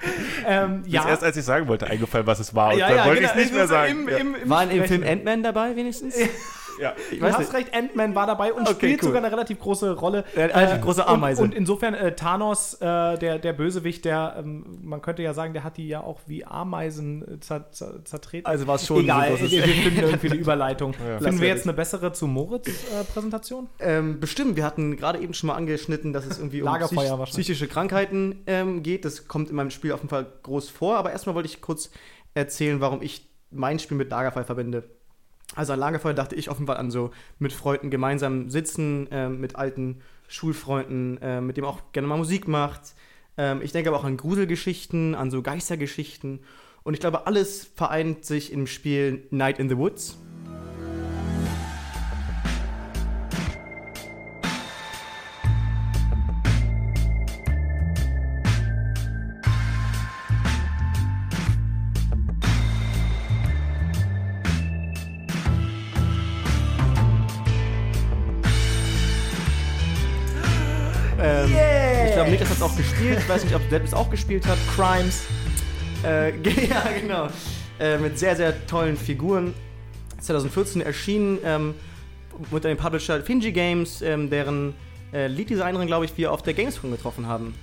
ähm, Ja. Erst als ich sagen wollte, eingefallen, was es war. Und ja, dann ja, wollte genau. ich es nicht mehr sagen. Im, im, im War Sprechen. Film Ant-Man dabei wenigstens? ja. Ich Du weiß hast nicht. recht, Ant-Man war dabei und Okay, spielt cool. sogar eine relativ große Rolle. Ja, eine relativ große Ameise. Und, und insofern, äh, Thanos, äh, der, der Bösewicht, der, ähm, man könnte ja sagen, der hat die ja auch wie Ameisen äh, zer, zer, zertreten. Also war es schon Egal, so wir, finden irgendwie eine Überleitung. Lassen Finden wir jetzt eine bessere zu Moritz-Präsentation? Ähm, bestimmt, wir hatten gerade eben schon mal angeschnitten, dass es irgendwie um psych psychische Krankheiten ähm, geht. Das kommt in meinem Spiel auf jeden Fall groß vor. Aber erstmal wollte ich kurz erzählen, warum ich mein Spiel mit Lagerfeuer verbinde. Also an Lagerfeuer dachte ich Fall an so mit Freunden gemeinsam sitzen, ähm, mit alten Schulfreunden, ähm, mit dem auch gerne mal Musik macht. Ähm, ich denke aber auch an Gruselgeschichten, an so Geistergeschichten. Und ich glaube, alles vereint sich im Spiel Night in the Woods. Glaube, Niklas hat es auch gespielt. Ich weiß nicht, ob Depp es auch gespielt hat. Crimes. Äh, ja, genau. Äh, mit sehr, sehr tollen Figuren. 2014 erschienen ähm, unter dem Publisher Finji Games, ähm, deren äh, Lead-Designerin, glaube ich, wir auf der Gamescom getroffen haben.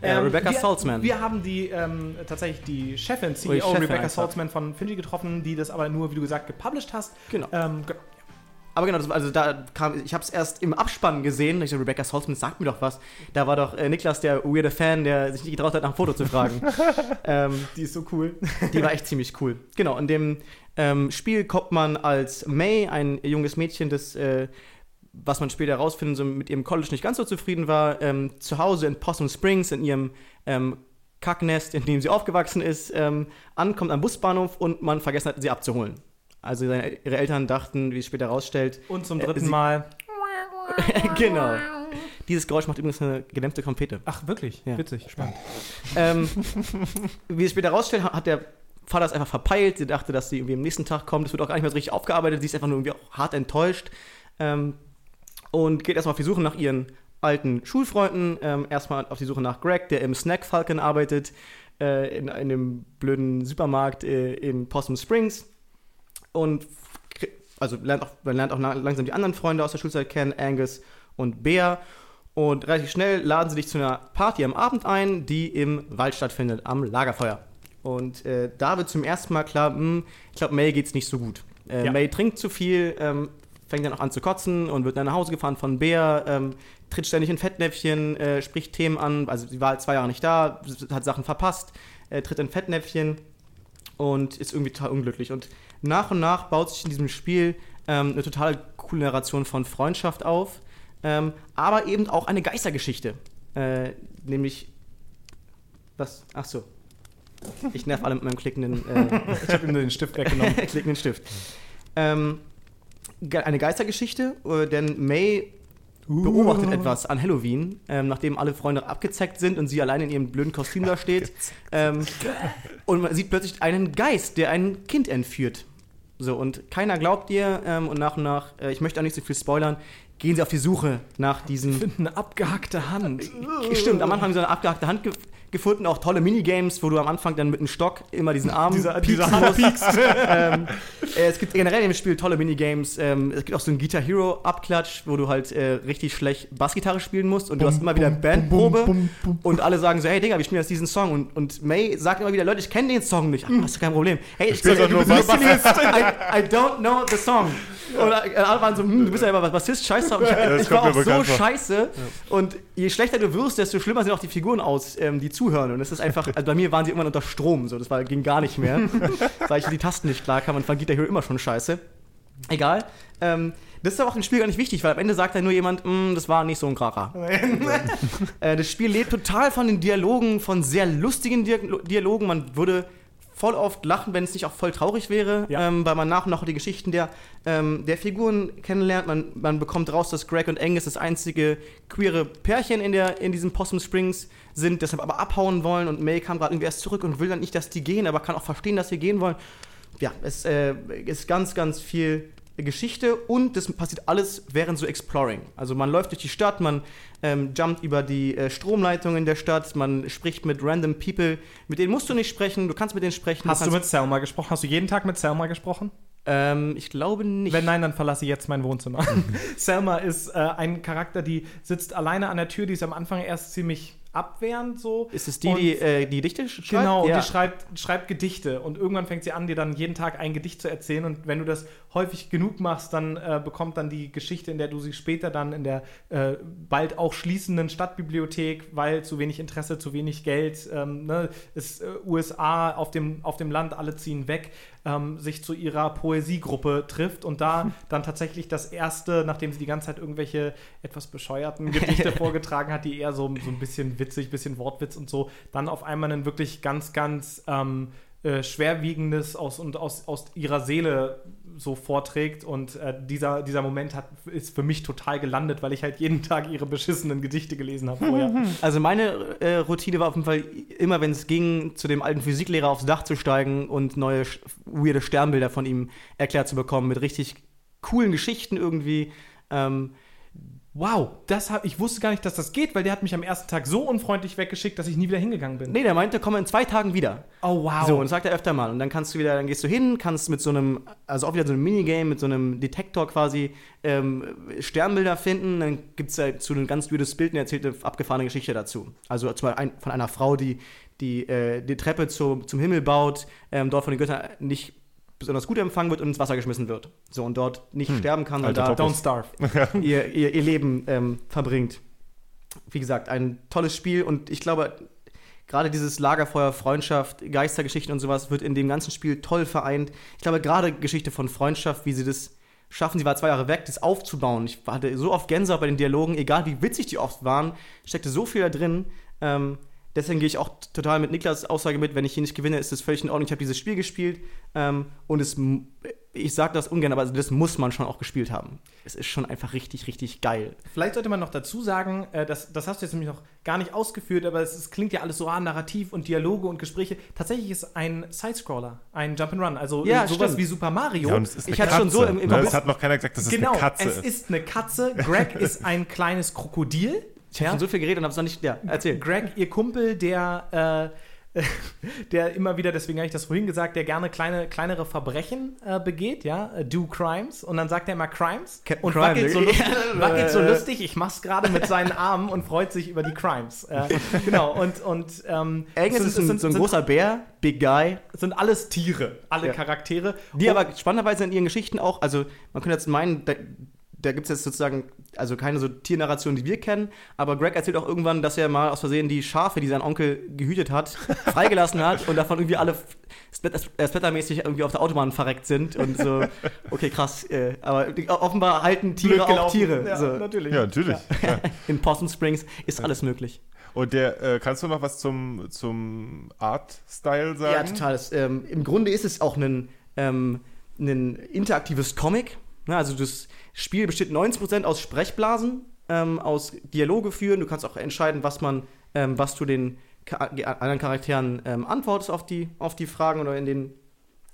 Äh, Ähm, Rebecca wir, Saltzman. Wir haben die ähm, tatsächlich die Chefin, CEO Oh, die Chefin Rebecca. Saltzman von Finji getroffen, die das aber nur, wie du gesagt, gepublished hast. Genau. Ähm, ge- Aber genau, das, also da kam, ich habe es erst im Abspann gesehen. Ich so, Rebecca Saltzman, sagt mir doch was. Da war doch äh, Niklas, der weirde Fan, der sich nicht getraut hat, nach einem Foto zu fragen. ähm, die ist so cool. Die war echt ziemlich cool. Genau, in dem ähm, Spiel kommt man als May, ein junges Mädchen, das, äh, was man später herausfindet, so mit ihrem College nicht ganz so zufrieden war, ähm, zu Hause in Possum Springs, in ihrem ähm, Kacknest, in dem sie aufgewachsen ist, ähm, ankommt am Busbahnhof und man vergessen hat, sie abzuholen. Also seine, ihre Eltern dachten, wie es später herausstellt, Und zum Äh, dritten sie- Mal. genau. Dieses Geräusch macht übrigens eine gedämpfte Trompete. Ach, wirklich? Ja. Witzig, spannend. Ähm, wie es später herausstellt, hat der Vater es einfach verpeilt. Sie dachte, dass sie irgendwie am nächsten Tag kommt. Es wird auch gar nicht mehr so richtig aufgearbeitet. Sie ist einfach nur irgendwie auch hart enttäuscht. Ähm, und geht erstmal auf die Suche nach ihren alten Schulfreunden. Ähm, erstmal auf die Suche nach Greg, der im Snack Falcon arbeitet, äh, in einem blöden Supermarkt äh, in Possum Springs. Und also lernt auch, man lernt auch langsam die anderen Freunde aus der Schulzeit kennen, Angus und Bea. Und relativ schnell laden sie dich zu einer Party am Abend ein, die im Wald stattfindet, am Lagerfeuer. Und äh, da wird zum ersten Mal klar, hm, ich glaube, May geht's nicht so gut. Äh, Ja. May trinkt zu viel, ähm, fängt dann auch an zu kotzen und wird dann nach Hause gefahren von Bea, ähm, tritt ständig in Fettnäpfchen, äh, spricht Themen an. Also sie war halt zwei Jahre nicht da, hat Sachen verpasst, äh, tritt in Fettnäpfchen und ist irgendwie total unglücklich. Und nach und nach baut sich in diesem Spiel ähm, eine total coole Narration von Freundschaft auf. ähm, aber eben auch eine Geistergeschichte. Äh, nämlich. Was? Ach so. Ich nerv alle mit meinem klickenden, äh, Ich habe ihm den Stift weggenommen. klickenden Stift. Ähm, eine Geistergeschichte, äh, denn May beobachtet etwas an Halloween, ähm, nachdem alle Freunde abgezeckt sind und sie allein in ihrem blöden Kostüm da steht. Ähm, und man sieht plötzlich einen Geist, der ein Kind entführt. So, und keiner glaubt ihr ähm, und nach und nach, äh, ich möchte auch nicht so viel spoilern, gehen sie auf die Suche nach diesen Eine abgehackte Hand. Stimmt, am Anfang haben sie eine abgehackte Hand gefunden, auch tolle Minigames, wo du am Anfang dann mit einem Stock immer diesen Arm Dieser, pieksen dieser piekst. ähm, äh, es gibt generell im Spiel tolle Minigames. Ähm, es gibt auch so einen Guitar Hero Abklatsch, wo du halt äh, richtig schlecht Bassgitarre spielen musst und du hast immer wieder Bandprobe und alle sagen so, hey Digga, wir spielen jetzt diesen Song und, und May sagt immer wieder, Leute, ich kenne den Song nicht. Ach, das ist kein Problem. Hey, ich spielst doch nur Bass. I, I don't know the song. Oder äh, alle waren so, hm, du bist ja immer Bassist, scheiß drauf. Ich, das ich war auch so scheiße. Und je schlechter du wirst, desto schlimmer sehen auch die Figuren aus, ähm, die zuhören. Und es ist einfach, also bei mir waren sie irgendwann unter Strom, so, das war, ging gar nicht mehr. weil ich die Tasten nicht klar kam und fand Guitar Hero immer schon scheiße. Egal. Ähm, das ist aber auch im Spiel gar nicht wichtig, weil am Ende sagt dann nur jemand, "Mm, das war nicht so ein Kracher. äh, das Spiel lebt total von den Dialogen, von sehr lustigen Dialo- Dialogen. Man würde voll oft lachen, wenn es nicht auch voll traurig wäre, Ja. ähm, weil man nach und nach die Geschichten der, ähm, der Figuren kennenlernt. Man, man bekommt raus, dass Greg und Angus das einzige queere Pärchen in, der, in diesem Possum Springs sind, deshalb aber abhauen wollen und May kam gerade irgendwie erst zurück und will dann nicht, dass die gehen, aber kann auch verstehen, dass sie gehen wollen. Ja, es äh, ist ganz, ganz viel Geschichte und das passiert alles während so Exploring. Also man läuft durch die Stadt, man ähm, jumpt über die äh, Stromleitungen der Stadt, man spricht mit random People, mit denen musst du nicht sprechen, du kannst mit denen sprechen. Hast du kannst, mit Selma gesprochen? Hast du jeden Tag mit Selma gesprochen? Ähm, ich glaube nicht. Wenn nein, dann verlasse ich jetzt mein Wohnzimmer. Selma ist äh, ein Charakter, die sitzt alleine an der Tür, die ist am Anfang erst ziemlich abwehrend so. ist es die, Und- die äh, die Gedichte schreibt? Genau, ja. und die schreibt, schreibt Gedichte und irgendwann fängt sie an, dir dann jeden Tag ein Gedicht zu erzählen und wenn du das häufig genug machst, dann äh, bekommt dann die Geschichte, in der du sie später dann in der äh, bald auch schließenden Stadtbibliothek, weil zu wenig Interesse, zu wenig Geld, ähm, ne, ist äh, USA auf dem, auf dem Land, alle ziehen weg, ähm, sich zu ihrer Poesiegruppe trifft und da dann tatsächlich das erste, nachdem sie die ganze Zeit irgendwelche etwas bescheuerten Gedichte vorgetragen hat, die eher so, so ein bisschen witzig, bisschen Wortwitz und so, dann auf einmal ein wirklich ganz, ganz ähm, äh, schwerwiegendes aus und aus, aus ihrer Seele so vorträgt und äh, dieser, dieser Moment hat, ist für mich total gelandet, weil ich halt jeden Tag ihre beschissenen Gedichte gelesen habe vorher. Also meine äh, Routine war auf jeden Fall immer, wenn es ging, zu dem alten Physiklehrer aufs Dach zu steigen und neue weirde Sternbilder von ihm erklärt zu bekommen mit richtig coolen Geschichten irgendwie. Ähm, Wow, das hab, ich wusste gar nicht, dass das geht, weil der hat mich am ersten Tag so unfreundlich weggeschickt, dass ich nie wieder hingegangen bin. nee, der meinte, komm in zwei Tagen wieder. Oh wow. So, und das sagt er öfter mal. Und dann kannst du wieder, dann gehst du hin, kannst mit so einem, also auch wieder so einem Minigame, mit so einem Detektor quasi ähm, Sternbilder finden. Dann gibt es dazu ein ganz weirdes Bild und er erzählt eine abgefahrene Geschichte dazu. Also zum Beispiel ein, von einer Frau, die die, äh, die Treppe zu, zum Himmel baut, ähm, dort von den Göttern nicht besonders gut empfangen wird und ins Wasser geschmissen wird. So, und dort nicht sterben kann, weil da Don't starve. ihr, ihr, ihr Leben ähm, verbringt. Wie gesagt, ein tolles Spiel und ich glaube, gerade dieses Lagerfeuer, Freundschaft, Geistergeschichten und sowas wird in dem ganzen Spiel toll vereint. Ich glaube, gerade Geschichte von Freundschaft, wie sie das schaffen, sie war zwei Jahre weg, das aufzubauen. Ich hatte so oft Gänsehaut bei den Dialogen, egal wie witzig die oft waren, steckte so viel da drin. Ähm, deswegen gehe ich auch total mit Niklas Aussage mit, wenn ich hier nicht gewinne, ist das völlig in Ordnung. Ich habe dieses Spiel gespielt ähm, und es, m- ich sage das ungern, aber das muss man schon auch gespielt haben. Es ist schon einfach richtig, richtig geil. Vielleicht sollte man noch dazu sagen, äh, das, das hast du jetzt nämlich noch gar nicht ausgeführt, aber es, es klingt ja alles so an, Narrativ und Dialoge und Gespräche. Tatsächlich ist ein Sidescroller, ein Jump'n'Run, also Ja, sowas stimmt. wie Super Mario. Ja, und es ist Ich eine hatte schon so im- im ne? Es hat noch keiner gesagt, dass es genau, eine Katze es ist. ist eine Katze. Greg ist ein kleines Krokodil. Ich habe schon so viel geredet und habe es noch nicht. Ja, erzähl. Greg, ihr Kumpel, der, äh, der immer wieder, deswegen habe ich das vorhin gesagt, der gerne kleine, kleinere Verbrechen äh, begeht, ja, äh, do crimes. Und dann sagt er immer Crimes Captain und Crime, wackelt, so ne? lustig, wackelt so lustig. Ich mach's gerade mit seinen Armen und freut sich über die Crimes. Äh, genau, und, und ähm, Agnes es ist sind- ein, es so ein sind- großer Bär, Big Guy, sind alles Tiere, alle Ja. Charaktere. die Und- aber spannenderweise in ihren Geschichten auch, also man könnte jetzt meinen, da- gibt es jetzt sozusagen, also keine so Tiernarration, die wir kennen, aber Greg erzählt auch irgendwann, dass er mal aus Versehen die Schafe, die sein Onkel gehütet hat, freigelassen hat und davon irgendwie alle äh, splattermäßig irgendwie auf der Autobahn verreckt sind und so, okay, krass, äh, aber offenbar halten Tiere auch. Tiere. Ja, so. natürlich. Ja, natürlich. Ja. In Possum Springs ist alles möglich. Und der, äh, kannst du noch was zum, zum Art-Style sagen? Ja, total. Es, ähm, Im Grunde ist es auch ein, ähm, ein interaktives Comic. Ne? Also das Spiel besteht 90% aus Sprechblasen, ähm, aus Dialoge führen. Du kannst auch entscheiden, was man, ähm, was du den anderen Charakteren ähm, antwortest auf die, auf die Fragen oder in den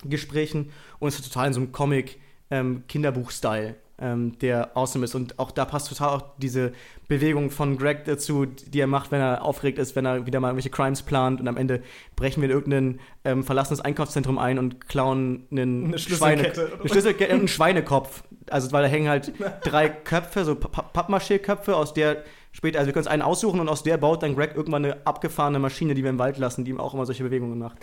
Gesprächen. Und es ist total in so einem Comic ähm, Kinderbuch-Style, ähm, der awesome ist. Und auch da passt total auch diese Bewegung von Greg dazu, die er macht, wenn er aufgeregt ist, wenn er wieder mal irgendwelche Crimes plant und am Ende brechen wir in irgendein ähm, verlassenes Einkaufszentrum ein und klauen einen Eine Schlüsselkette. eine Schlüsselkette einen Schweinekopf. Also weil da hängen halt drei Köpfe, so Pa- Pa- Pappmaché-Köpfe, aus der später, also wir können uns einen aussuchen und aus der baut dann Greg irgendwann eine abgefahrene Maschine, die wir im Wald lassen, die ihm auch immer solche Bewegungen macht.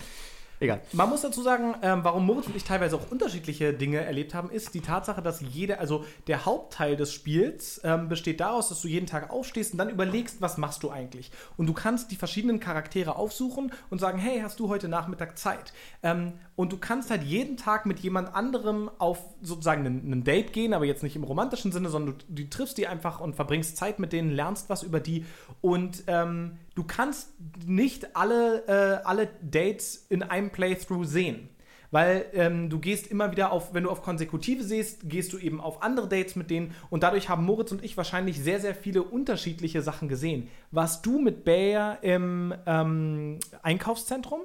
Egal. Man muss dazu sagen, ähm, warum Moritz und ich teilweise auch unterschiedliche Dinge erlebt haben, ist die Tatsache, dass jede, also der Hauptteil des Spiels ähm, besteht daraus, dass du jeden Tag aufstehst und dann überlegst, was machst du eigentlich. Und du kannst die verschiedenen Charaktere aufsuchen und sagen, hey, hast du heute Nachmittag Zeit? Ähm, und du kannst halt jeden Tag mit jemand anderem auf sozusagen einen Date gehen, aber jetzt nicht im romantischen Sinne, sondern du, du triffst die einfach und verbringst Zeit mit denen, lernst was über die und ähm, du kannst nicht alle, äh, alle Dates in einem Playthrough sehen. Weil ähm, du gehst immer wieder auf, wenn du auf Konsekutive siehst, gehst du eben auf andere Dates mit denen und dadurch haben Moritz und ich wahrscheinlich sehr, sehr viele unterschiedliche Sachen gesehen. Warst du mit Bayer im ähm, Einkaufszentrum?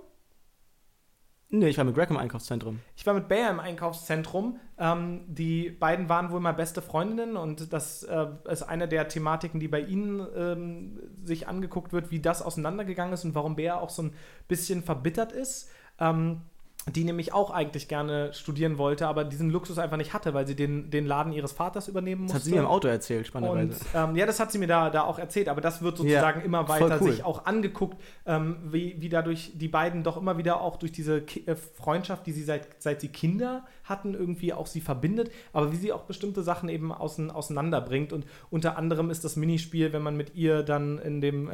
Nee, ich war mit Greg im Einkaufszentrum. Ich war mit Bayer im Einkaufszentrum. Ähm, die beiden waren wohl mal beste Freundinnen und das äh, ist eine der Thematiken, die bei ihnen ähm, sich angeguckt wird, wie das auseinandergegangen ist und warum Bayer auch so ein bisschen verbittert ist. Ähm, die nämlich auch eigentlich gerne studieren wollte, aber diesen Luxus einfach nicht hatte, weil sie den, den Laden ihres Vaters übernehmen Das musste. hat sie mir im Auto erzählt, spannenderweise. ähm, ja, das hat sie mir da, da auch erzählt, aber das wird sozusagen Ja, immer weiter cool. sich auch angeguckt, ähm, wie, wie dadurch die beiden doch immer wieder auch durch diese Ki äh, Freundschaft, die sie seit, seit sie Kinder hatten, irgendwie auch sie verbindet, aber wie sie auch bestimmte Sachen eben außen, auseinanderbringt. Und unter anderem ist das Minispiel, wenn man mit ihr dann in dem,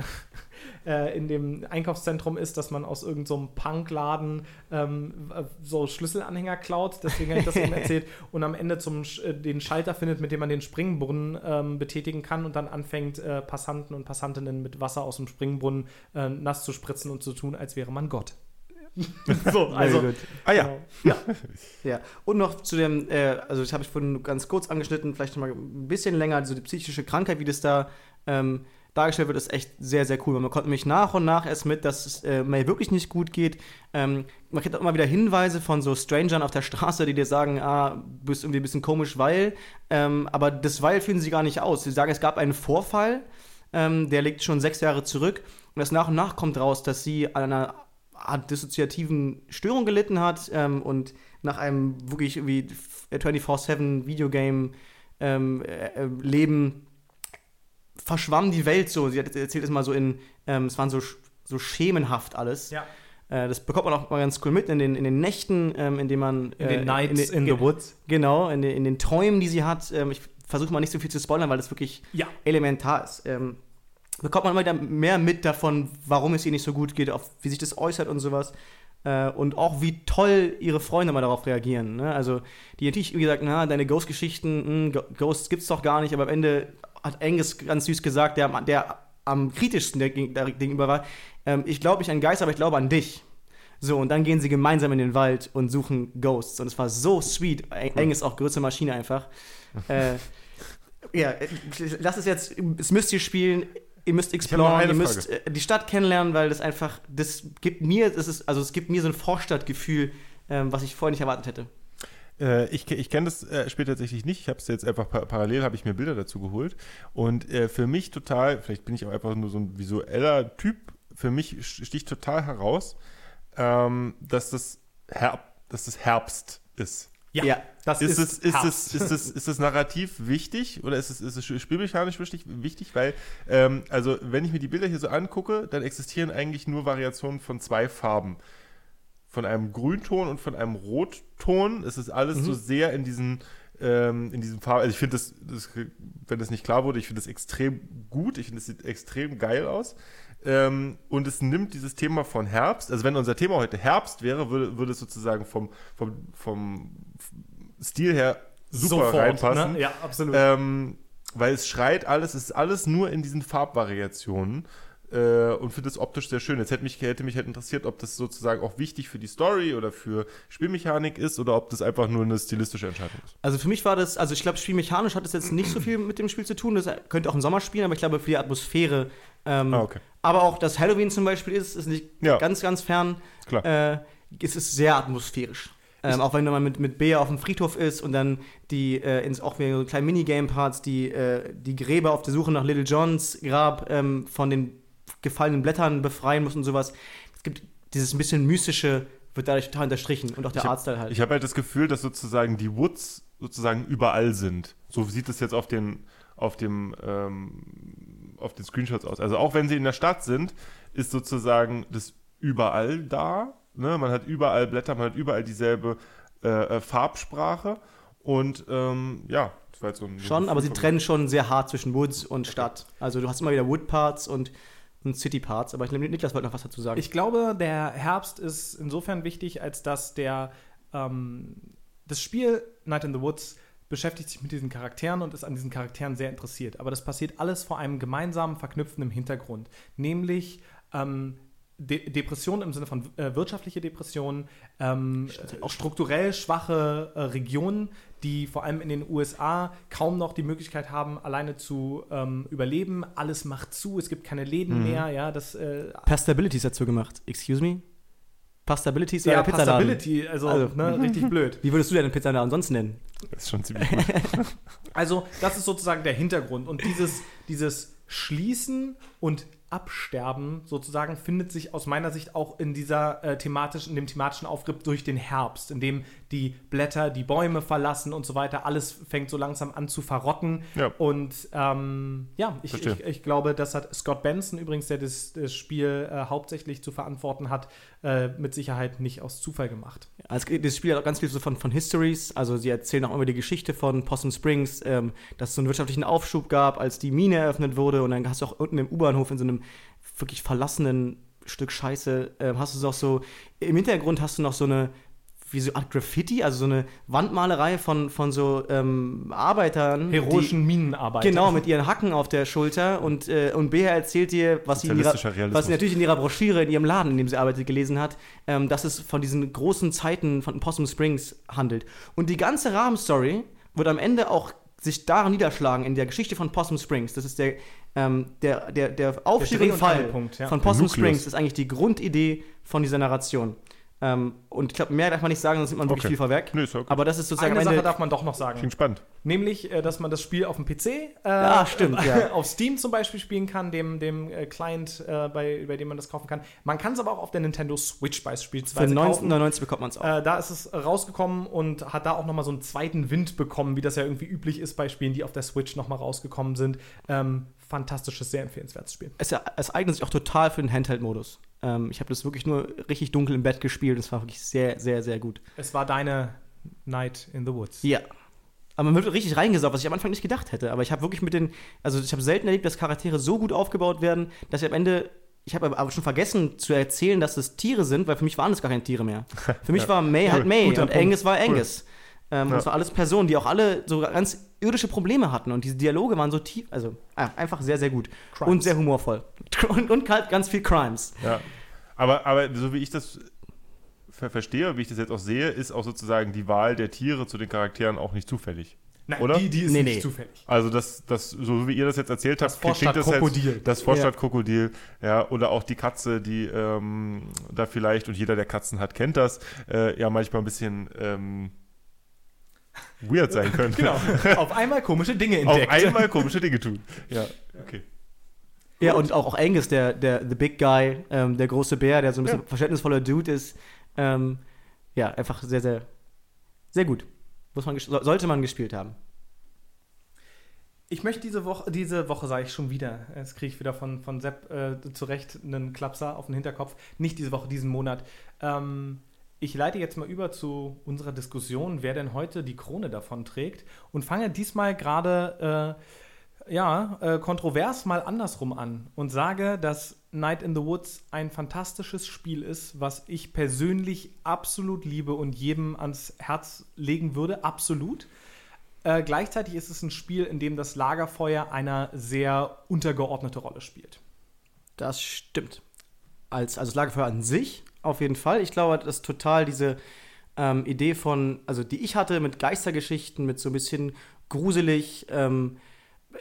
äh, in dem Einkaufszentrum ist, dass man aus irgendeinem so einem Punkladen ähm, äh, so Schlüsselanhänger klaut, deswegen habe ich das eben erzählt, und am Ende zum, äh, den Schalter findet, mit dem man den Springbrunnen ähm, betätigen kann und dann anfängt, äh, Passanten und Passantinnen mit Wasser aus dem Springbrunnen äh, nass zu spritzen und zu tun, als wäre man Gott. so, also. Ah ja. genau. Ja, und noch zu dem, äh, also das habe ich vorhin ganz kurz angeschnitten, vielleicht noch mal ein bisschen länger, so die psychische Krankheit, wie das da ähm, dargestellt wird, ist echt sehr, sehr cool. Man kommt nämlich nach und nach erst mit, dass es äh, May wirklich nicht gut geht. Ähm, man kriegt auch immer wieder Hinweise von so Strangern auf der Straße, die dir sagen, ah, du bist irgendwie ein bisschen komisch, weil, ähm, aber das Weil führen sie gar nicht aus. Sie sagen, es gab einen Vorfall, ähm, der liegt schon sechs Jahre zurück und das nach und nach kommt raus, dass sie an einer Art dissoziativen Störung gelitten hat ähm, und nach einem wirklich irgendwie 24-7 Videogame ähm, äh, äh, Leben verschwamm die Welt so. Sie hat erzählt es mal so in, ähm, es waren so, so schemenhaft alles. Ja. Äh, das bekommt man auch mal ganz cool mit in den, in den Nächten, ähm, in denen man. In den äh, Nights in, ge- the Woods. Genau, in den, in den Träumen, die sie hat. Ähm, ich versuche mal nicht so viel zu spoilern, weil das wirklich Ja. elementar ist. Ähm, bekommt man immer wieder mehr mit davon, warum es ihr nicht so gut geht, auf wie sich das äußert und sowas. Äh, und auch wie toll ihre Freunde mal darauf reagieren. Ne? Also, die natürlich irgendwie gesagt, na, deine Ghost-Geschichten, Go- Ghosts gibt's doch gar nicht, aber am Ende hat Angus ganz süß gesagt, der, der am kritischsten gegenüber war, ähm, ich glaube nicht an Geist, aber ich glaube an dich. So, und dann gehen sie gemeinsam in den Wald und suchen Ghosts. Und es war so sweet. Angus auch größte Maschine einfach. äh, ja, lass es jetzt, es müsst ihr spielen, ihr müsst exploren, ihr müsst äh, die Stadt kennenlernen, weil das einfach, das gibt mir, das ist, also es gibt mir so ein Vorstadtgefühl, ähm, was ich vorher nicht erwartet hätte. Äh, ich ich kenne das äh, Spiel tatsächlich nicht. Ich habe es jetzt einfach pa parallel, habe ich mir Bilder dazu geholt. Und äh, für mich total, vielleicht bin ich auch einfach nur so ein visueller Typ, für mich sticht total heraus, ähm, dass, das Herb dass das Herbst ist. Ja. das Ist, ist, es, ist, Herbst. es, ist, es, ist das Narrativ wichtig oder ist es, ist es spielmechanisch wichtig? wichtig? Weil, ähm, also, wenn ich mir die Bilder hier so angucke, dann existieren eigentlich nur Variationen von zwei Farben. Von einem Grünton und von einem Rotton. Es ist alles so sehr in diesen ähm, in diesem Farb. Also ich finde das, das, wenn das nicht klar wurde, ich finde das extrem gut. Ich finde es sieht extrem geil aus. Ähm, und es nimmt dieses Thema von Herbst. Also wenn unser Thema heute Herbst wäre, würde, würde es sozusagen vom, vom, vom Stil her super reinpassen. Ne? Ja, absolut. Ähm, weil es schreit alles, es ist alles nur in diesen Farbvariationen äh, und finde es optisch sehr schön. Jetzt hätte mich, hätte mich halt interessiert, ob das sozusagen auch wichtig für die Story oder für Spielmechanik ist oder ob das einfach nur eine stilistische Entscheidung ist. Also für mich war das, also ich glaube, spielmechanisch hat es jetzt nicht so viel mit dem Spiel zu tun. Das könnte auch im Sommer spielen, aber ich glaube, für die Atmosphäre. Ähm, Ah, okay. Aber auch, dass Halloween zum Beispiel ist, ist nicht Ja. ganz, ganz fern. Klar. Äh, es ist sehr atmosphärisch. Ähm, auch wenn man mit, mit Bea auf dem Friedhof ist und dann die, äh, ins, auch wieder so kleine Minigame-Parts, die, äh, die Gräber auf der Suche nach Little Johns Grab ähm, von den gefallenen Blättern befreien muss und sowas. Es gibt dieses ein bisschen mystische, wird dadurch total unterstrichen und auch der Artstyle halt. Ich habe halt das Gefühl, dass sozusagen die Woods sozusagen überall sind. So sieht es jetzt auf den, auf dem, ähm, auf den Screenshots aus. Also auch wenn sie in der Stadt sind, ist sozusagen das überall da. Ne? Man hat überall Blätter, man hat überall dieselbe äh, äh, Farbsprache. Und ähm, ja, das war jetzt so ein Schon, aber sie trennen schon sehr hart zwischen Woods und Stadt. Also du hast immer wieder Wood-Parts und, und City-Parts. Aber ich glaube, Niklas wollte noch was dazu sagen. Ich glaube, der Herbst ist insofern wichtig, als dass der ähm, das Spiel Night in the Woods beschäftigt sich mit diesen Charakteren und ist an diesen Charakteren sehr interessiert. Aber das passiert alles vor einem gemeinsamen Verknüpften im Hintergrund, nämlich ähm, De Depressionen im Sinne von äh, wirtschaftliche Depressionen, ähm, auch strukturell schwache äh, Regionen, die vor allem in den USA kaum noch die Möglichkeit haben, alleine zu ähm, überleben. Alles macht zu, es gibt keine Läden mehr. Ja, das äh, Pastabilities dazu gemacht. Excuse me? Pastabilities war ja. Passability, also, Also, ne, richtig blöd. Wie würdest du denn den Pizzaladen sonst nennen? Das ist schon ziemlich gut. Also, das ist sozusagen der Hintergrund. Und dieses, dieses Schließen und Absterben sozusagen findet sich aus meiner Sicht auch in dieser äh, thematischen, in dem thematischen Aufgriff durch den Herbst, in dem die Blätter die Bäume verlassen und so weiter. Alles fängt so langsam an zu verrotten. Ja. Und ähm, ja, ich, ich, ich glaube, das hat Scott Benson übrigens, der das, das Spiel äh, hauptsächlich zu verantworten hat, äh, mit Sicherheit nicht aus Zufall gemacht. Also, das Spiel hat auch ganz viel so von, von Histories. Also sie erzählen auch immer die Geschichte von Possum Springs, ähm, dass es so einen wirtschaftlichen Aufschub gab, als die Mine eröffnet wurde. Und dann hast du auch unten im U-Bahnhof in so einem wirklich verlassenen Stück Scheiße, ähm, hast du so auch so, im Hintergrund hast du noch so eine, wie so eine Art Graffiti, also so eine Wandmalerei von, von so ähm, Arbeitern. Heroischen. Die, genau, mit ihren Hacken auf der Schulter. Und, äh, und Bea erzählt dir, was sie, in ihrer, was sie natürlich in ihrer Broschüre in ihrem Laden, in dem sie arbeitet, gelesen hat, ähm, dass es von diesen großen Zeiten von Possum Springs handelt. Und die ganze Rahmenstory wird am Ende auch sich daran niederschlagen, in der Geschichte von Possum Springs. Das ist der, ähm, der, der, der Aufstieg Dreh- und Fall ja. von Der Possum. Springs ist eigentlich die Grundidee von dieser Narration. Ähm, und ich glaube, mehr darf man nicht sagen, sonst nimmt man wirklich Okay. viel vorweg. Nö, ist ja okay. Aber das ist sozusagen Eine Sache darf man doch noch sagen. Klingt spannend. Nämlich, äh, dass man das Spiel auf dem PC äh, Ja, stimmt, ja. auf Steam zum Beispiel spielen kann, dem, dem äh, Client, äh, bei, bei dem man das kaufen kann. Man kann es aber auch auf der Nintendo Switch Für beispielsweise kaufen. 1999 bekommt man es auch. Äh, da ist es rausgekommen und hat da auch nochmal so einen zweiten Wind bekommen, wie das ja irgendwie üblich ist bei Spielen, die auf der Switch nochmal rausgekommen sind. Ähm, fantastisches, sehr empfehlenswertes Spiel. es, es eignet sich auch total für den Handheld-Modus. Ähm, ich habe das wirklich nur richtig dunkel im Bett gespielt. Das war wirklich sehr, sehr, sehr gut. Es war deine Night in the Woods. Ja. Aber man wird richtig reingesaugt, was ich am Anfang nicht gedacht hätte. Aber ich habe wirklich mit den, also ich habe selten erlebt, dass Charaktere so gut aufgebaut werden, dass ich am Ende, ich habe aber schon vergessen zu erzählen, dass es Tiere sind, weil für mich waren es gar keine Tiere mehr. Für mich war May halt Cool. May Guter und Punkt. Angus war Angus. Ähm, Ja. Und waren alles Personen, die auch alle so ganz irdische Probleme hatten. Und diese Dialoge waren so tief, also ah, einfach sehr, sehr gut. Crimes. Und sehr humorvoll. Und, und halt ganz viel Crimes. Ja. Aber, aber so wie ich das ver verstehe, wie ich das jetzt auch sehe, ist auch sozusagen die Wahl der Tiere zu den Charakteren auch nicht zufällig. Nein, Oder? Die, die ist Nee, nicht nee. zufällig. Also das, das, so wie ihr das jetzt erzählt habt, Das Vorstadtkrokodil. Jetzt, das Vorstadtkrokodil, ja, oder auch die Katze, die ähm, da vielleicht, und jeder, der Katzen hat, kennt das, äh, ja manchmal ein bisschen ähm, weird sein können. Genau. Auf einmal komische Dinge Auf entdeckt. einmal komische Dinge tun. Ja, okay. Ja, und auch, auch Angus, der, der The Big Guy, ähm, der große Bär, der so ein bisschen Ja. verständnisvoller Dude ist. Ähm, ja, einfach sehr, sehr, sehr gut. Muss man, sollte man gespielt haben. Ich möchte diese Woche, diese Woche sage ich schon wieder, jetzt kriege ich wieder von, von Sepp äh, zurecht einen Klapser auf den Hinterkopf. Nicht diese Woche, diesen Monat. Ähm, ich leite jetzt mal über zu unserer Diskussion, wer denn heute die Krone davon trägt und fange diesmal gerade äh, ja, äh, kontrovers mal andersrum an und sage, dass Night in the Woods ein fantastisches Spiel ist, was ich persönlich absolut liebe und jedem ans Herz legen würde, absolut. Äh, gleichzeitig ist es ein Spiel, in dem das Lagerfeuer eine sehr untergeordnete Rolle spielt. Das stimmt. Als, also das Lagerfeuer an sich auf jeden Fall. Ich glaube, dass total diese ähm, Idee von, also die ich hatte mit Geistergeschichten, mit so ein bisschen gruselig, ähm,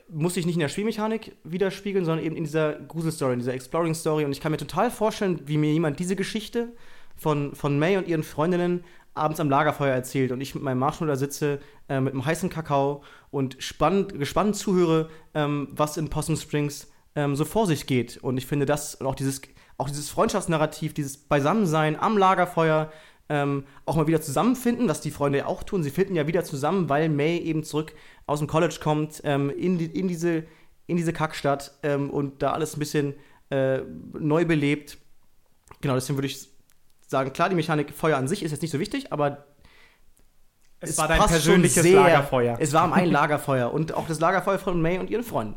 muss ich nicht in der Spielmechanik widerspiegeln, sondern eben in dieser Gruselstory, in dieser Exploring-Story. Und ich kann mir total vorstellen, wie mir jemand diese Geschichte von, von May und ihren Freundinnen abends am Lagerfeuer erzählt und ich mit meinem Marshmallow sitze, äh, mit einem heißen Kakao und spannend, gespannt zuhöre, ähm, was in Possum Springs ähm, so vor sich geht. Und ich finde das und auch dieses, auch dieses Freundschaftsnarrativ, dieses Beisammensein am Lagerfeuer, ähm, auch mal wieder zusammenfinden, was die Freunde ja auch tun. Sie finden ja wieder zusammen, weil May eben zurück aus dem College kommt, ähm, in, die, in, diese, in diese Kackstadt ähm, und da alles ein bisschen äh, neu belebt. Genau, deswegen würde ich sagen, klar, die Mechanik Feuer an sich ist jetzt nicht so wichtig, aber es, es war dein persönliches sehr, Lagerfeuer. Es war mein Lagerfeuer und auch das Lagerfeuer von May und ihren Freunden.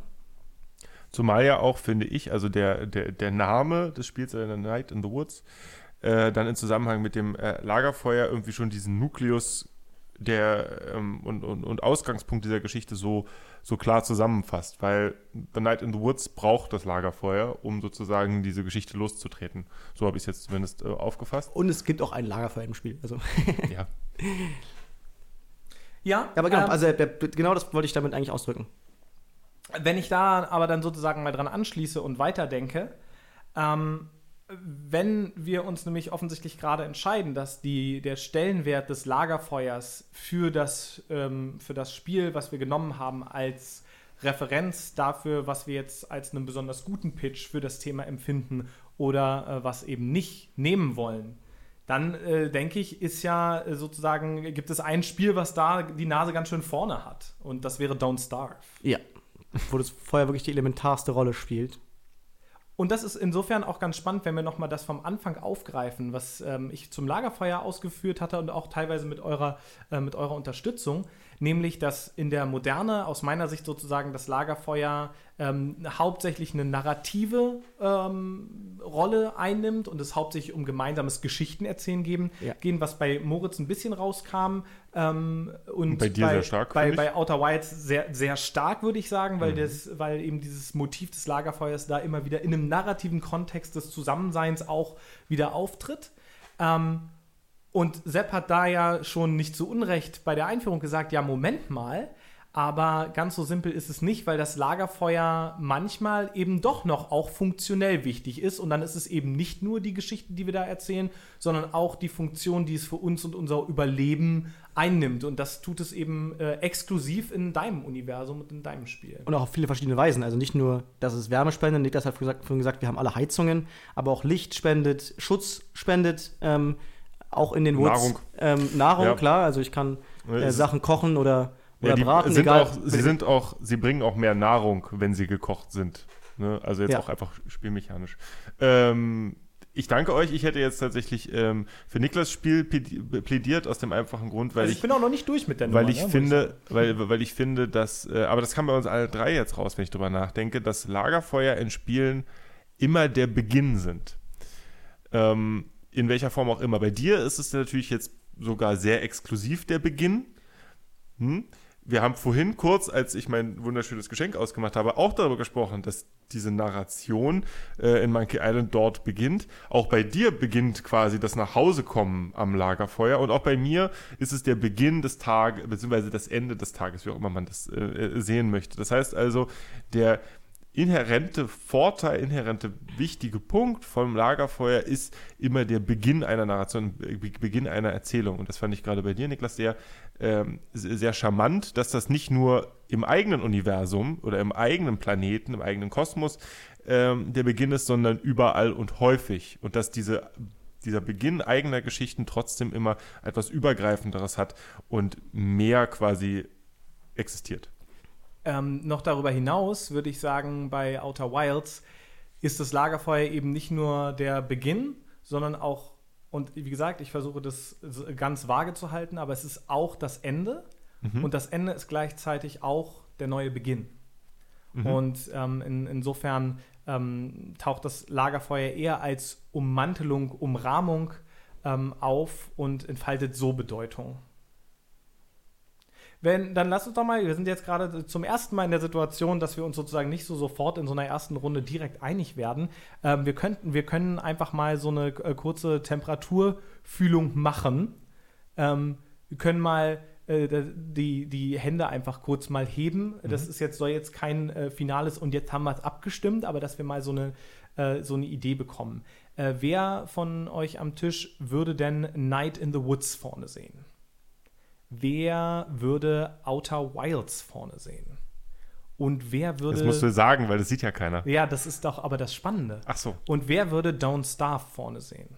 Zumal ja auch, finde ich, also der, der, der Name des Spiels, äh, Night in the Woods, äh, dann in Zusammenhang mit dem äh, Lagerfeuer irgendwie schon diesen Nukleus der ähm, und, und, und Ausgangspunkt dieser Geschichte so, so klar zusammenfasst, weil The Night in the Woods braucht das Lagerfeuer, um sozusagen diese Geschichte loszutreten. So habe ich es jetzt zumindest äh, aufgefasst. Und es gibt auch ein Lagerfeuer im Spiel. Also. ja. Ja, aber genau, ähm, also genau das wollte ich damit eigentlich ausdrücken. Wenn ich da aber dann sozusagen mal dran anschließe und weiterdenke, ähm, wenn wir uns nämlich offensichtlich gerade entscheiden, dass die, der Stellenwert des Lagerfeuers für das, ähm, für das Spiel, was wir genommen haben, als Referenz dafür, was wir jetzt als einen besonders guten Pitch für das Thema empfinden oder äh, was eben nicht nehmen wollen, dann äh, denke ich, ist ja äh, sozusagen, gibt es ein Spiel, was da die Nase ganz schön vorne hat. Und das wäre Don't Starve. Ja. Wo das Feuer wirklich die elementarste Rolle spielt. Und das ist insofern auch ganz spannend, wenn wir nochmal das vom Anfang aufgreifen, was ähm, ich zum Lagerfeuer ausgeführt hatte und auch teilweise mit eurer, äh, mit eurer Unterstützung nämlich dass in der Moderne aus meiner Sicht sozusagen das Lagerfeuer ähm, hauptsächlich eine narrative ähm, Rolle einnimmt und es hauptsächlich um gemeinsames Geschichtenerzählen geben, ja. gehen, was bei Moritz ein bisschen rauskam. Ähm, und, und, bei dir bei, sehr stark. Bei, bei Outer Wilds sehr, sehr stark, würde ich sagen, weil, mhm. das, weil eben dieses Motiv des Lagerfeuers da immer wieder in einem narrativen Kontext des Zusammenseins auch wieder auftritt. Ähm, und Sepp hat da ja schon nicht zu Unrecht bei der Einführung gesagt, ja, Moment mal, aber ganz so simpel ist es nicht, weil das Lagerfeuer manchmal eben doch noch auch funktionell wichtig ist. Und dann ist es eben nicht nur die Geschichte, die wir da erzählen, sondern auch die Funktion, die es für uns und unser Überleben einnimmt. Und das tut es eben äh, exklusiv in deinem Universum und in deinem Spiel. Und auch auf viele verschiedene Weisen. Also nicht nur, dass es Wärme spendet, Niklas hat vorhin gesagt, wir haben alle Heizungen, aber auch Licht spendet, Schutz spendet. Ähm, auch in den Woods. Nahrung. Ähm, Nahrung, ja. klar. Also ich kann äh, Sachen kochen oder, oder ja, braten. Sind egal. Auch, sie sind auch, sie bringen auch mehr Nahrung, wenn sie gekocht sind. Ne? Also jetzt ja. auch einfach spielmechanisch. Ähm, ich danke euch. Ich hätte jetzt tatsächlich ähm, für Niklas Spiel plädiert aus dem einfachen Grund, weil also ich, ich bin auch noch nicht durch mit der Nummer. Weil ich ne, finde, weil, weil ich finde, dass, äh, aber das kam bei uns alle drei jetzt raus, wenn ich drüber nachdenke, dass Lagerfeuer in Spielen immer der Beginn sind. Ähm, in welcher Form auch immer. Bei dir ist es natürlich jetzt sogar sehr exklusiv der Beginn. Hm? Wir haben vorhin kurz, als ich mein wunderschönes Geschenk ausgemacht habe, auch darüber gesprochen, dass diese Narration äh, in Monkey Island dort beginnt. Auch bei dir beginnt quasi das Nachhausekommen am Lagerfeuer und auch bei mir ist es der Beginn des Tages, beziehungsweise das Ende des Tages, wie auch immer man das äh, sehen möchte. Das heißt also, der, inhärente Vorteil, inhärente wichtige Punkt vom Lagerfeuer ist immer der Beginn einer Narration, Beginn einer Erzählung. Und das fand ich gerade bei dir, Niklas, sehr, ähm, sehr charmant, dass das nicht nur im eigenen Universum oder im eigenen Planeten, im eigenen Kosmos ähm, der Beginn ist, sondern überall und häufig. Und dass diese dieser Beginn eigener Geschichten trotzdem immer etwas Übergreifenderes hat und mehr quasi existiert. Ähm, noch darüber hinaus würde ich sagen, bei Outer Wilds ist das Lagerfeuer eben nicht nur der Beginn, sondern auch Und wie gesagt, ich versuche das ganz vage zu halten, aber es ist auch das Ende. Mhm. Und das Ende ist gleichzeitig auch der neue Beginn. Mhm. Und ähm, in, insofern ähm, taucht das Lagerfeuer eher als Ummantelung, Umrahmung ähm, auf und entfaltet so Bedeutung. Wenn, dann lass uns doch mal, wir sind jetzt gerade zum ersten Mal in der Situation, dass wir uns sozusagen nicht so sofort in so einer ersten Runde direkt einig werden. Ähm, wir, könnten, wir können einfach mal so eine äh, kurze Temperaturfühlung machen. Ähm, wir können mal äh, die, die Hände einfach kurz mal heben. Das mhm. ist jetzt, soll jetzt kein äh, finales und jetzt haben wir es abgestimmt, aber dass wir mal so eine, äh, so eine Idee bekommen. Äh, wer von euch am Tisch würde denn Night in the Woods vorne sehen? Wer würde Outer Wilds vorne sehen? Und wer würde. Das musst du sagen, weil das sieht ja keiner. Ja, das ist doch aber das Spannende. Ach so. Und wer würde Don't Starve vorne sehen?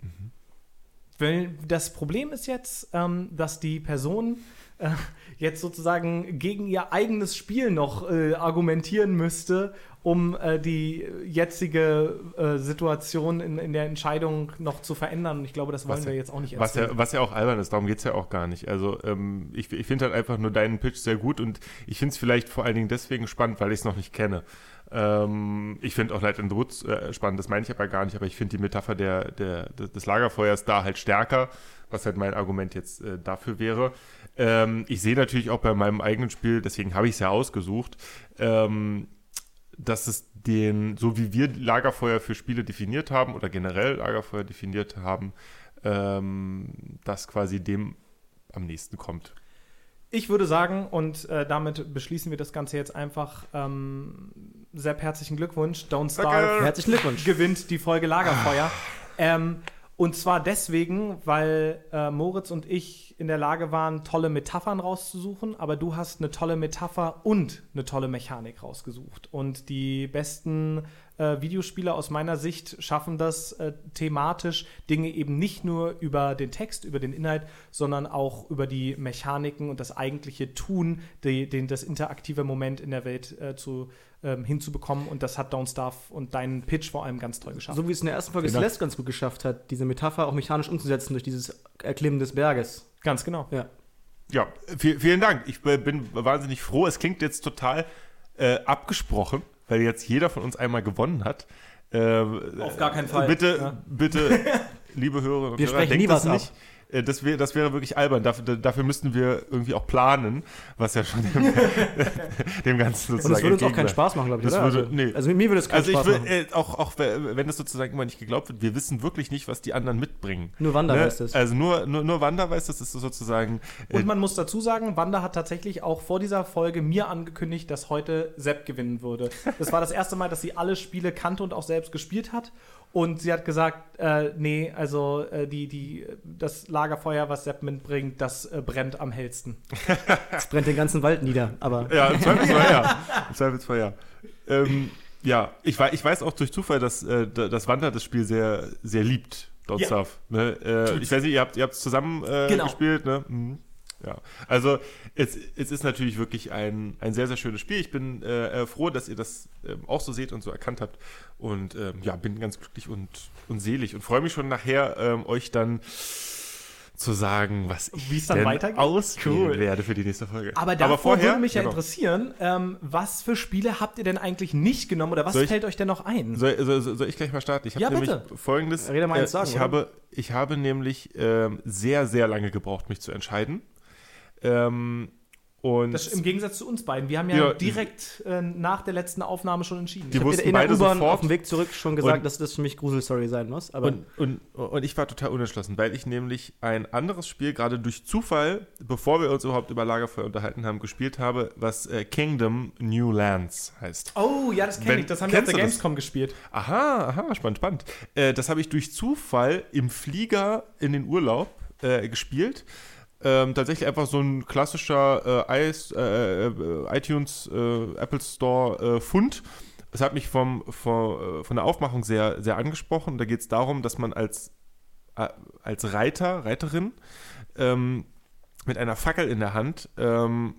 Mhm. Weil das Problem ist jetzt, ähm, dass die Person äh, jetzt sozusagen gegen ihr eigenes Spiel noch äh, argumentieren müsste, um äh, die jetzige äh, Situation in, in der Entscheidung noch zu verändern. Und ich glaube, das wollen was wir jetzt auch nicht was ja, was ja auch albern ist, darum geht es ja auch gar nicht. Also ähm, ich, ich finde halt einfach nur deinen Pitch sehr gut und ich finde es vielleicht vor allen Dingen deswegen spannend, weil ich es noch nicht kenne. Ähm, ich finde auch Light in the Woods äh, spannend, das meine ich aber gar nicht, aber ich finde die Metapher der, der, des Lagerfeuers da halt stärker, was halt mein Argument jetzt äh, dafür wäre. Ähm, ich sehe natürlich auch bei meinem eigenen Spiel, deswegen habe ich es ja ausgesucht, ähm, dass es den, so wie wir Lagerfeuer für Spiele definiert haben oder generell Lagerfeuer definiert haben, ähm, das quasi dem am nächsten kommt. Ich würde sagen, und äh, damit beschließen wir das Ganze jetzt einfach. Ähm, Sepp, herzlichen Glückwunsch. Don't Starve. Herzlichen Glückwunsch. Gewinnt die Folge Lagerfeuer. ähm, und zwar deswegen, weil äh, Moritz und ich in der Lage waren, tolle Metaphern rauszusuchen, aber du hast eine tolle Metapher und eine tolle Mechanik rausgesucht. Und die besten äh, Videospieler aus meiner Sicht schaffen das äh, thematisch, Dinge eben nicht nur über den Text, über den Inhalt, sondern auch über die Mechaniken und das eigentliche Tun, die, den, das interaktive Moment in der Welt äh, zu ähm, hinzubekommen. Und das hat Don't Starve und deinen Pitch vor allem ganz toll geschafft. So wie es in der ersten Folge genau. Celeste ganz gut geschafft hat, diese Metapher auch mechanisch umzusetzen durch dieses Erklimmen des Berges. Ganz genau. Ja. Ja, vielen Dank. Ich bin wahnsinnig froh. Es klingt jetzt total äh, abgesprochen, weil jetzt jeder von uns einmal gewonnen hat. Äh, Auf gar keinen Fall. Bitte, ja. bitte, liebe Hörerinnen und Hörer, denkt das nicht. Ab. Äh, das, wär, das wäre wirklich albern. Dafür, dafür müssten wir irgendwie auch planen, was ja schon dem, dem Ganzen sozusagen. Und das würde uns auch keinen Spaß machen, glaube ich, das Würde, also, nee. also mir würde es keinen also Spaß will, machen. Äh, auch, auch wenn das sozusagen immer nicht geglaubt wird, wir wissen wirklich nicht, was die anderen mitbringen. Nur Wanda ne? weiß das. Also nur, nur, nur Wanda weiß das, ist sozusagen. Äh, Und man muss dazu sagen, Wanda hat tatsächlich auch vor dieser Folge mir angekündigt, dass heute Sepp gewinnen würde. Das war das erste Mal, dass sie alle Spiele kannte und auch selbst gespielt hat. Und sie hat gesagt, äh, nee, also äh, die, die, das Lagerfeuer, was Sepp mitbringt, das äh, brennt am hellsten. Es brennt den ganzen Wald nieder, aber. Ja, im Zweifelsfall ja. Im Zweifelsfall ja. Ähm, ja, ich, ich weiß auch durch Zufall, dass, äh, dass Wanda das Spiel sehr, sehr liebt, Don't ja. Stuff. Ne? Äh, ich weiß nicht, ihr habt es zusammen äh, genau. gespielt, ne? Mhm. Ja, also es, es ist natürlich wirklich ein, ein sehr, sehr schönes Spiel. Ich bin äh, froh, dass ihr das äh, auch so seht und so erkannt habt. Und ähm, ja, bin ganz glücklich und, und selig und freue mich schon nachher, ähm, euch dann zu sagen, was ich Wie es dann weitergeht? ausspielen cool. werde für die nächste Folge. Aber davor Aber vorher, würde mich ja genau. interessieren, ähm, was für Spiele habt ihr denn eigentlich nicht genommen oder was ich, fällt euch denn noch ein? Soll, soll, soll ich gleich mal starten? Ich habe ja, nämlich bitte. folgendes. Rede mal äh, sagen, ich, habe, ich habe nämlich äh, sehr, sehr lange gebraucht, mich zu entscheiden. Ähm, und das Im Gegensatz zu uns beiden. Wir haben ja, ja direkt äh, nach der letzten Aufnahme schon entschieden. Die wussten in der U-Bahn auf dem Weg zurück schon gesagt, und, dass das für mich Gruselstory sein muss. Aber und, und, und, ich war total unentschlossen, weil ich nämlich ein anderes Spiel gerade durch Zufall, bevor wir uns überhaupt über Lagerfeuer unterhalten haben, gespielt habe, was äh, Kingdom New Lands heißt. Oh, ja, das kenne ich. Das haben wir auf der Gamescom das? gespielt. Aha, aha, spannend, spannend. Äh, das habe ich durch Zufall im Flieger in den Urlaub äh, gespielt ähm, tatsächlich einfach so ein klassischer äh, ice, äh, äh, iTunes, äh, Apple Store äh, Fund. Es hat mich vom, vom, von der Aufmachung sehr, sehr angesprochen. Da geht es darum, dass man als, als Reiter, Reiterin ähm, mit einer Fackel in der Hand ähm,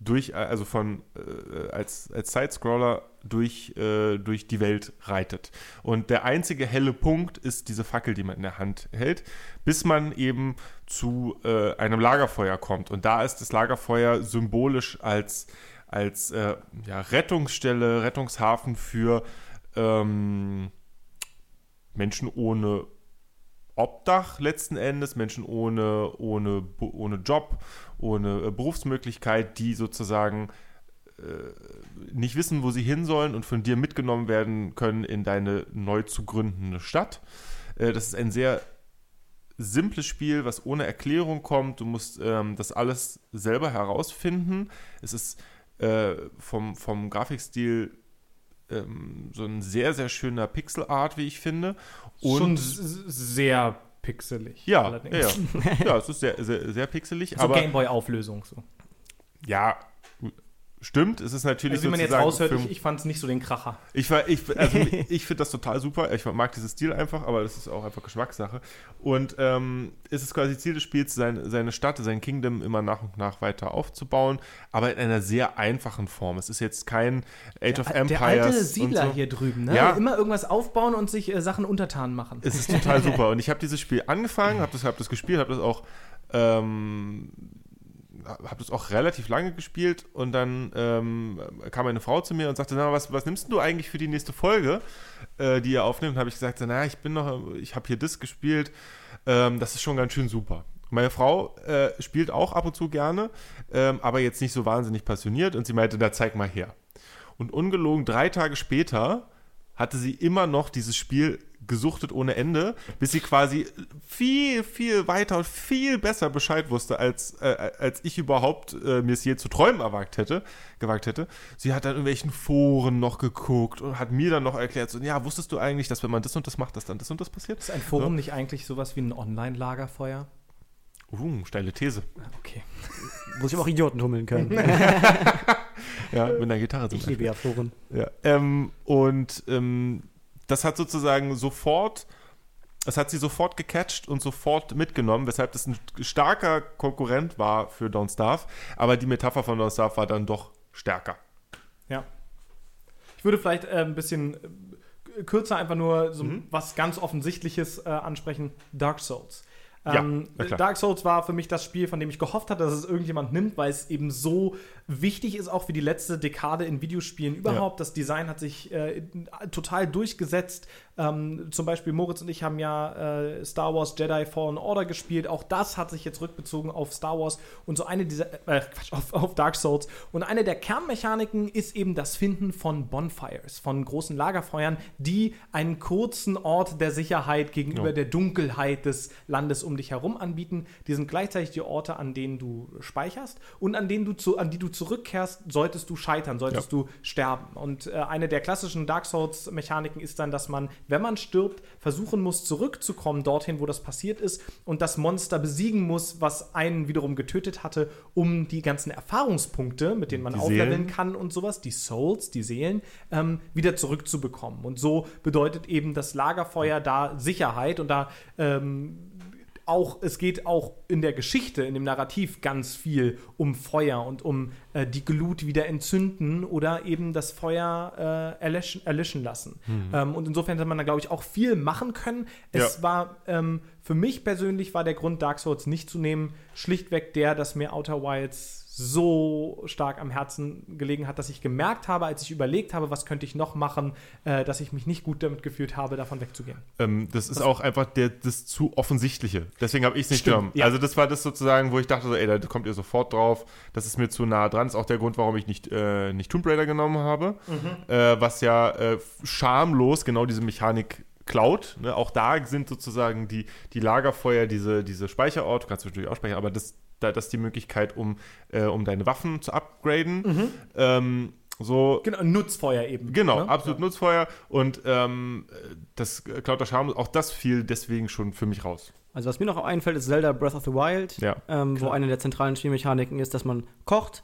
durch, also von äh, als, als Sidescroller durch, äh, durch die Welt reitet. Und der einzige helle Punkt ist diese Fackel, die man in der Hand hält, bis man eben zu äh, einem Lagerfeuer kommt. Und da ist das Lagerfeuer symbolisch als, als äh, ja, Rettungsstelle, Rettungshafen für ähm, Menschen ohne Obdach letzten Endes, Menschen ohne, ohne, ohne Job, ohne äh, Berufsmöglichkeit, die sozusagen äh, nicht wissen, wo sie hin sollen und von dir mitgenommen werden können in deine neu zu gründende Stadt. Äh, das ist ein sehr simples Spiel, was ohne Erklärung kommt. Du musst ähm, das alles selber herausfinden. Es ist äh, vom, vom Grafikstil ähm, so ein sehr, sehr schöner Pixelart, wie ich finde. Und Schon sehr pixelig. Ja, allerdings. ja, ja. es ist sehr, sehr, sehr pixelig. So Gameboy-Auflösung so. Ja, Stimmt, es ist natürlich also, wie man jetzt raushört, ich, ich fand es nicht so den Kracher. Ich, ich, also, ich finde das total super. Ich mag dieses Stil einfach, aber das ist auch einfach Geschmackssache. Und ähm, es ist quasi Ziel des Spiels, sein, seine Stadt, sein Kingdom immer nach und nach weiter aufzubauen, aber in einer sehr einfachen Form. Es ist jetzt kein Age der, of Empires. Der alte Siedler so. hier drüben, ne? Ja. Immer irgendwas aufbauen und sich äh, Sachen untertan machen. Es ist total super. Und ich habe dieses Spiel angefangen, habe das, hab das gespielt, habe das auch ähm, habe das auch relativ lange gespielt und dann ähm, kam eine Frau zu mir und sagte, na, was, was nimmst du eigentlich für die nächste Folge, äh, die ihr aufnimmt? Und habe ich gesagt, na, ich bin noch, ich habe hier das gespielt, ähm, das ist schon ganz schön super. Meine Frau äh, spielt auch ab und zu gerne, ähm, aber jetzt nicht so wahnsinnig passioniert und sie meinte, na, zeig mal her. Und ungelogen drei Tage später hatte sie immer noch dieses Spiel gesuchtet ohne Ende, bis sie quasi viel, viel weiter und viel besser Bescheid wusste, als, äh, als ich überhaupt äh, mir es je zu träumen erwagt hätte, gewagt hätte. Sie hat dann in irgendwelchen Foren noch geguckt und hat mir dann noch erklärt, so, ja, wusstest du eigentlich, dass wenn man das und das macht, dass dann das und das passiert? Ist ein Forum so. nicht eigentlich sowas wie ein Online-Lagerfeuer? Uh, steile These. Okay. Muss ich auch Idioten tummeln können. ja, mit einer Gitarre zum Ich liebe ja Foren. Ja, ähm, und ähm, das hat sozusagen sofort, das hat sie sofort gecatcht und sofort mitgenommen, weshalb das ein starker Konkurrent war für Don't Starve. Aber die Metapher von Don't Starve war dann doch stärker. Ja. Ich würde vielleicht äh, ein bisschen äh, kürzer einfach nur so mhm. was ganz Offensichtliches äh, ansprechen: Dark Souls. Ähm, ja, Dark Souls war für mich das Spiel, von dem ich gehofft hatte, dass es irgendjemand nimmt, weil es eben so wichtig ist, auch für die letzte Dekade in Videospielen überhaupt. Ja. Das Design hat sich äh, total durchgesetzt. Ähm, zum Beispiel Moritz und ich haben ja äh, Star Wars Jedi Fallen Order gespielt. Auch das hat sich jetzt rückbezogen auf Star Wars und so eine dieser, äh, Quatsch, auf, auf Dark Souls. Und eine der Kernmechaniken ist eben das Finden von Bonfires, von großen Lagerfeuern, die einen kurzen Ort der Sicherheit gegenüber ja. der Dunkelheit des Landes um dich herum anbieten. Die sind gleichzeitig die Orte, an denen du speicherst und an denen du zu, an die du zurückkehrst, solltest du scheitern, solltest ja. du sterben. Und äh, eine der klassischen Dark Souls Mechaniken ist dann, dass man wenn man stirbt, versuchen muss, zurückzukommen dorthin, wo das passiert ist und das Monster besiegen muss, was einen wiederum getötet hatte, um die ganzen Erfahrungspunkte, mit denen man die aufleveln Seelen. kann und sowas, die Souls, die Seelen, ähm, wieder zurückzubekommen. Und so bedeutet eben das Lagerfeuer da Sicherheit und da ähm, auch, es geht auch in der Geschichte, in dem Narrativ ganz viel um Feuer und um äh, die Glut wieder entzünden oder eben das Feuer äh, erlöschen, erlöschen, lassen. Mhm. Ähm, und insofern hätte man da, glaube ich, auch viel machen können. Es ja. war ähm, für mich persönlich war der Grund, Dark Souls nicht zu nehmen, schlichtweg der, dass mir Outer Wilds so stark am Herzen gelegen hat, dass ich gemerkt habe, als ich überlegt habe, was könnte ich noch machen, äh, dass ich mich nicht gut damit gefühlt habe, davon wegzugehen. Ähm, das ist was? auch einfach der, das zu offensichtliche. Deswegen habe ich es nicht genommen. Ja. Also das war das sozusagen, wo ich dachte, so, ey, da kommt ihr sofort drauf. Das ist mir zu nah dran. Das ist auch der Grund, warum ich nicht, äh, nicht Tomb Raider genommen habe, mhm. äh, was ja äh, schamlos genau diese Mechanik klaut. Ne? Auch da sind sozusagen die, die Lagerfeuer, diese, diese Speicherorte, kannst du natürlich auch speichern, aber das da, das ist die Möglichkeit, um, äh, um deine Waffen zu upgraden. Mhm. Ähm, so, genau, Nutzfeuer eben. Genau, ne? absolut ja. Nutzfeuer. Und ähm, das Cloud Charme, auch das fiel deswegen schon für mich raus. Also was mir noch einfällt, ist Zelda Breath of the Wild, ja, ähm, wo eine der zentralen Spielmechaniken ist, dass man kocht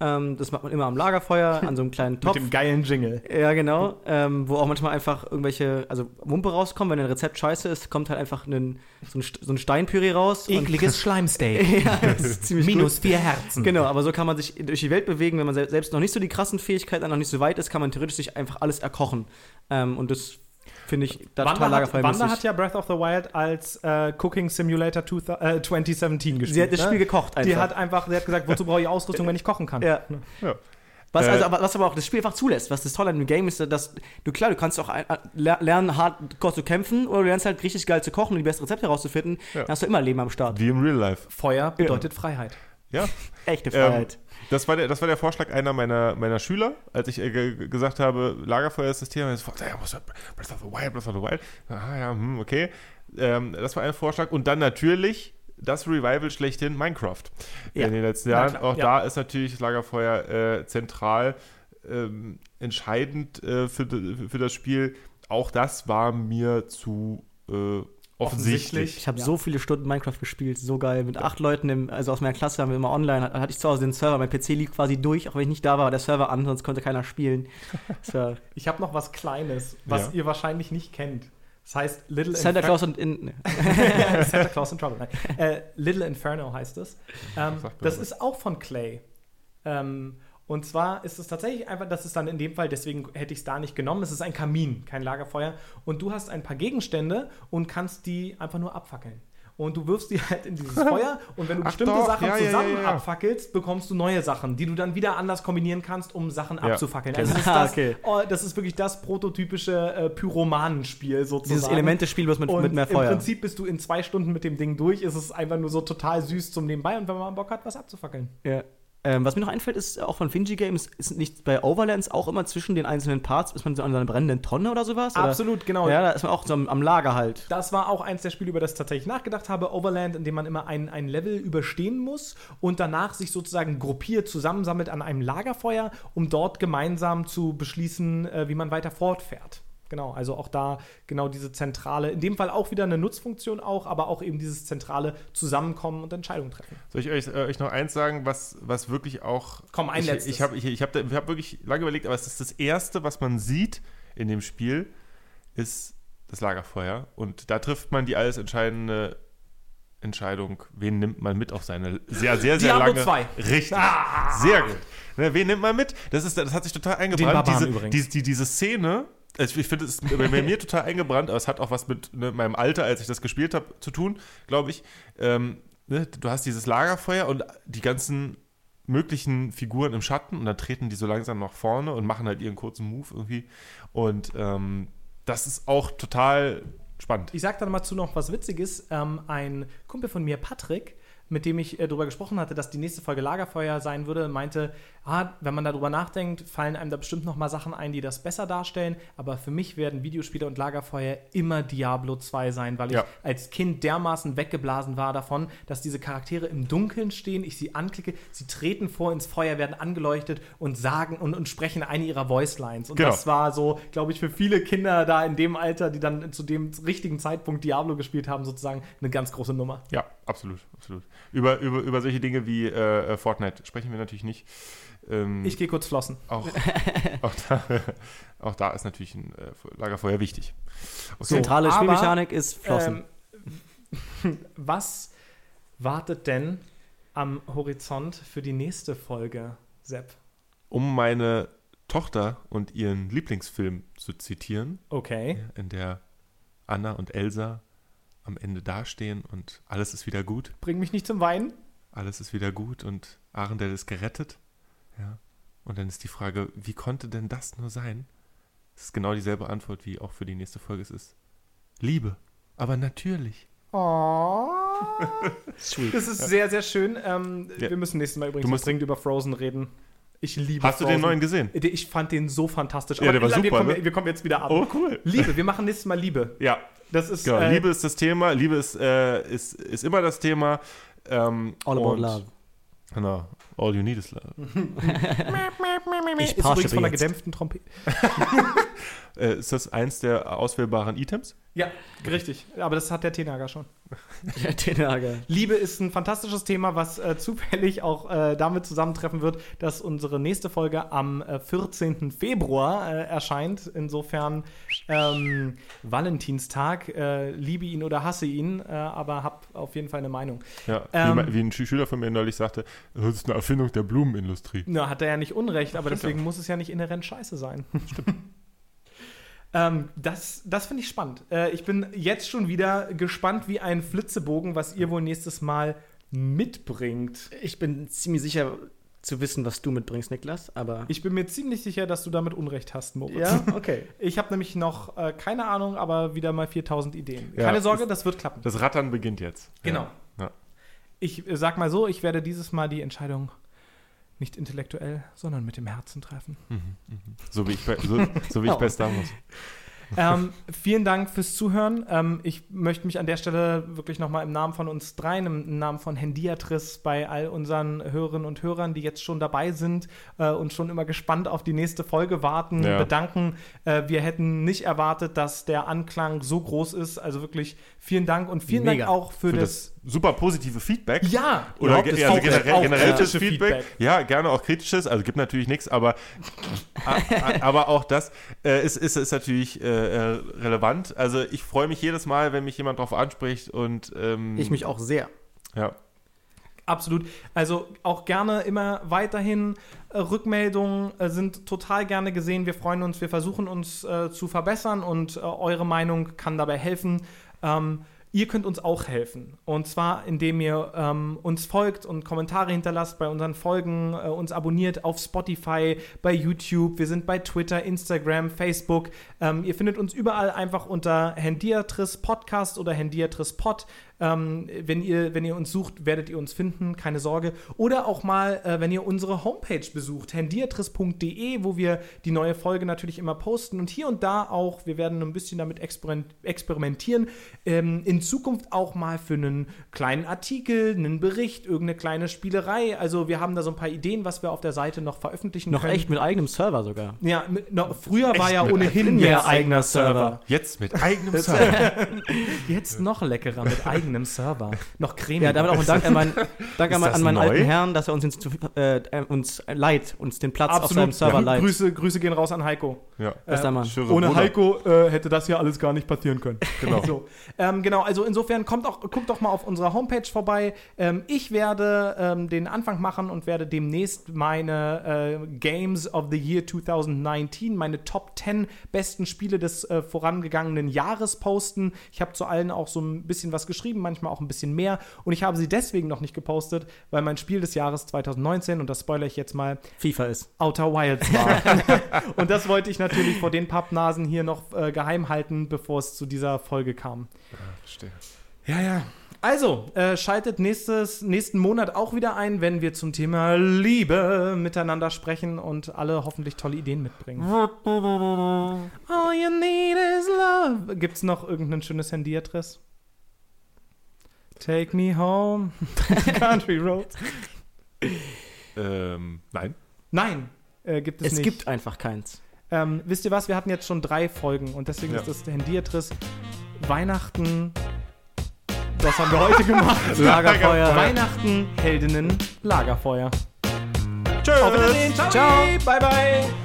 Ähm, das macht man immer am Lagerfeuer, an so einem kleinen Topf. Mit dem geilen Jingle. Ja, genau. Ähm, wo auch manchmal einfach irgendwelche, also Mumpe rauskommen, wenn ein Rezept scheiße ist, kommt halt einfach ein, so, ein, so ein Steinpüree raus. und- Ekliges Schleimsteak. ja, das ist ziemlich Minus gut. vier Herzen. Genau, aber so kann man sich durch die Welt bewegen. Wenn man sel- selbst noch nicht so die krassen Fähigkeiten, noch nicht so weit ist, kann man theoretisch sich einfach alles erkochen. Ähm, und das finde ich da total Wanda, hat, lagerfeuermäßig. Wanda hat ja Breath of the Wild als äh, Cooking Simulator 2000, äh, 2017 gespielt. Sie hat das ne? Spiel gekocht einfach. Die hat einfach, sie hat gesagt, wozu brauche ich Ausrüstung, wenn ich kochen kann? Ja. Ja. Was, Äh, also, aber- was aber auch das Spiel einfach zulässt. Was das Tolle an dem Game ist, dass du klar, du kannst auch ein, ler- lernen, hardcore zu kämpfen oder du lernst halt richtig geil zu kochen und die besten Rezepte herauszufinden. Ja. Dann hast du immer Leben am Start. Wie im Real Life. Feuer bedeutet Freiheit. Ja. Echte Ähm, Freiheit. Das war, der, das war der Vorschlag einer meiner, meiner Schüler, als ich äh, ge- gesagt habe, Lagerfeuer ist das Thema. Ja, was- Breath of the Wild, Breath of the Wild. Ah ja, hm, okay. Ähm, das war ein Vorschlag. Und dann natürlich das Revival schlechthin Minecraft Ja. in den letzten Jahren. klar, Auch ja. da ist natürlich das Lagerfeuer äh, zentral ähm, entscheidend äh, für, für das Spiel. Auch das war mir zu äh, offensichtlich. Ich habe ja. so viele Stunden Minecraft gespielt, so geil. Mit acht Leuten, im, also aus meiner Klasse haben wir immer online, hat- hatte ich zu Hause den Server, mein PC lief quasi durch, auch wenn ich nicht da war, war der Server an, sonst konnte keiner spielen. War Ich habe noch was Kleines, was Ja. ihr wahrscheinlich nicht kennt. Das heißt Little Santa Infer- Claus und in, Santa Claus in Trouble. Nein. Äh, Little Inferno heißt es. Ähm, das ist auch von Clay. Ähm, und zwar ist es tatsächlich einfach, das ist dann in dem Fall, deswegen hätte ich es da nicht genommen, es ist ein Kamin, kein Lagerfeuer. Und du hast ein paar Gegenstände und kannst die einfach nur abfackeln. Und du wirfst die halt in dieses Feuer und wenn du Ach bestimmte doch, Sachen ja, zusammen ja, ja. abfackelst, bekommst du neue Sachen, die du dann wieder anders kombinieren kannst, um Sachen abzufackeln. Also das ist, Ah, das, okay. oh, das ist wirklich das prototypische äh, Pyromanenspiel sozusagen. dieses Elementespiel, was mit, Und mit mehr im Feuer. Prinzip bist du in zwei Stunden mit dem Ding durch. Es ist einfach nur so total süß zum Nebenbei und wenn man Bock hat, was abzufackeln. Ja. Ähm, was mir noch einfällt, ist auch von Finji Games, ist nicht bei Overlands auch immer zwischen den einzelnen Parts, ist man so an so einer brennenden Tonne oder sowas? Oder? Absolut, genau. Ja, da ist man auch so am, am Lager halt. Das war auch eins der Spiele, über das ich tatsächlich nachgedacht habe. Overland, in dem man immer ein, ein Level überstehen muss und danach sich sozusagen gruppiert zusammensammelt an einem Lagerfeuer, um dort gemeinsam zu beschließen, äh, wie man weiter fortfährt. Genau, also auch da genau diese zentrale, in dem Fall auch wieder eine Nutzfunktion auch, aber auch eben dieses zentrale Zusammenkommen und Entscheidungen treffen. Soll ich euch, äh, euch noch eins sagen, was, was wirklich auch. Komm, ein ich, letztes. Ich habe ich, ich hab, ich hab wirklich lange überlegt, aber es ist das Erste, was man sieht in dem Spiel, ist das Lagerfeuer. Und da trifft man die alles entscheidende Entscheidung, wen nimmt man mit auf seine sehr, sehr, sehr Diablo lange. 2. Richtig. Sehr gut. Ne, wen nimmt man mit? Das, ist, das hat sich total eingebrannt. Diese, die, diese Szene, also ich finde, es ist bei mir total eingebrannt, aber es hat auch was mit ne, meinem Alter, als ich das gespielt habe, zu tun, glaube ich. Ähm, ne, du hast dieses Lagerfeuer und die ganzen möglichen Figuren im Schatten und dann treten die so langsam nach vorne und machen halt ihren kurzen Move irgendwie. Und ähm, das ist auch total spannend. Ich sag dann mal zu noch was Witziges. Ähm, ein Kumpel von mir, Patrick, mit dem ich äh, darüber gesprochen hatte, dass die nächste Folge Lagerfeuer sein würde, meinte, ah, wenn man darüber nachdenkt, fallen einem da bestimmt noch mal Sachen ein, die das besser darstellen. Aber für mich werden Videospiele und Lagerfeuer immer Diablo 2 sein, weil ich Ja. als Kind dermaßen weggeblasen war davon, dass diese Charaktere im Dunkeln stehen, ich sie anklicke, sie treten vor ins Feuer, werden angeleuchtet und sagen und, und sprechen eine ihrer Voicelines. Und Genau. das war so, glaube ich, für viele Kinder da in dem Alter, die dann zu dem richtigen Zeitpunkt Diablo gespielt haben, sozusagen eine ganz große Nummer. Ja, absolut, absolut. Über, über, über solche Dinge wie äh, Fortnite sprechen wir natürlich nicht. Ähm, Ich gehe kurz flossen. auch, auch, da, auch da ist natürlich ein äh, Lagerfeuer wichtig. Okay. Zentrale aber, Spielmechanik ist Flossen. Ähm, was wartet denn am Horizont für die nächste Folge, Sepp? Um meine Tochter und ihren Lieblingsfilm zu zitieren, Okay. in der Anna und Elsa am Ende dastehen und alles ist wieder gut, Bring mich nicht zum Weinen. alles ist wieder gut und Arendelle ist gerettet. Ja. Und dann ist die Frage, wie konnte denn das nur sein? Das ist genau dieselbe Antwort, wie auch für die nächste Folge es ist. Liebe, aber natürlich. Oh. Sweet. Das ist sehr, sehr schön. Ähm, Ja. Wir müssen nächstes Mal übrigens Du musst- dringend über Frozen reden. Ich liebe Hast du den neuen gesehen? Ich fand den so fantastisch. Ja, der war wir, super, kommen, ne? wir kommen jetzt wieder ab. Oh, cool. Liebe, wir machen nächstes Mal Liebe. Ja, Das ist genau. äh, Liebe ist das Thema. Liebe ist, äh, ist, ist immer das Thema. Ähm, All about und- love. Genau. All you need is love. Ich ist übrigens von einer gedämpften Trompete. Äh, ist das eins der auswählbaren Items? Ja, richtig. Aber das hat der Tenager schon. Ja, den Ärger. Liebe ist ein fantastisches Thema, was äh, zufällig auch äh, damit zusammentreffen wird, dass unsere nächste Folge am äh, 14. Februar äh, erscheint. Insofern ähm, Valentinstag. Äh, liebe ihn oder hasse ihn, äh, aber hab auf jeden Fall eine Meinung. Ja, Ähm, wie, wie ein Schü- Schüler von mir neulich sagte, das ist eine Erfindung der Blumenindustrie. Na, hat er ja nicht Unrecht, aber deswegen muss es ja nicht inhärent scheiße sein. ähm, das das finde ich spannend. Äh, ich bin jetzt schon wieder gespannt wie ein Flitzebogen, was ihr wohl nächstes Mal mitbringt. Ich bin ziemlich sicher zu wissen, was du mitbringst, Niklas, aber. Ich bin mir ziemlich sicher, dass du damit Unrecht hast, Moritz. ja, okay. Ich habe nämlich noch äh, keine Ahnung, aber wieder mal 4000 Ideen. Ja, keine Sorge, das wird klappen. Das Rattern beginnt jetzt. Genau. Ja. Ich äh, sag mal so, ich werde dieses Mal die Entscheidung nicht intellektuell, sondern mit dem Herzen treffen. So wie ich bei, so, so wie ich bei Star Wars. ähm, vielen Dank fürs Zuhören. Ähm, ich möchte mich an der Stelle wirklich nochmal im Namen von uns dreien, im Namen von Hendiatris, bei all unseren Hörerinnen und Hörern, die jetzt schon dabei sind äh, und schon immer gespannt auf die nächste Folge warten, Ja. bedanken. Äh, wir hätten nicht erwartet, dass der Anklang so groß ist. Also wirklich vielen Dank und vielen Mega. Dank auch für, Für das. das super positive Feedback. ja, Oder ge also Feedback. generell, Auch generell kritische Feedback. Ja, gerne auch kritisches. Also gibt natürlich nichts, aber, aber auch das äh, ist, ist, ist natürlich äh, äh, relevant. Also ich freue mich jedes Mal, wenn mich jemand darauf anspricht und ähm, Ich mich auch sehr. ja. Absolut. Also auch gerne immer weiterhin äh, Rückmeldungen äh, sind total gerne gesehen. Wir freuen uns, wir versuchen uns äh, zu verbessern und äh, eure Meinung kann dabei helfen. Ähm, ihr könnt uns auch helfen. Und zwar, indem ihr ähm, uns folgt und Kommentare hinterlasst bei unseren Folgen, äh, uns abonniert auf Spotify, bei YouTube. Wir sind bei Twitter, Instagram, Facebook. Ähm, ihr findet uns überall einfach unter Hendiatris Podcast oder Hendiatris Pod. Ähm, wenn, ihr, wenn ihr uns sucht, werdet ihr uns finden, keine Sorge. Oder auch mal, äh, wenn ihr unsere Homepage besucht, hendiatris.de, wo wir die neue Folge natürlich immer posten. Und hier und da auch, wir werden ein bisschen damit experim- experimentieren, ähm, in Zukunft auch mal für einen kleinen Artikel, einen Bericht, irgendeine kleine Spielerei. Also wir haben da so ein paar Ideen, was wir auf der Seite noch veröffentlichen Noch können. echt mit eigenem Server sogar. Ja, mit, noch, früher war Echt ja mit ohnehin mehr mehr eigener eigener Server. Jetzt mit eigenem Server. Jetzt noch leckerer mit eigenem Server. Noch cremiger. Ja, damit auch ein Dank an meinen, Dank an, mein, an meinen neu? alten Herrn, dass er uns, ins, äh, äh, uns leiht, uns den Platz auf seinem Absolut. Server Ja, leiht. Grüße, Grüße gehen raus an Heiko. Ja. Mann. Schöre Ohne Bruder. Heiko äh, hätte das ja alles gar nicht passieren können. Genau. So, ähm, genau, also insofern kommt auch, guckt doch mal auf unserer Homepage vorbei. Ähm, ich werde ähm, den Anfang machen und werde demnächst meine äh, Games of the Year 2019, meine Top 10 besten Spiele des äh, vorangegangenen Jahres posten. Ich habe zu allen auch so ein bisschen was geschrieben, manchmal auch ein bisschen mehr. Und ich habe sie deswegen noch nicht gepostet, weil mein Spiel des Jahres 2019, und das spoilere ich jetzt mal, FIFA ist. Outer Wilds war. und das wollte ich natürlich vor den Pappnasen hier noch äh, geheim halten, bevor es zu dieser Folge kam. Verstehe. Ja, ja. Also, äh, schaltet nächstes, nächsten Monat auch wieder ein, wenn wir zum Thema Liebe miteinander sprechen und alle hoffentlich tolle Ideen mitbringen. All you need is love. Gibt's noch irgendein schönes Handyadress? Take me home, Country Road. Ähm, nein. Nein, äh, gibt es, Es nicht. gibt einfach keins. Ähm, wisst ihr was? Wir hatten jetzt schon drei Folgen und deswegen Ja. ist das Handyadress Weihnachten. Was haben wir heute gemacht? Lagerfeuer. Weihnachten, Heldinnen, Lagerfeuer. Tschüss. Auf Wiedersehen. Ciao. Bye, bye.